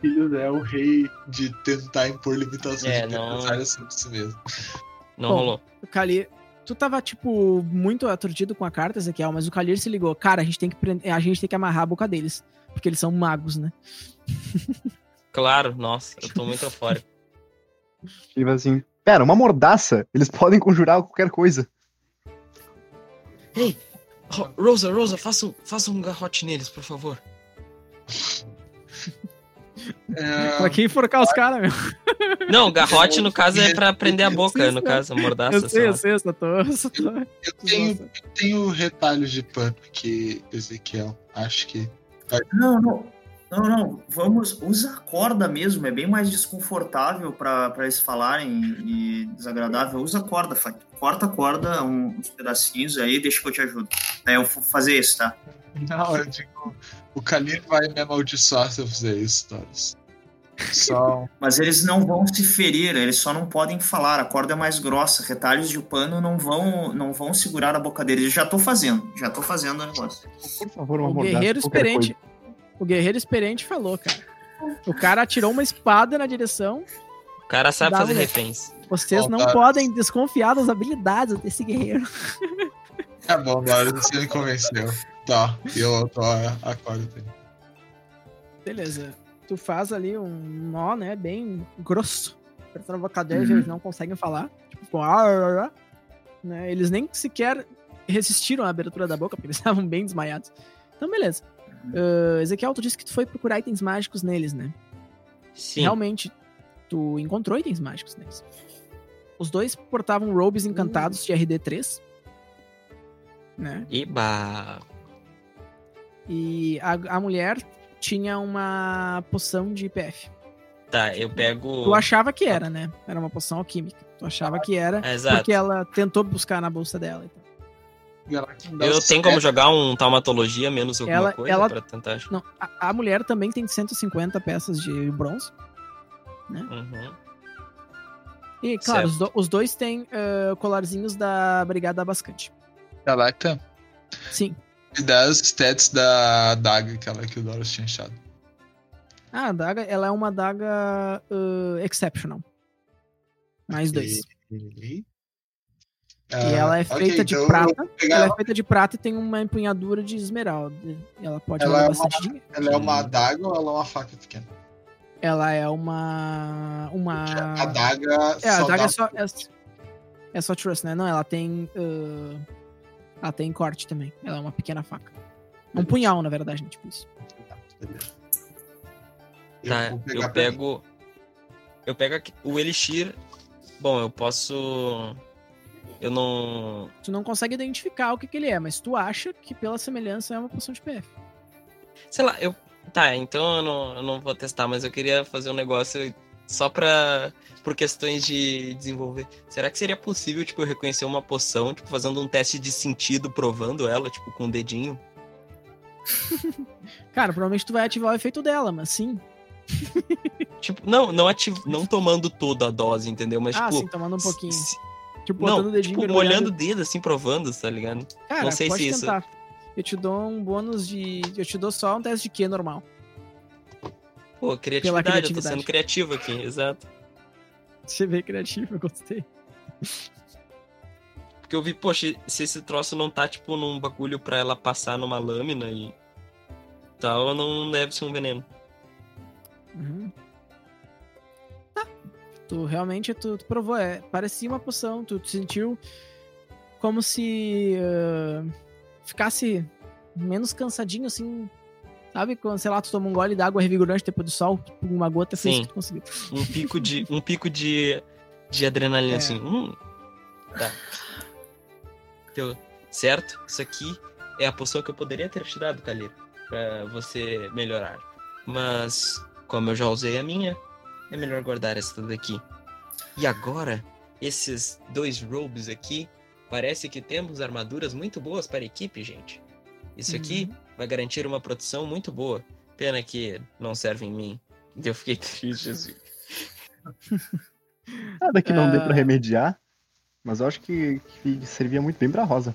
[SPEAKER 5] Filho é o rei de tentar impor limitações
[SPEAKER 3] É,
[SPEAKER 5] de
[SPEAKER 3] não-
[SPEAKER 5] sobre si mesmo.
[SPEAKER 3] Não
[SPEAKER 1] Bom,
[SPEAKER 3] rolou.
[SPEAKER 1] O Kalir. Tu tava, tipo, muito aturdido com a carta, Ezequiel, mas o Kalir se ligou. Cara, a gente tem que, prender- a gente tem que amarrar a boca deles. Porque eles são magos, né?
[SPEAKER 3] Claro, nossa, eu tô muito eufórico.
[SPEAKER 2] Ele vai assim, pera, uma mordaça? Eles podem conjurar qualquer coisa.
[SPEAKER 3] Ro- Rosa, Rosa, faça um, faça um garrote neles, por favor.
[SPEAKER 5] É,
[SPEAKER 1] Pra quem enforcar os caras, meu.
[SPEAKER 3] Não, garrote no caso é pra prender a boca, no caso, mordaça.
[SPEAKER 1] Eu sei, eu sei, eu só tô. Eu só tô...
[SPEAKER 5] eu tenho, eu tenho retalhos de pano aqui, Ezequiel. Acho que.
[SPEAKER 4] Não, não. Não, não. Vamos. Usa a corda mesmo. É bem mais desconfortável pra pra eles falarem e desagradável. Usa a corda. Corta a corda, um- uns pedacinhos aí, deixa que eu te ajudo. Aí eu vou fazer isso, tá?
[SPEAKER 5] Não, eu digo. O Kalir vai me amaldiçoar se eu fizer isso, Taurus. Só.
[SPEAKER 4] Mas eles não vão se ferir, eles só não podem falar. A corda é mais grossa. Retalhos de pano não vão, não vão segurar a boca deles. Eu já tô fazendo. Já tô fazendo o negócio.
[SPEAKER 2] Por favor, uma
[SPEAKER 1] O guerreiro experiente. O guerreiro experiente falou, cara. O cara atirou uma espada na direção.
[SPEAKER 3] O cara sabe fazer
[SPEAKER 1] moleque.
[SPEAKER 3] reféns.
[SPEAKER 1] Vocês não podem desconfiar das habilidades desse guerreiro.
[SPEAKER 5] Tá bom, Taurus, você me convenceu. Tá, eu tô a, a corda. também.
[SPEAKER 1] Beleza. Tu faz ali um nó, né? Bem grosso. Apertando a boca deles, eles não conseguem falar. Tipo, ficam, "Ah, ah, ah", né? Eles nem sequer resistiram à abertura da boca, porque eles estavam bem desmaiados. Então, beleza. Ah, Ezequiel, tu disse que tu foi procurar itens mágicos neles, né?
[SPEAKER 3] Sim.
[SPEAKER 1] Realmente, tu encontrou itens mágicos neles. Os dois portavam robes encantados de RD3. Né?
[SPEAKER 3] Iba.
[SPEAKER 1] E a, a mulher tinha uma poção de PF.
[SPEAKER 3] Tá, eu pego.
[SPEAKER 1] Tu achava que era, né? Era uma poção alquímica. Tu achava que era,
[SPEAKER 3] É, Exato.
[SPEAKER 1] porque ela tentou buscar na bolsa dela. Então.
[SPEAKER 3] Eu tenho como jogar um taumatologia menos alguma
[SPEAKER 1] Ela-
[SPEAKER 3] coisa
[SPEAKER 1] ela-
[SPEAKER 3] pra tentar.
[SPEAKER 1] Não, a, a mulher também tem 150 peças de bronze.
[SPEAKER 3] Uhum.
[SPEAKER 1] E, claro, os, do- os dois têm ah, colarzinhos da Brigada Abascante.
[SPEAKER 5] Caraca,
[SPEAKER 1] Sim.
[SPEAKER 5] Me dá os stats da daga, aquela que o Doros tinha achado.
[SPEAKER 1] Ah, a daga, ela é uma daga ah, exceptional. Mais dois.
[SPEAKER 5] E,
[SPEAKER 1] E ela é feita de prata.
[SPEAKER 5] pegar
[SPEAKER 1] Ela
[SPEAKER 5] ela.
[SPEAKER 1] é feita de prata e tem uma empunhadura de esmeralda. Ela pode
[SPEAKER 5] Ela é
[SPEAKER 1] bastante dinheiro.
[SPEAKER 5] Ela é uma adaga ou ela é uma faca pequena?
[SPEAKER 1] Ela é uma. Uma.
[SPEAKER 5] A daga
[SPEAKER 1] É, a
[SPEAKER 5] só
[SPEAKER 1] daga
[SPEAKER 5] dá-
[SPEAKER 1] é só. É, é só trust, né? Não, ela tem. Ah, ela tem corte também. Ela é uma pequena faca. Um punhal, na verdade, né? Tipo isso.
[SPEAKER 5] Beleza.
[SPEAKER 3] Tá, eu pego. Eu pego aqui- o Elixir. Bom, eu posso. Eu não.
[SPEAKER 1] Tu não consegue identificar o que, que ele é, mas tu acha que pela semelhança é uma poção de PF.
[SPEAKER 3] Sei lá, eu. Tá, então eu não, eu não vou testar, mas eu queria fazer um negócio só pra. Por questões de desenvolver. Será que seria possível, tipo, eu reconhecer uma poção, tipo, fazendo um teste de sentido, provando ela, tipo, com o dedinho?
[SPEAKER 1] Cara, provavelmente tu vai ativar o efeito dela, mas sim.
[SPEAKER 3] Tipo, não, não ativ... não tomando toda a dose, entendeu? Mas,
[SPEAKER 1] ah,
[SPEAKER 3] tipo.
[SPEAKER 1] sim, tomando um pouquinho.
[SPEAKER 3] se-
[SPEAKER 1] Tipo,
[SPEAKER 3] Não,
[SPEAKER 1] o dedinho
[SPEAKER 3] tipo, molhando o dedo, assim, provando, tá ligado?
[SPEAKER 1] Cara,
[SPEAKER 3] não sei se isso-
[SPEAKER 1] tentar. Eu te dou um bônus de. Eu te dou só um teste de Q normal.
[SPEAKER 3] Pô, criatividade, eu tô
[SPEAKER 1] criatividade.
[SPEAKER 3] sendo criativo aqui, exato.
[SPEAKER 1] Você vê criativo, eu gostei.
[SPEAKER 3] Porque eu vi, poxa, se esse troço não tá, tipo, num bagulho pra ela passar numa lâmina e tal, não deve ser um veneno.
[SPEAKER 1] Uhum. Tá. Tu realmente tu, tu provou, é, parecia uma poção, tu, tu sentiu como se ah, ficasse menos cansadinho, assim, sabe? Quando, sei lá, tu toma um gole d'água revigorante depois do sol, tipo, uma gota,
[SPEAKER 3] Sim.
[SPEAKER 1] que tu conseguiu.
[SPEAKER 3] Um pico de, um pico de, de adrenalina,
[SPEAKER 1] É.
[SPEAKER 3] assim. Hum. Tá. Teu- certo? Isso aqui é a poção que eu poderia ter te dado, Kalir, pra você melhorar. Mas, como eu já usei a minha, é melhor guardar essa daqui. E agora, esses dois robes aqui, parece que temos armaduras muito boas para a equipe, gente. Isso aqui vai garantir uma proteção muito boa. Pena que não serve em mim. Eu fiquei triste assim.
[SPEAKER 2] Nada que não dê pra
[SPEAKER 1] Ah.
[SPEAKER 2] remediar, mas eu acho que, que servia muito bem pra Rosa.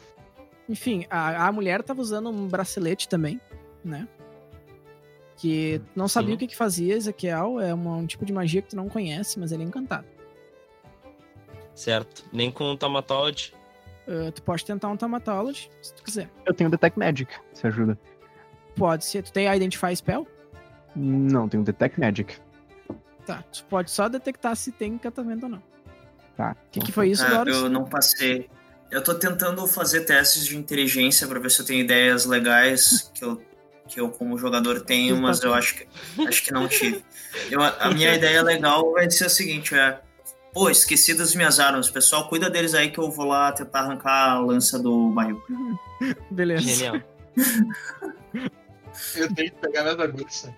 [SPEAKER 1] Enfim, a, a mulher tava usando um bracelete também, né? Que tu não sabia
[SPEAKER 3] Sim.
[SPEAKER 1] o que, que fazia, Ezequiel. É uma- um tipo de magia que tu não conhece, mas ele é encantado.
[SPEAKER 3] Certo. Nem com o Tomatology.
[SPEAKER 1] Ah, tu pode tentar um Taumatology, se tu quiser.
[SPEAKER 2] Eu tenho Detect Magic, se ajuda.
[SPEAKER 1] Pode ser. Tu tem a Identify Spell?
[SPEAKER 2] Não, tenho Detect Magic.
[SPEAKER 1] Tá. Tu pode só detectar se tem encantamento ou não.
[SPEAKER 2] Tá.
[SPEAKER 1] O que, que foi isso,
[SPEAKER 4] Ah,
[SPEAKER 1] Doris?
[SPEAKER 4] eu não passei. Eu tô tentando fazer testes de inteligência pra ver se eu tenho ideias legais que eu, que eu como jogador tenho, mas eu acho que, acho que não tive. Eu- a minha ideia legal vai ser a seguinte, é... Pô, esqueci das minhas armas. Pessoal, cuida deles aí que eu vou lá tentar arrancar a lança do barril.
[SPEAKER 1] Beleza.
[SPEAKER 3] Genial.
[SPEAKER 5] Eu tenho que pegar minhas agulhas.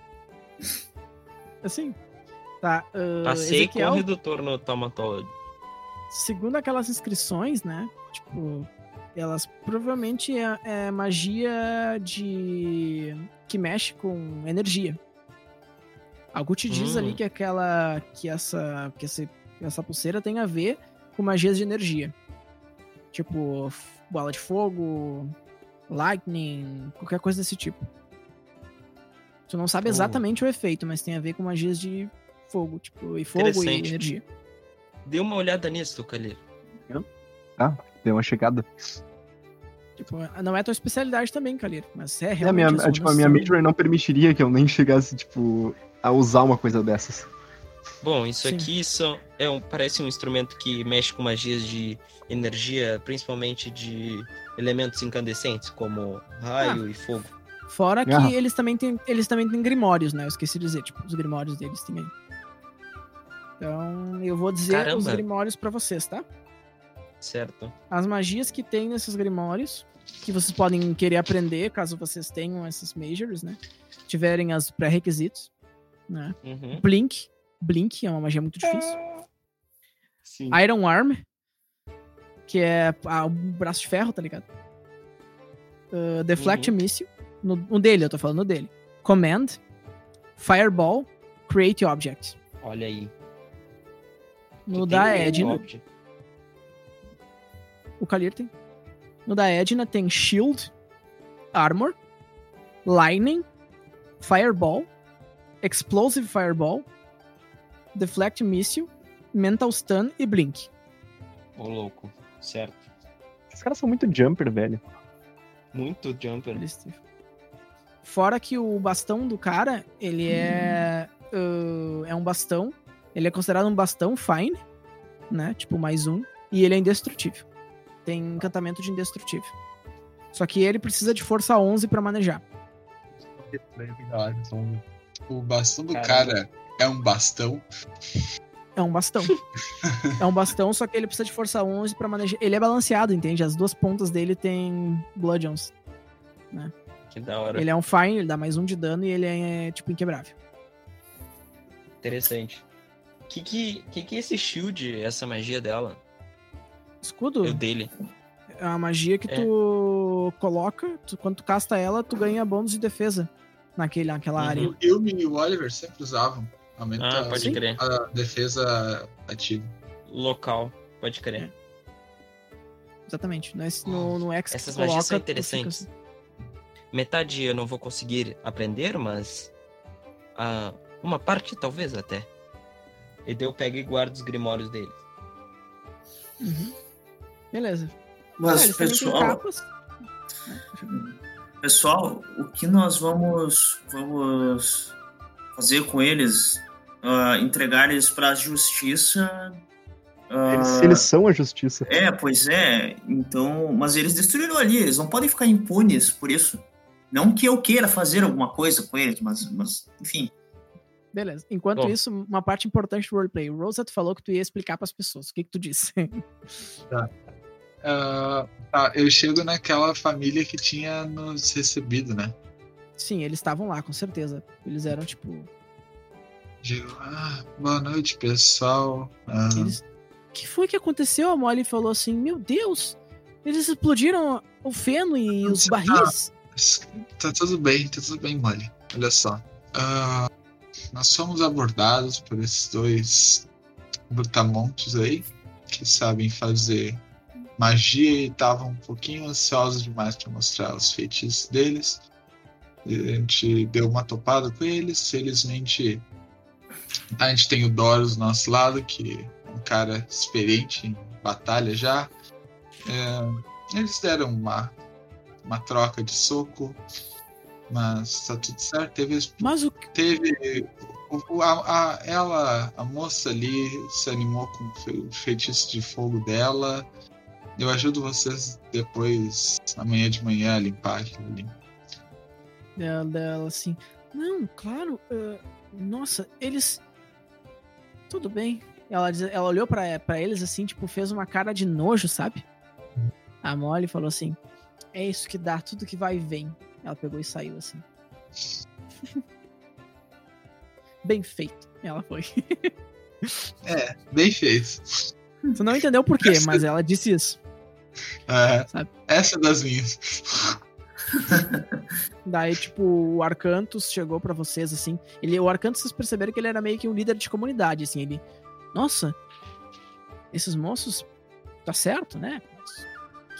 [SPEAKER 1] Assim. Tá. ah,
[SPEAKER 3] Passei
[SPEAKER 1] Ezequiel,
[SPEAKER 3] com o redutor no Tomatology.
[SPEAKER 1] segundo aquelas inscrições, né? Tipo, elas provavelmente é, é magia de. que mexe com energia. Algo te diz
[SPEAKER 3] Hum.
[SPEAKER 1] ali que aquela. que essa. que essa, essa pulseira tem a ver com magias de energia. Tipo, bola de fogo, lightning, qualquer coisa desse tipo. Tu não sabe
[SPEAKER 3] Oh.
[SPEAKER 1] exatamente o efeito, mas tem a ver com magias de fogo, tipo, e fogo e energia.
[SPEAKER 3] Dê uma olhada nisso, Kalir.
[SPEAKER 2] Deu uma chegada.
[SPEAKER 1] Tipo, não é tua especialidade também, Kalir, mas é
[SPEAKER 2] E a
[SPEAKER 1] realmente.
[SPEAKER 2] minha,
[SPEAKER 1] as
[SPEAKER 2] a, tipo, a minha Major não permitiria que eu nem chegasse, tipo, a usar uma coisa dessas.
[SPEAKER 3] Bom, isso
[SPEAKER 1] Sim.
[SPEAKER 3] aqui são, é um, parece um instrumento que mexe com magias de energia, principalmente de elementos incandescentes, como raio e fogo.
[SPEAKER 1] Fora que
[SPEAKER 2] Ah.
[SPEAKER 1] eles também têm, eles também têm grimórios, né? Eu esqueci de dizer, tipo, os grimórios deles aí. Então, eu vou dizer
[SPEAKER 3] Caramba.
[SPEAKER 1] os grimórios pra vocês, tá?
[SPEAKER 3] Certo?
[SPEAKER 1] As magias que tem nesses grimórios, que vocês podem querer aprender, caso vocês tenham esses majors, né? Tiverem as pré-requisitos, né?
[SPEAKER 3] Uhum.
[SPEAKER 1] Blink. Blink é uma magia muito difícil.
[SPEAKER 3] Sim.
[SPEAKER 1] Iron Arm, que é ah, o braço de ferro, tá ligado? Uh, Deflect
[SPEAKER 3] Uhum.
[SPEAKER 1] Missile, no, no dele, eu tô falando dele. Command, Fireball, Create Object.
[SPEAKER 3] Olha aí.
[SPEAKER 1] No
[SPEAKER 3] Tu
[SPEAKER 1] da Edna,
[SPEAKER 3] object.
[SPEAKER 1] o Kalir tem. No da Edna tem Shield, Armor, Lightning, Fireball, Explosive Fireball, Deflect Missile, Mental Stun e Blink.
[SPEAKER 3] Ô, louco. Certo.
[SPEAKER 2] Esses caras são muito jumper, velho.
[SPEAKER 3] Muito jumper.
[SPEAKER 1] Eles. Fora que o bastão do cara, ele é. uh, é um bastão. Ele é considerado um bastão fine, né? Tipo, mais um. E ele é indestrutível. Tem encantamento de indestrutível. Só que ele precisa de força 11 pra manejar.
[SPEAKER 5] O bastão do
[SPEAKER 3] Caramba.
[SPEAKER 5] cara é um bastão.
[SPEAKER 1] É um bastão. é um bastão, só que ele precisa de força 11 pra manejar. Ele é balanceado, entende? As duas pontas dele tem bludgeons.
[SPEAKER 3] Que da hora.
[SPEAKER 1] Ele é um fine, ele dá mais um de dano e ele é, tipo, inquebrável.
[SPEAKER 3] Interessante. Que que, que que é esse shield, essa magia dela?
[SPEAKER 1] Escudo?
[SPEAKER 3] E o dele?
[SPEAKER 1] É uma magia que
[SPEAKER 3] É.
[SPEAKER 1] tu coloca, tu- quando tu casta ela, tu ganha bônus de defesa naquele, naquela
[SPEAKER 3] Uhum.
[SPEAKER 1] área.
[SPEAKER 5] O Ilme e o Oliver sempre usavam. Aumenta
[SPEAKER 3] Ah, pode
[SPEAKER 1] Sim.
[SPEAKER 3] crer.
[SPEAKER 5] a defesa ativa.
[SPEAKER 3] Local. Pode crer.
[SPEAKER 1] Exatamente. Nesse, no, no X
[SPEAKER 3] Essas magias são
[SPEAKER 1] coloca, tu fica
[SPEAKER 3] interessantes.
[SPEAKER 1] assim.
[SPEAKER 3] Metade eu não vou conseguir aprender, mas. ah, uma parte talvez até. E daí eu pego e guardo os grimórios dele.
[SPEAKER 1] Uhum. Beleza. Ah,
[SPEAKER 4] Mas,
[SPEAKER 1] têm
[SPEAKER 4] pessoal, pessoal, o que nós vamos, vamos fazer com eles ah, entregar eles pra justiça. ah,
[SPEAKER 2] Eles, eles são a justiça.
[SPEAKER 4] É, pois é. Então, mas eles destruíram ali, eles não podem ficar impunes por isso. Não que eu queira fazer alguma coisa com eles, mas, mas enfim.
[SPEAKER 1] Beleza. Enquanto
[SPEAKER 3] Bom.
[SPEAKER 1] isso, uma parte importante do roleplay. O Rosette falou que tu ia explicar pras pessoas. O que que tu disse?
[SPEAKER 5] Ah, tá, eu chego naquela família que tinha nos recebido, né?
[SPEAKER 1] Sim, eles estavam lá, com certeza. Eles eram, tipo...
[SPEAKER 5] Digo, ah, boa noite, pessoal. Ah,
[SPEAKER 1] Eles... O que foi que aconteceu? A Molly falou assim, meu Deus, eles explodiram o feno e os
[SPEAKER 5] Você
[SPEAKER 1] barris.
[SPEAKER 5] Tá tudo bem, tá tudo bem, Molly. Olha só. Ah, nós fomos abordados por esses dois brutamontes aí, que sabem fazer magia e estavam um pouquinho ansiosos demais para mostrar os feitiços deles. A gente deu uma topada com eles. Felizmente, a gente tem o Doros do nosso lado, que é um cara experiente em batalha já. É, eles deram uma uma troca de soco, mas tá tudo certo. Teve,
[SPEAKER 1] Mas o
[SPEAKER 5] teve o- o- a, a- ela, a moça ali, se animou com o fe- o feitiço de fogo dela. Eu ajudo vocês depois, amanhã de manhã, a limpar aquilo ali.
[SPEAKER 1] dela, dela assim, não, claro, eh, nossa, eles... Tudo bem. Ela, ela olhou pra, pra eles assim, tipo, fez uma cara de nojo, sabe? A Molly falou assim, é isso que dá, tudo que vai e vem. Ela pegou e saiu assim. Bem feito. Ela foi.
[SPEAKER 5] É, bem feito.
[SPEAKER 1] Tu não entendeu por quê, mas ela disse isso.
[SPEAKER 5] É,
[SPEAKER 1] Sabe?
[SPEAKER 5] essa é das minhas.
[SPEAKER 1] Daí, tipo, o Arcantus chegou pra vocês, assim. Ele, o Arcantus, vocês perceberam que ele era meio que um líder de comunidade, assim. Ele, nossa, esses moços, tá certo, né?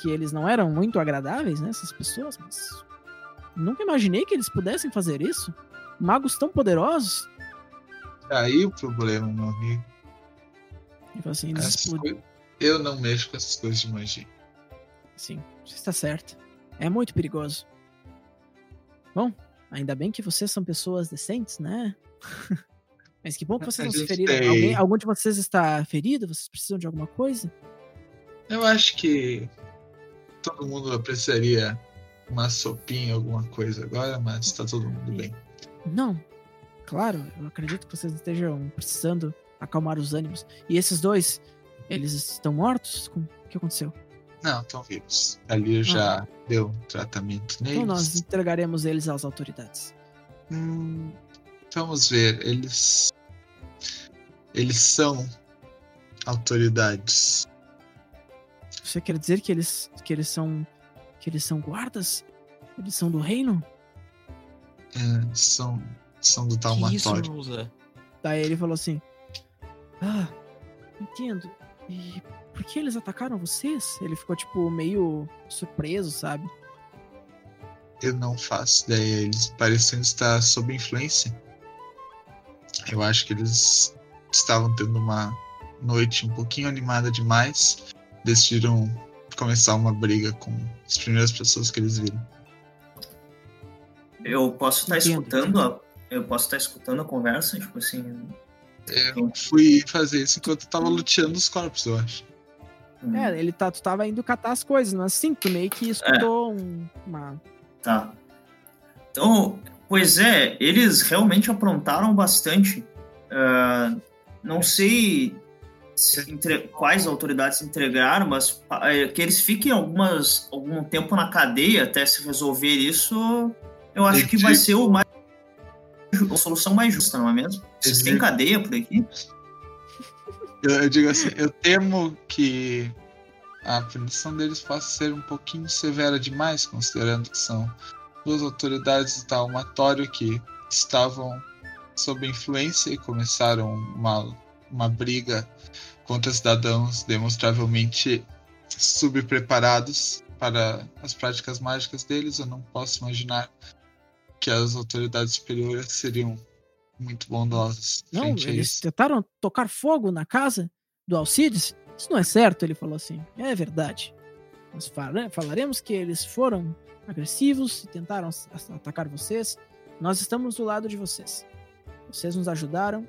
[SPEAKER 1] Que eles não eram muito agradáveis, né? Essas pessoas, mas nunca imaginei que eles pudessem fazer isso. Magos tão poderosos.
[SPEAKER 5] Aí o problema, meu amigo.
[SPEAKER 1] Falou assim,
[SPEAKER 5] Eu não mexo com essas coisas de magia.
[SPEAKER 1] Sim, você está certo. É muito perigoso. Bom, ainda bem que vocês são pessoas decentes, né? Mas que bom que vocês não se feriram.
[SPEAKER 5] tem-
[SPEAKER 1] Alguém, algum de vocês está ferido? Vocês precisam de alguma coisa?
[SPEAKER 5] Eu acho que todo mundo apreciaria uma sopinha, alguma coisa agora, mas tá todo mundo bem.
[SPEAKER 1] Não. Claro, eu acredito que vocês estejam precisando acalmar os ânimos. E esses dois, eles estão mortos? O que aconteceu?
[SPEAKER 5] Não, estão vivos. Ali já deu um tratamento neles.
[SPEAKER 1] Então nós entregaremos eles às autoridades.
[SPEAKER 5] Hum, vamos ver, eles. Eles são autoridades.
[SPEAKER 1] Você quer dizer que eles que eles são que eles são guardas? Eles são do reino?
[SPEAKER 5] é, são, são do
[SPEAKER 3] isso. Rosa?
[SPEAKER 1] Daí ele falou assim: Ah, entendo. E por que eles atacaram vocês? Ele ficou, tipo, meio surpreso, sabe?
[SPEAKER 5] Eu não faço ideia. Eles parecem estar sob influência. Eu acho que eles estavam tendo uma noite um pouquinho animada demais. Decidiram começar uma briga com as primeiras pessoas que eles viram.
[SPEAKER 4] Eu posso estar
[SPEAKER 1] Entendo.
[SPEAKER 4] escutando a, eu posso estar escutando a conversa, tipo assim.
[SPEAKER 5] Eu fui fazer isso enquanto eu tava luteando os corpos, eu acho.
[SPEAKER 4] hum,
[SPEAKER 1] É, ele tá, tu tava indo catar as coisas, mas sim, tu meio que escutou um- uma.
[SPEAKER 4] Tá. Então, pois é, eles realmente aprontaram bastante. Ah, não sei se entre- quais autoridades entregaram, mas é, que eles fiquem algumas, algum tempo na cadeia até se resolver isso, eu acho que vai ser o mais, a solução mais justa, não é mesmo? Vocês têm cadeia por aqui?
[SPEAKER 5] Eu, eu digo assim, eu temo que a punição deles possa ser um pouquinho severa demais, considerando que são duas autoridades do taumatório que estavam sob influência e começaram uma, uma briga contra cidadãos demonstravelmente subpreparados para as práticas mágicas deles. Eu não posso imaginar que as autoridades superiores seriam muito bondosas.
[SPEAKER 1] Não,
[SPEAKER 5] frente a
[SPEAKER 1] eles
[SPEAKER 5] isso.
[SPEAKER 1] tentaram tocar fogo na casa do Alcides? Isso não é certo, ele falou assim. É verdade. Nós fala- falaremos que eles foram agressivos e tentaram atacar vocês. Nós estamos do lado de vocês. Vocês nos ajudaram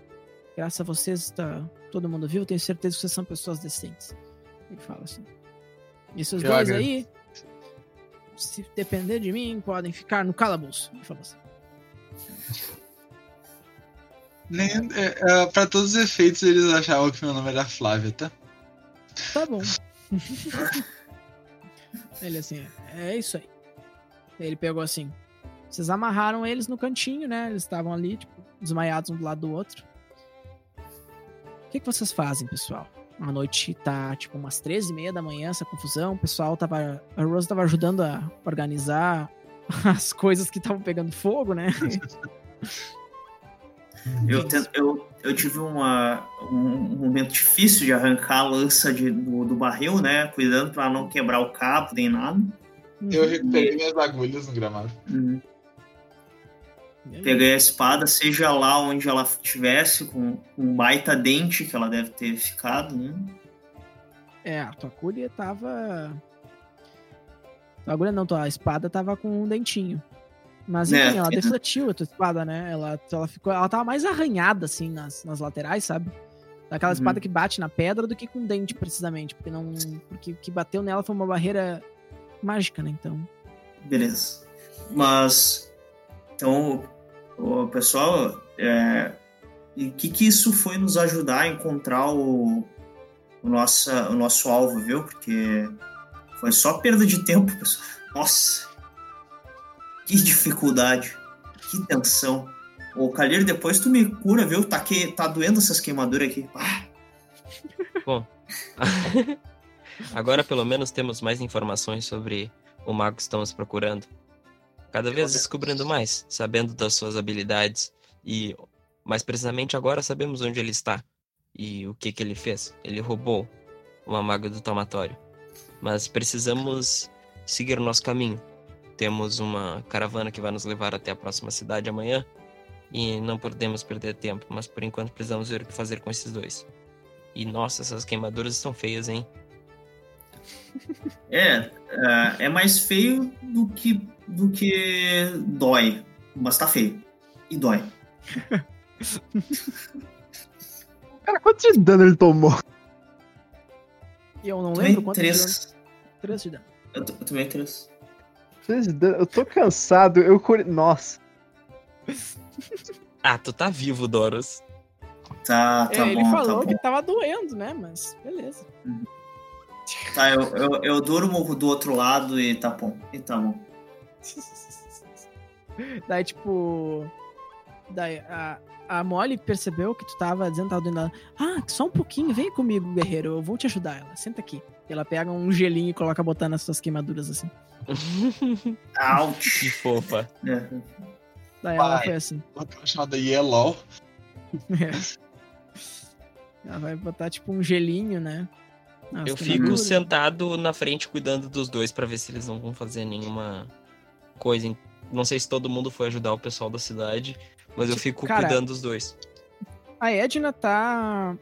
[SPEAKER 1] Graças a vocês, tá todo mundo vivo. Tenho certeza que vocês são pessoas decentes. Ele fala assim. E esses
[SPEAKER 5] Eu
[SPEAKER 1] dois aí, se depender de mim, podem ficar no calabouço. Ele fala assim.
[SPEAKER 5] Nem, é, é, pra todos os efeitos, eles achavam que meu nome era Flávia, tá?
[SPEAKER 1] Tá bom. ele assim, é isso aí. Ele pegou assim. Vocês amarraram eles no cantinho, né? Eles estavam ali, tipo, desmaiados um do lado do outro. O que, que vocês fazem, pessoal? A noite tá, tipo, umas 13 e meia da manhã, essa confusão. O pessoal tava. A Rose tava ajudando a organizar as coisas que estavam pegando fogo, né?
[SPEAKER 4] Eu, ten- eu, eu tive uma, um momento difícil de arrancar a lança de- do, do barril, né? Cuidando pra não quebrar o cabo nem nada.
[SPEAKER 5] Eu recuperei minhas agulhas no gramado.
[SPEAKER 4] Uhum. Peguei a espada, seja lá onde ela estivesse, com um baita dente que ela deve ter ficado, né?
[SPEAKER 1] É, a tua agulha tava. Tua agulha não, tua espada tava com um dentinho. Mas
[SPEAKER 4] É.
[SPEAKER 1] enfim, ela defletiu a tua espada, né? Ela, ela ficou. Ela tava mais arranhada, assim, nas, nas laterais, sabe? Daquela
[SPEAKER 4] Uhum.
[SPEAKER 1] espada que bate na pedra do que com dente, precisamente. Porque não. Porque o que bateu nela foi uma barreira mágica, né? Então.
[SPEAKER 4] Beleza. Mas, então, o pessoal, é, e o que que isso foi nos ajudar a encontrar o, o, nossa, o nosso alvo, viu? Porque foi só perda de tempo, pessoal. Nossa! Que dificuldade. Que tensão. Ô, Calheiro, depois tu me cura, viu? Tá, que, tá doendo essas queimaduras aqui. Ah,
[SPEAKER 3] Agora pelo menos temos mais informações sobre o mago que estamos procurando. Cada vez descobrindo mais, sabendo das suas habilidades e, mais precisamente agora, sabemos onde ele está e o que que ele fez. Ele roubou uma maga do tomatório. Mas precisamos seguir o nosso caminho. Temos uma caravana que vai nos levar até a próxima cidade amanhã e não podemos perder tempo, mas por enquanto precisamos ver o que fazer com esses dois. E nossa, essas queimaduras estão feias, hein?
[SPEAKER 4] É, é, é mais feio do que, do que dói. Mas tá feio. E dói.
[SPEAKER 2] Cara, quanto de dano ele tomou?
[SPEAKER 1] E eu não
[SPEAKER 4] Tomei
[SPEAKER 1] lembro quanto de dano.
[SPEAKER 4] três.
[SPEAKER 1] Três de dano.
[SPEAKER 4] Eu, eu tomei três.
[SPEAKER 2] Três de dano? Eu tô cansado, eu cure... Nossa.
[SPEAKER 3] Ah, tu tá vivo, Doros.
[SPEAKER 4] Tá, tá
[SPEAKER 1] É, ele
[SPEAKER 4] bom,
[SPEAKER 1] falou
[SPEAKER 4] tá bom.
[SPEAKER 1] que tava doendo, né? Mas beleza.
[SPEAKER 4] Tá, eu, eu, eu durmo do outro lado e tá bom. E tá bom.
[SPEAKER 1] Daí, tipo. Daí a, a Molly percebeu que tu tava dizendo que tava doendo ela. Ah, só um pouquinho, vem comigo, guerreiro. Eu vou te ajudar. Ela, senta aqui. E ela pega um gelinho e coloca botando nas suas queimaduras assim.
[SPEAKER 3] que
[SPEAKER 4] Ouch!
[SPEAKER 3] fofa.
[SPEAKER 4] É.
[SPEAKER 1] Daí ela
[SPEAKER 5] Vai.
[SPEAKER 1] foi assim.
[SPEAKER 5] Outra chamada Yellow.
[SPEAKER 1] Ela vai botar tipo um gelinho, né? nas
[SPEAKER 3] Eu fico sentado na frente cuidando dos dois pra ver se eles não vão fazer nenhuma coisa. Não sei se todo mundo foi ajudar o pessoal da cidade, mas eu fico
[SPEAKER 1] Cara,
[SPEAKER 3] cuidando dos dois.
[SPEAKER 1] A Edna tá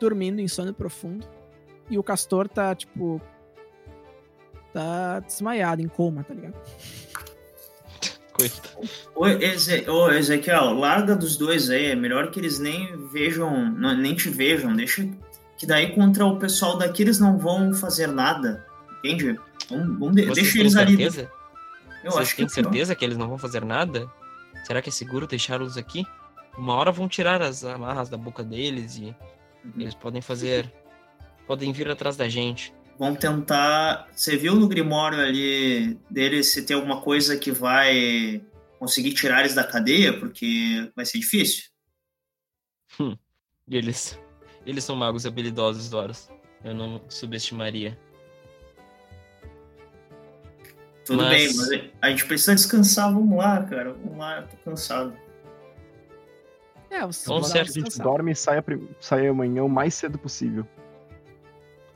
[SPEAKER 1] dormindo em sono profundo. E o Castor tá, tipo. Tá desmaiado, em coma, tá ligado?
[SPEAKER 3] Coitado.
[SPEAKER 4] Ô, Eze- ô, Ezequiel, larga dos dois aí. É melhor que eles nem vejam, não- nem te vejam. Deixa. Que daí contra o pessoal daqui eles não vão fazer nada. Entende? Vamos, vamos de- deixa eles ali. Eu
[SPEAKER 3] Vocês
[SPEAKER 4] que
[SPEAKER 3] têm
[SPEAKER 4] pior.
[SPEAKER 3] certeza que eles não vão fazer nada? Será que é seguro deixá-los aqui? Uma hora vão tirar as amarras da boca deles e
[SPEAKER 4] Uhum.
[SPEAKER 3] eles podem fazer. Podem vir atrás da gente.
[SPEAKER 4] Vamos tentar. Você viu no Grimório ali dele se tem alguma coisa que vai conseguir tirar eles da cadeia? Porque vai ser difícil.
[SPEAKER 3] E eles. Eles são magos habilidosos, Doros. Eu não subestimaria.
[SPEAKER 4] Tudo
[SPEAKER 3] Mas-
[SPEAKER 4] bem, mas a gente precisa descansar. Vamos lá, cara. Vamos lá, eu tô cansado.
[SPEAKER 1] É, dar uma
[SPEAKER 3] certeza.
[SPEAKER 2] A gente dorme e sai, a prim- sai amanhã o mais cedo possível.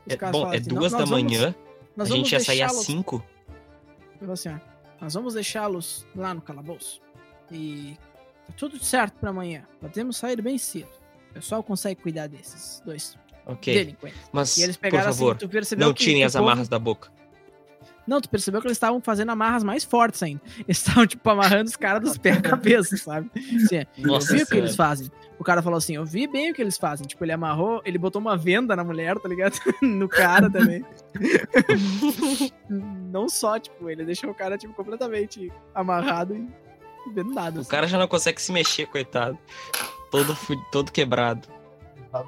[SPEAKER 1] Os
[SPEAKER 3] É, bom, é
[SPEAKER 1] assim,
[SPEAKER 3] duas
[SPEAKER 1] "Nós-
[SPEAKER 3] da
[SPEAKER 1] vamos-
[SPEAKER 3] manhã.
[SPEAKER 1] nós
[SPEAKER 3] a gente
[SPEAKER 1] vamos
[SPEAKER 3] ia sair às
[SPEAKER 1] deixá-los-
[SPEAKER 3] cinco.
[SPEAKER 1] Assim, ó, nós vamos deixá-los lá no calabouço. E tá tudo certo pra amanhã. Podemos sair bem cedo. O pessoal consegue cuidar desses dois
[SPEAKER 3] Ok.
[SPEAKER 1] delinquentes.
[SPEAKER 3] Mas,
[SPEAKER 1] E eles
[SPEAKER 3] por
[SPEAKER 1] pegaram
[SPEAKER 3] favor,
[SPEAKER 1] assim,
[SPEAKER 3] não tirem as
[SPEAKER 1] povo-
[SPEAKER 3] amarras da boca.
[SPEAKER 1] Não, tu percebeu que eles estavam fazendo amarras mais fortes ainda. Eles estavam, tipo, amarrando os caras dos pés à cabeça, sabe? Assim, é, eu
[SPEAKER 3] Nossa
[SPEAKER 1] vi o que eles fazem. O cara falou assim, eu vi bem o que eles fazem. Tipo, ele amarrou, ele botou uma venda na mulher, tá ligado? no cara também. Não só, tipo, ele deixou o cara, tipo, completamente amarrado e vendado.
[SPEAKER 3] O
[SPEAKER 1] assim.
[SPEAKER 3] cara já não consegue se mexer, coitado. Todo, todo quebrado.
[SPEAKER 5] Tá.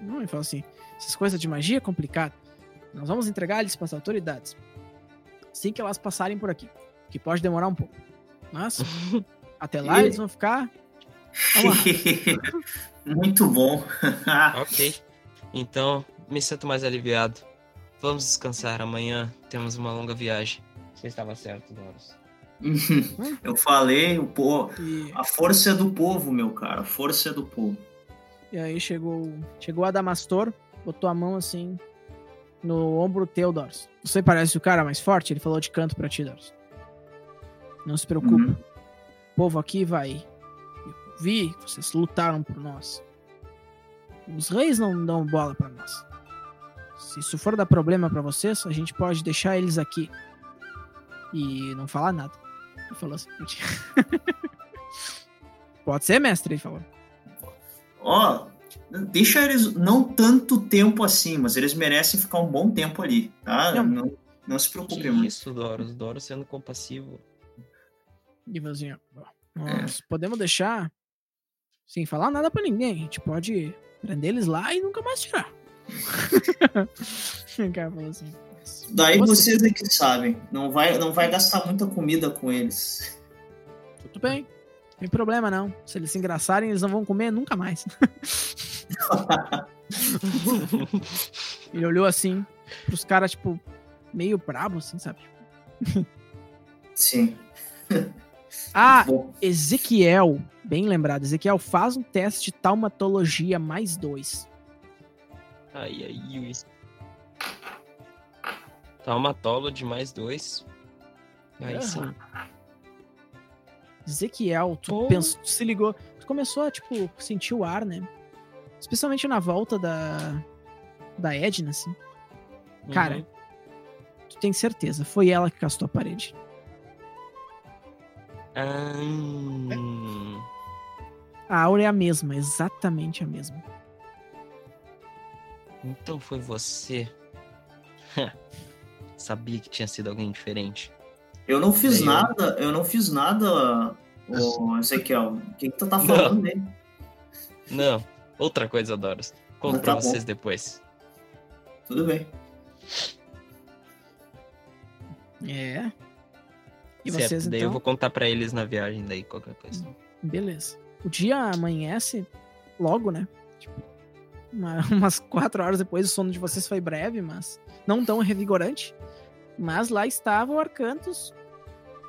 [SPEAKER 1] Não, ele falou assim: essas coisas de magia é complicado. Nós vamos entregar eles para as autoridades. Assim que elas passarem por aqui. Que pode demorar um pouco. Mas, até lá, eles vão ficar.
[SPEAKER 4] Muito bom.
[SPEAKER 3] Ok. Então, me sinto mais aliviado. Vamos descansar. Amanhã temos uma longa viagem. Você estava certo, Doros.
[SPEAKER 4] Eu falei, o povo.
[SPEAKER 1] E,
[SPEAKER 4] A força é do povo, meu cara. A força é do povo.
[SPEAKER 1] e aí chegou. Chegou a Damastor, botou a mão assim no ombro teu, Doros. Você parece o cara mais forte? Ele falou de canto pra ti, Doros. Não se preocupe.
[SPEAKER 4] Uhum.
[SPEAKER 1] O povo aqui vai. Eu vi que vocês lutaram por nós. Os reis não dão bola pra nós. Se isso for dar problema pra vocês, a gente pode deixar eles aqui e não falar nada. Ele falou assim. pode ser, mestre, ele falou.
[SPEAKER 4] Ó, deixa eles não tanto tempo assim, mas eles merecem ficar um bom tempo ali, tá?
[SPEAKER 1] Não.
[SPEAKER 4] Não, não se preocupe
[SPEAKER 3] Que
[SPEAKER 4] muito.
[SPEAKER 3] isso, Doros? Doros sendo compassivo.
[SPEAKER 1] E assim, ó, nós podemos deixar sem falar nada pra ninguém. A gente pode prender eles lá e nunca mais tirar. o cara falou assim.
[SPEAKER 4] Daí
[SPEAKER 1] Você-
[SPEAKER 4] vocês é que sabem. Não vai, não vai gastar muita comida com eles.
[SPEAKER 1] Tudo bem. Não tem problema, não. Se eles se engraçarem, eles não vão comer nunca mais. Ele olhou assim pros caras, tipo, meio brabo, assim, sabe?
[SPEAKER 4] Sim.
[SPEAKER 1] Ah, Ezequiel. Bem lembrado. Ezequiel, faz um teste de taumatologia mais dois.
[SPEAKER 3] Ai, ai, ui. Taumatolo de mais dois. Aí sim.
[SPEAKER 1] Ezequiel, tu,
[SPEAKER 3] Pô.
[SPEAKER 1] pensou, tu se ligou, tu começou a, tipo, sentir o ar, né? Especialmente na volta da, da Edna, assim. Cara,
[SPEAKER 3] Uhum.
[SPEAKER 1] tu tem certeza, foi ela que castou a parede.
[SPEAKER 3] Ah.
[SPEAKER 1] A aura é a mesma, exatamente a mesma.
[SPEAKER 3] Então foi você. Sabia que tinha sido alguém diferente.
[SPEAKER 4] Eu não fiz
[SPEAKER 3] Eu-
[SPEAKER 4] nada, eu não fiz nada, ô Ezequiel. O que, que tu tá falando aí?
[SPEAKER 3] Não, outra coisa, Doros. Conto
[SPEAKER 4] Ah,
[SPEAKER 3] pra
[SPEAKER 4] tá bom.
[SPEAKER 3] vocês depois.
[SPEAKER 4] Tudo bem.
[SPEAKER 1] É. E
[SPEAKER 3] certo,
[SPEAKER 1] vocês,
[SPEAKER 3] daí
[SPEAKER 1] então?
[SPEAKER 3] eu vou contar pra eles na viagem, daí qualquer coisa.
[SPEAKER 1] Beleza. O dia amanhece logo, né? Tipo, uma- umas quatro horas depois, o sono de vocês foi breve, mas não tão revigorante. Mas lá estava o Arcantus,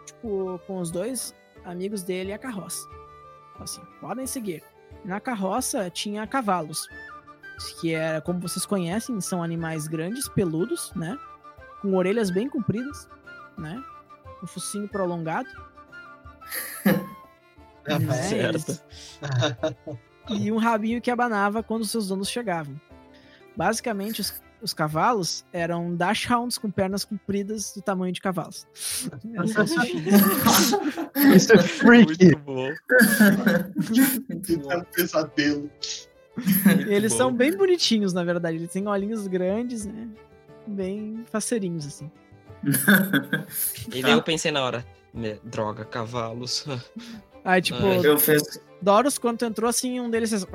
[SPEAKER 1] tipo, com os dois amigos dele e a carroça. Assim, podem seguir. Na carroça tinha cavalos, que é, como vocês conhecem, são animais grandes, peludos, né? Com orelhas bem compridas, né? Um focinho prolongado. né?
[SPEAKER 3] certo.
[SPEAKER 1] E um rabinho que abanava quando seus donos chegavam. Basicamente, os, os cavalos eram dashhounds com pernas compridas do tamanho de cavalos.
[SPEAKER 2] Isso é freaky.
[SPEAKER 3] Muito bom.
[SPEAKER 5] Isso é um pesadelo.
[SPEAKER 3] muito
[SPEAKER 1] Eles
[SPEAKER 3] bom.
[SPEAKER 1] são bem bonitinhos, na verdade. Eles têm olhinhos grandes, né? Bem faceirinhos, assim.
[SPEAKER 3] E daí eu pensei na hora. "Me- Droga, cavalos.
[SPEAKER 1] Aí, tipo.
[SPEAKER 4] Eu fiz.
[SPEAKER 1] Doros, quando tu entrou assim, um deles fez.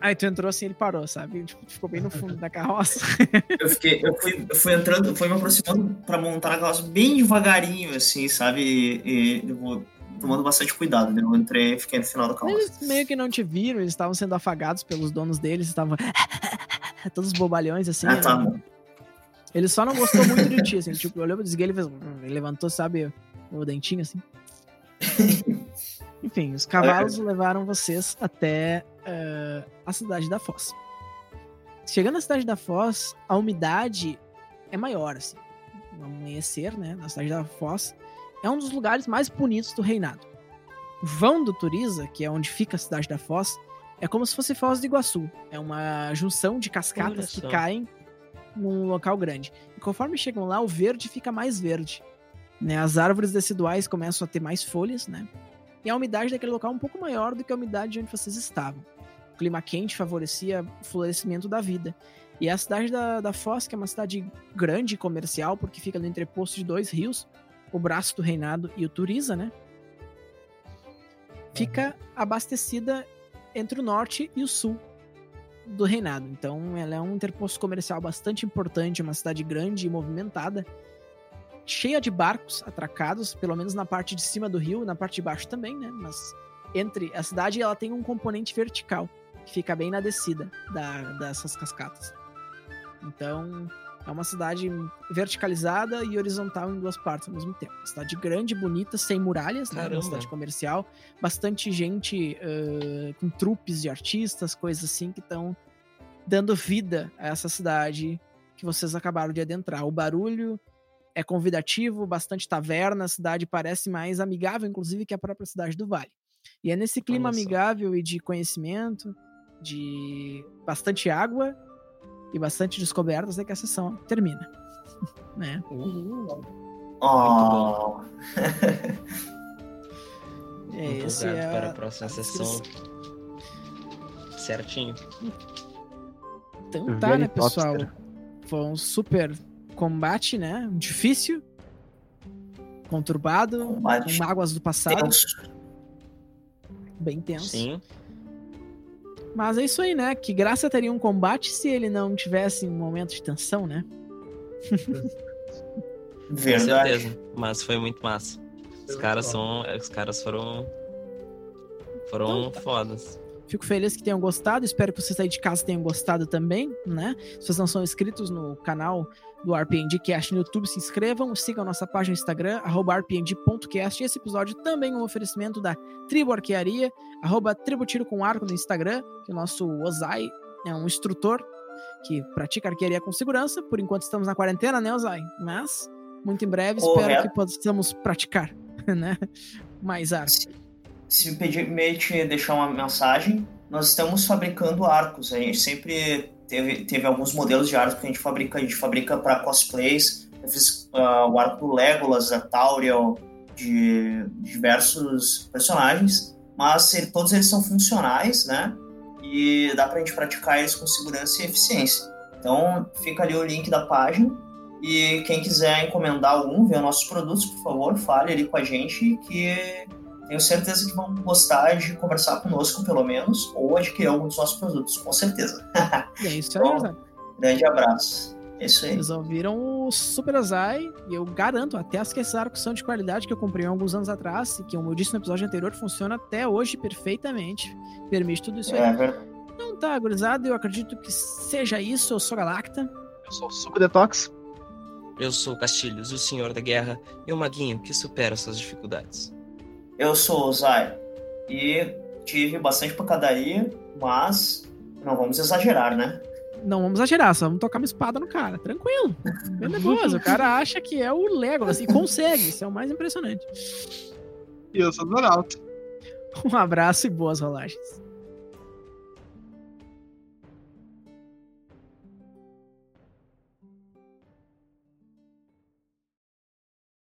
[SPEAKER 1] Aí tu entrou assim, ele parou, sabe? Tipo, ficou bem no fundo da carroça.
[SPEAKER 4] Eu, fiquei, eu, fui, eu fui entrando, fui me aproximando pra montar a calça bem devagarinho, assim, sabe? E, e eu vou tomando bastante cuidado, né? Eu entrei e fiquei no final da calça.
[SPEAKER 1] Eles meio que não te viram, eles estavam sendo afagados pelos donos deles, estavam. Todos bobalhões, assim.
[SPEAKER 4] Ah, tá
[SPEAKER 1] né?
[SPEAKER 4] bom.
[SPEAKER 1] Ele só não gostou muito de ti, assim. Tipo, olhou Ziguei, ele fez. Ele levantou, sabe, o dentinho, assim. Enfim, os cavalos levaram vocês até eh, a cidade da Foz. Chegando na cidade da Foz, a umidade é maior, assim. O amanhecer, né, na cidade da Foz, é um dos lugares mais bonitos do reinado. O vão do Turiza, que é onde fica a cidade da Foz, é como se fosse Foz do Iguaçu. É uma junção de cascatas que caem num local grande. E conforme chegam lá, o verde fica mais verde. Né? As árvores deciduais começam a ter mais folhas, né? E a umidade daquele local é um pouco maior do que a umidade de onde vocês estavam. O clima quente favorecia o florescimento da vida. E a cidade da, da Foz, que é uma cidade grande e comercial, porque fica no entreposto de dois rios, o braço do reinado e o Turiza, né? Fica abastecida entre o norte e o sul do reinado. Então, ela é um interposto comercial bastante importante, uma cidade grande e movimentada, cheia de barcos atracados, pelo menos na parte de cima do rio, na parte de baixo também, né? Mas entre a cidade ela tem um componente vertical que fica bem na descida da, dessas cascatas. Então, é uma cidade verticalizada e horizontal em duas partes ao mesmo tempo. Uma cidade grande, bonita, sem muralhas, né? Uma cidade comercial. Bastante gente uh, com trupes de artistas, coisas assim, que estão dando vida a essa cidade que vocês acabaram de adentrar. O barulho é convidativo, bastante taverna, a cidade parece mais amigável, inclusive, que a própria cidade do Vale. E é nesse clima amigável e de conhecimento, de bastante água e bastante descobertas é que a sessão termina. né?
[SPEAKER 4] Uh. Oh.
[SPEAKER 3] é, esse é para a próxima sessão. Certinho.
[SPEAKER 1] Então tá, né, pessoal? Foi um super combate, né? Difícil. Conturbado. Combate. Com mágoas do passado. Tenso. Bem tenso. Sim. Mas é isso aí, né? Que graça teria um combate se ele não tivesse um momento de tensão, né?
[SPEAKER 3] Verdade. Com certeza. Mas foi muito massa. Os caras são. Os caras foram. Foram então, tá. fodas.
[SPEAKER 1] Fico feliz que tenham gostado. Espero que vocês aí de casa tenham gostado também, né? Se vocês não são inscritos no canal do RPNDcast no YouTube, se inscrevam, sigam nossa página no Instagram, arroba rpnd.cast. Esse episódio também é um oferecimento da Tribo Arquearia, arroba Tributiro com Arco no Instagram, que o nosso Ozai é um instrutor que pratica arquearia com segurança. Por enquanto estamos na quarentena, né, Ozai? Mas, muito em breve, espero que possamos praticar, né? Mais arco.
[SPEAKER 4] Se, se me permite deixar uma mensagem, nós estamos fabricando arcos. A gente sempre teve, teve alguns modelos de arcos que a gente fabrica, a gente fabrica para cosplays. Eu fiz uh, o arco do Legolas, a Tauriel, de, diversos personagens, mas todos eles são funcionais, né? E dá para a gente praticar eles com segurança e eficiência. Então fica ali o link da página e quem quiser encomendar algum, ver nossos produtos, por favor, fale ali com a gente que tenho certeza que vão gostar de conversar conosco, pelo menos, ou adquirir algum dos nossos produtos, com certeza.
[SPEAKER 1] É isso aí, então,
[SPEAKER 4] Grande abraço. É isso aí.
[SPEAKER 1] Eles ouviram o Super Azai, e eu garanto, até as que são de qualidade que eu comprei alguns anos atrás, e que, como eu disse no episódio anterior, funciona até hoje perfeitamente. Permite tudo isso
[SPEAKER 4] é,
[SPEAKER 1] aí.
[SPEAKER 4] Verdade.
[SPEAKER 1] Então tá, gurizada, eu acredito que seja isso. Eu sou Galacta.
[SPEAKER 2] Eu sou o Super Detox.
[SPEAKER 3] Eu sou Castilhos, o Senhor da Guerra, e o Maguinho que supera suas dificuldades.
[SPEAKER 4] Eu sou o Zay e tive bastante pancadaria, mas não vamos exagerar, né?
[SPEAKER 1] Não vamos exagerar, só vamos tocar uma espada no cara. Tranquilo. Bem nervoso. O cara acha que é o Legolas e consegue. Isso é o mais impressionante.
[SPEAKER 5] E eu sou o Donaldo.
[SPEAKER 1] Um abraço e boas rolagens.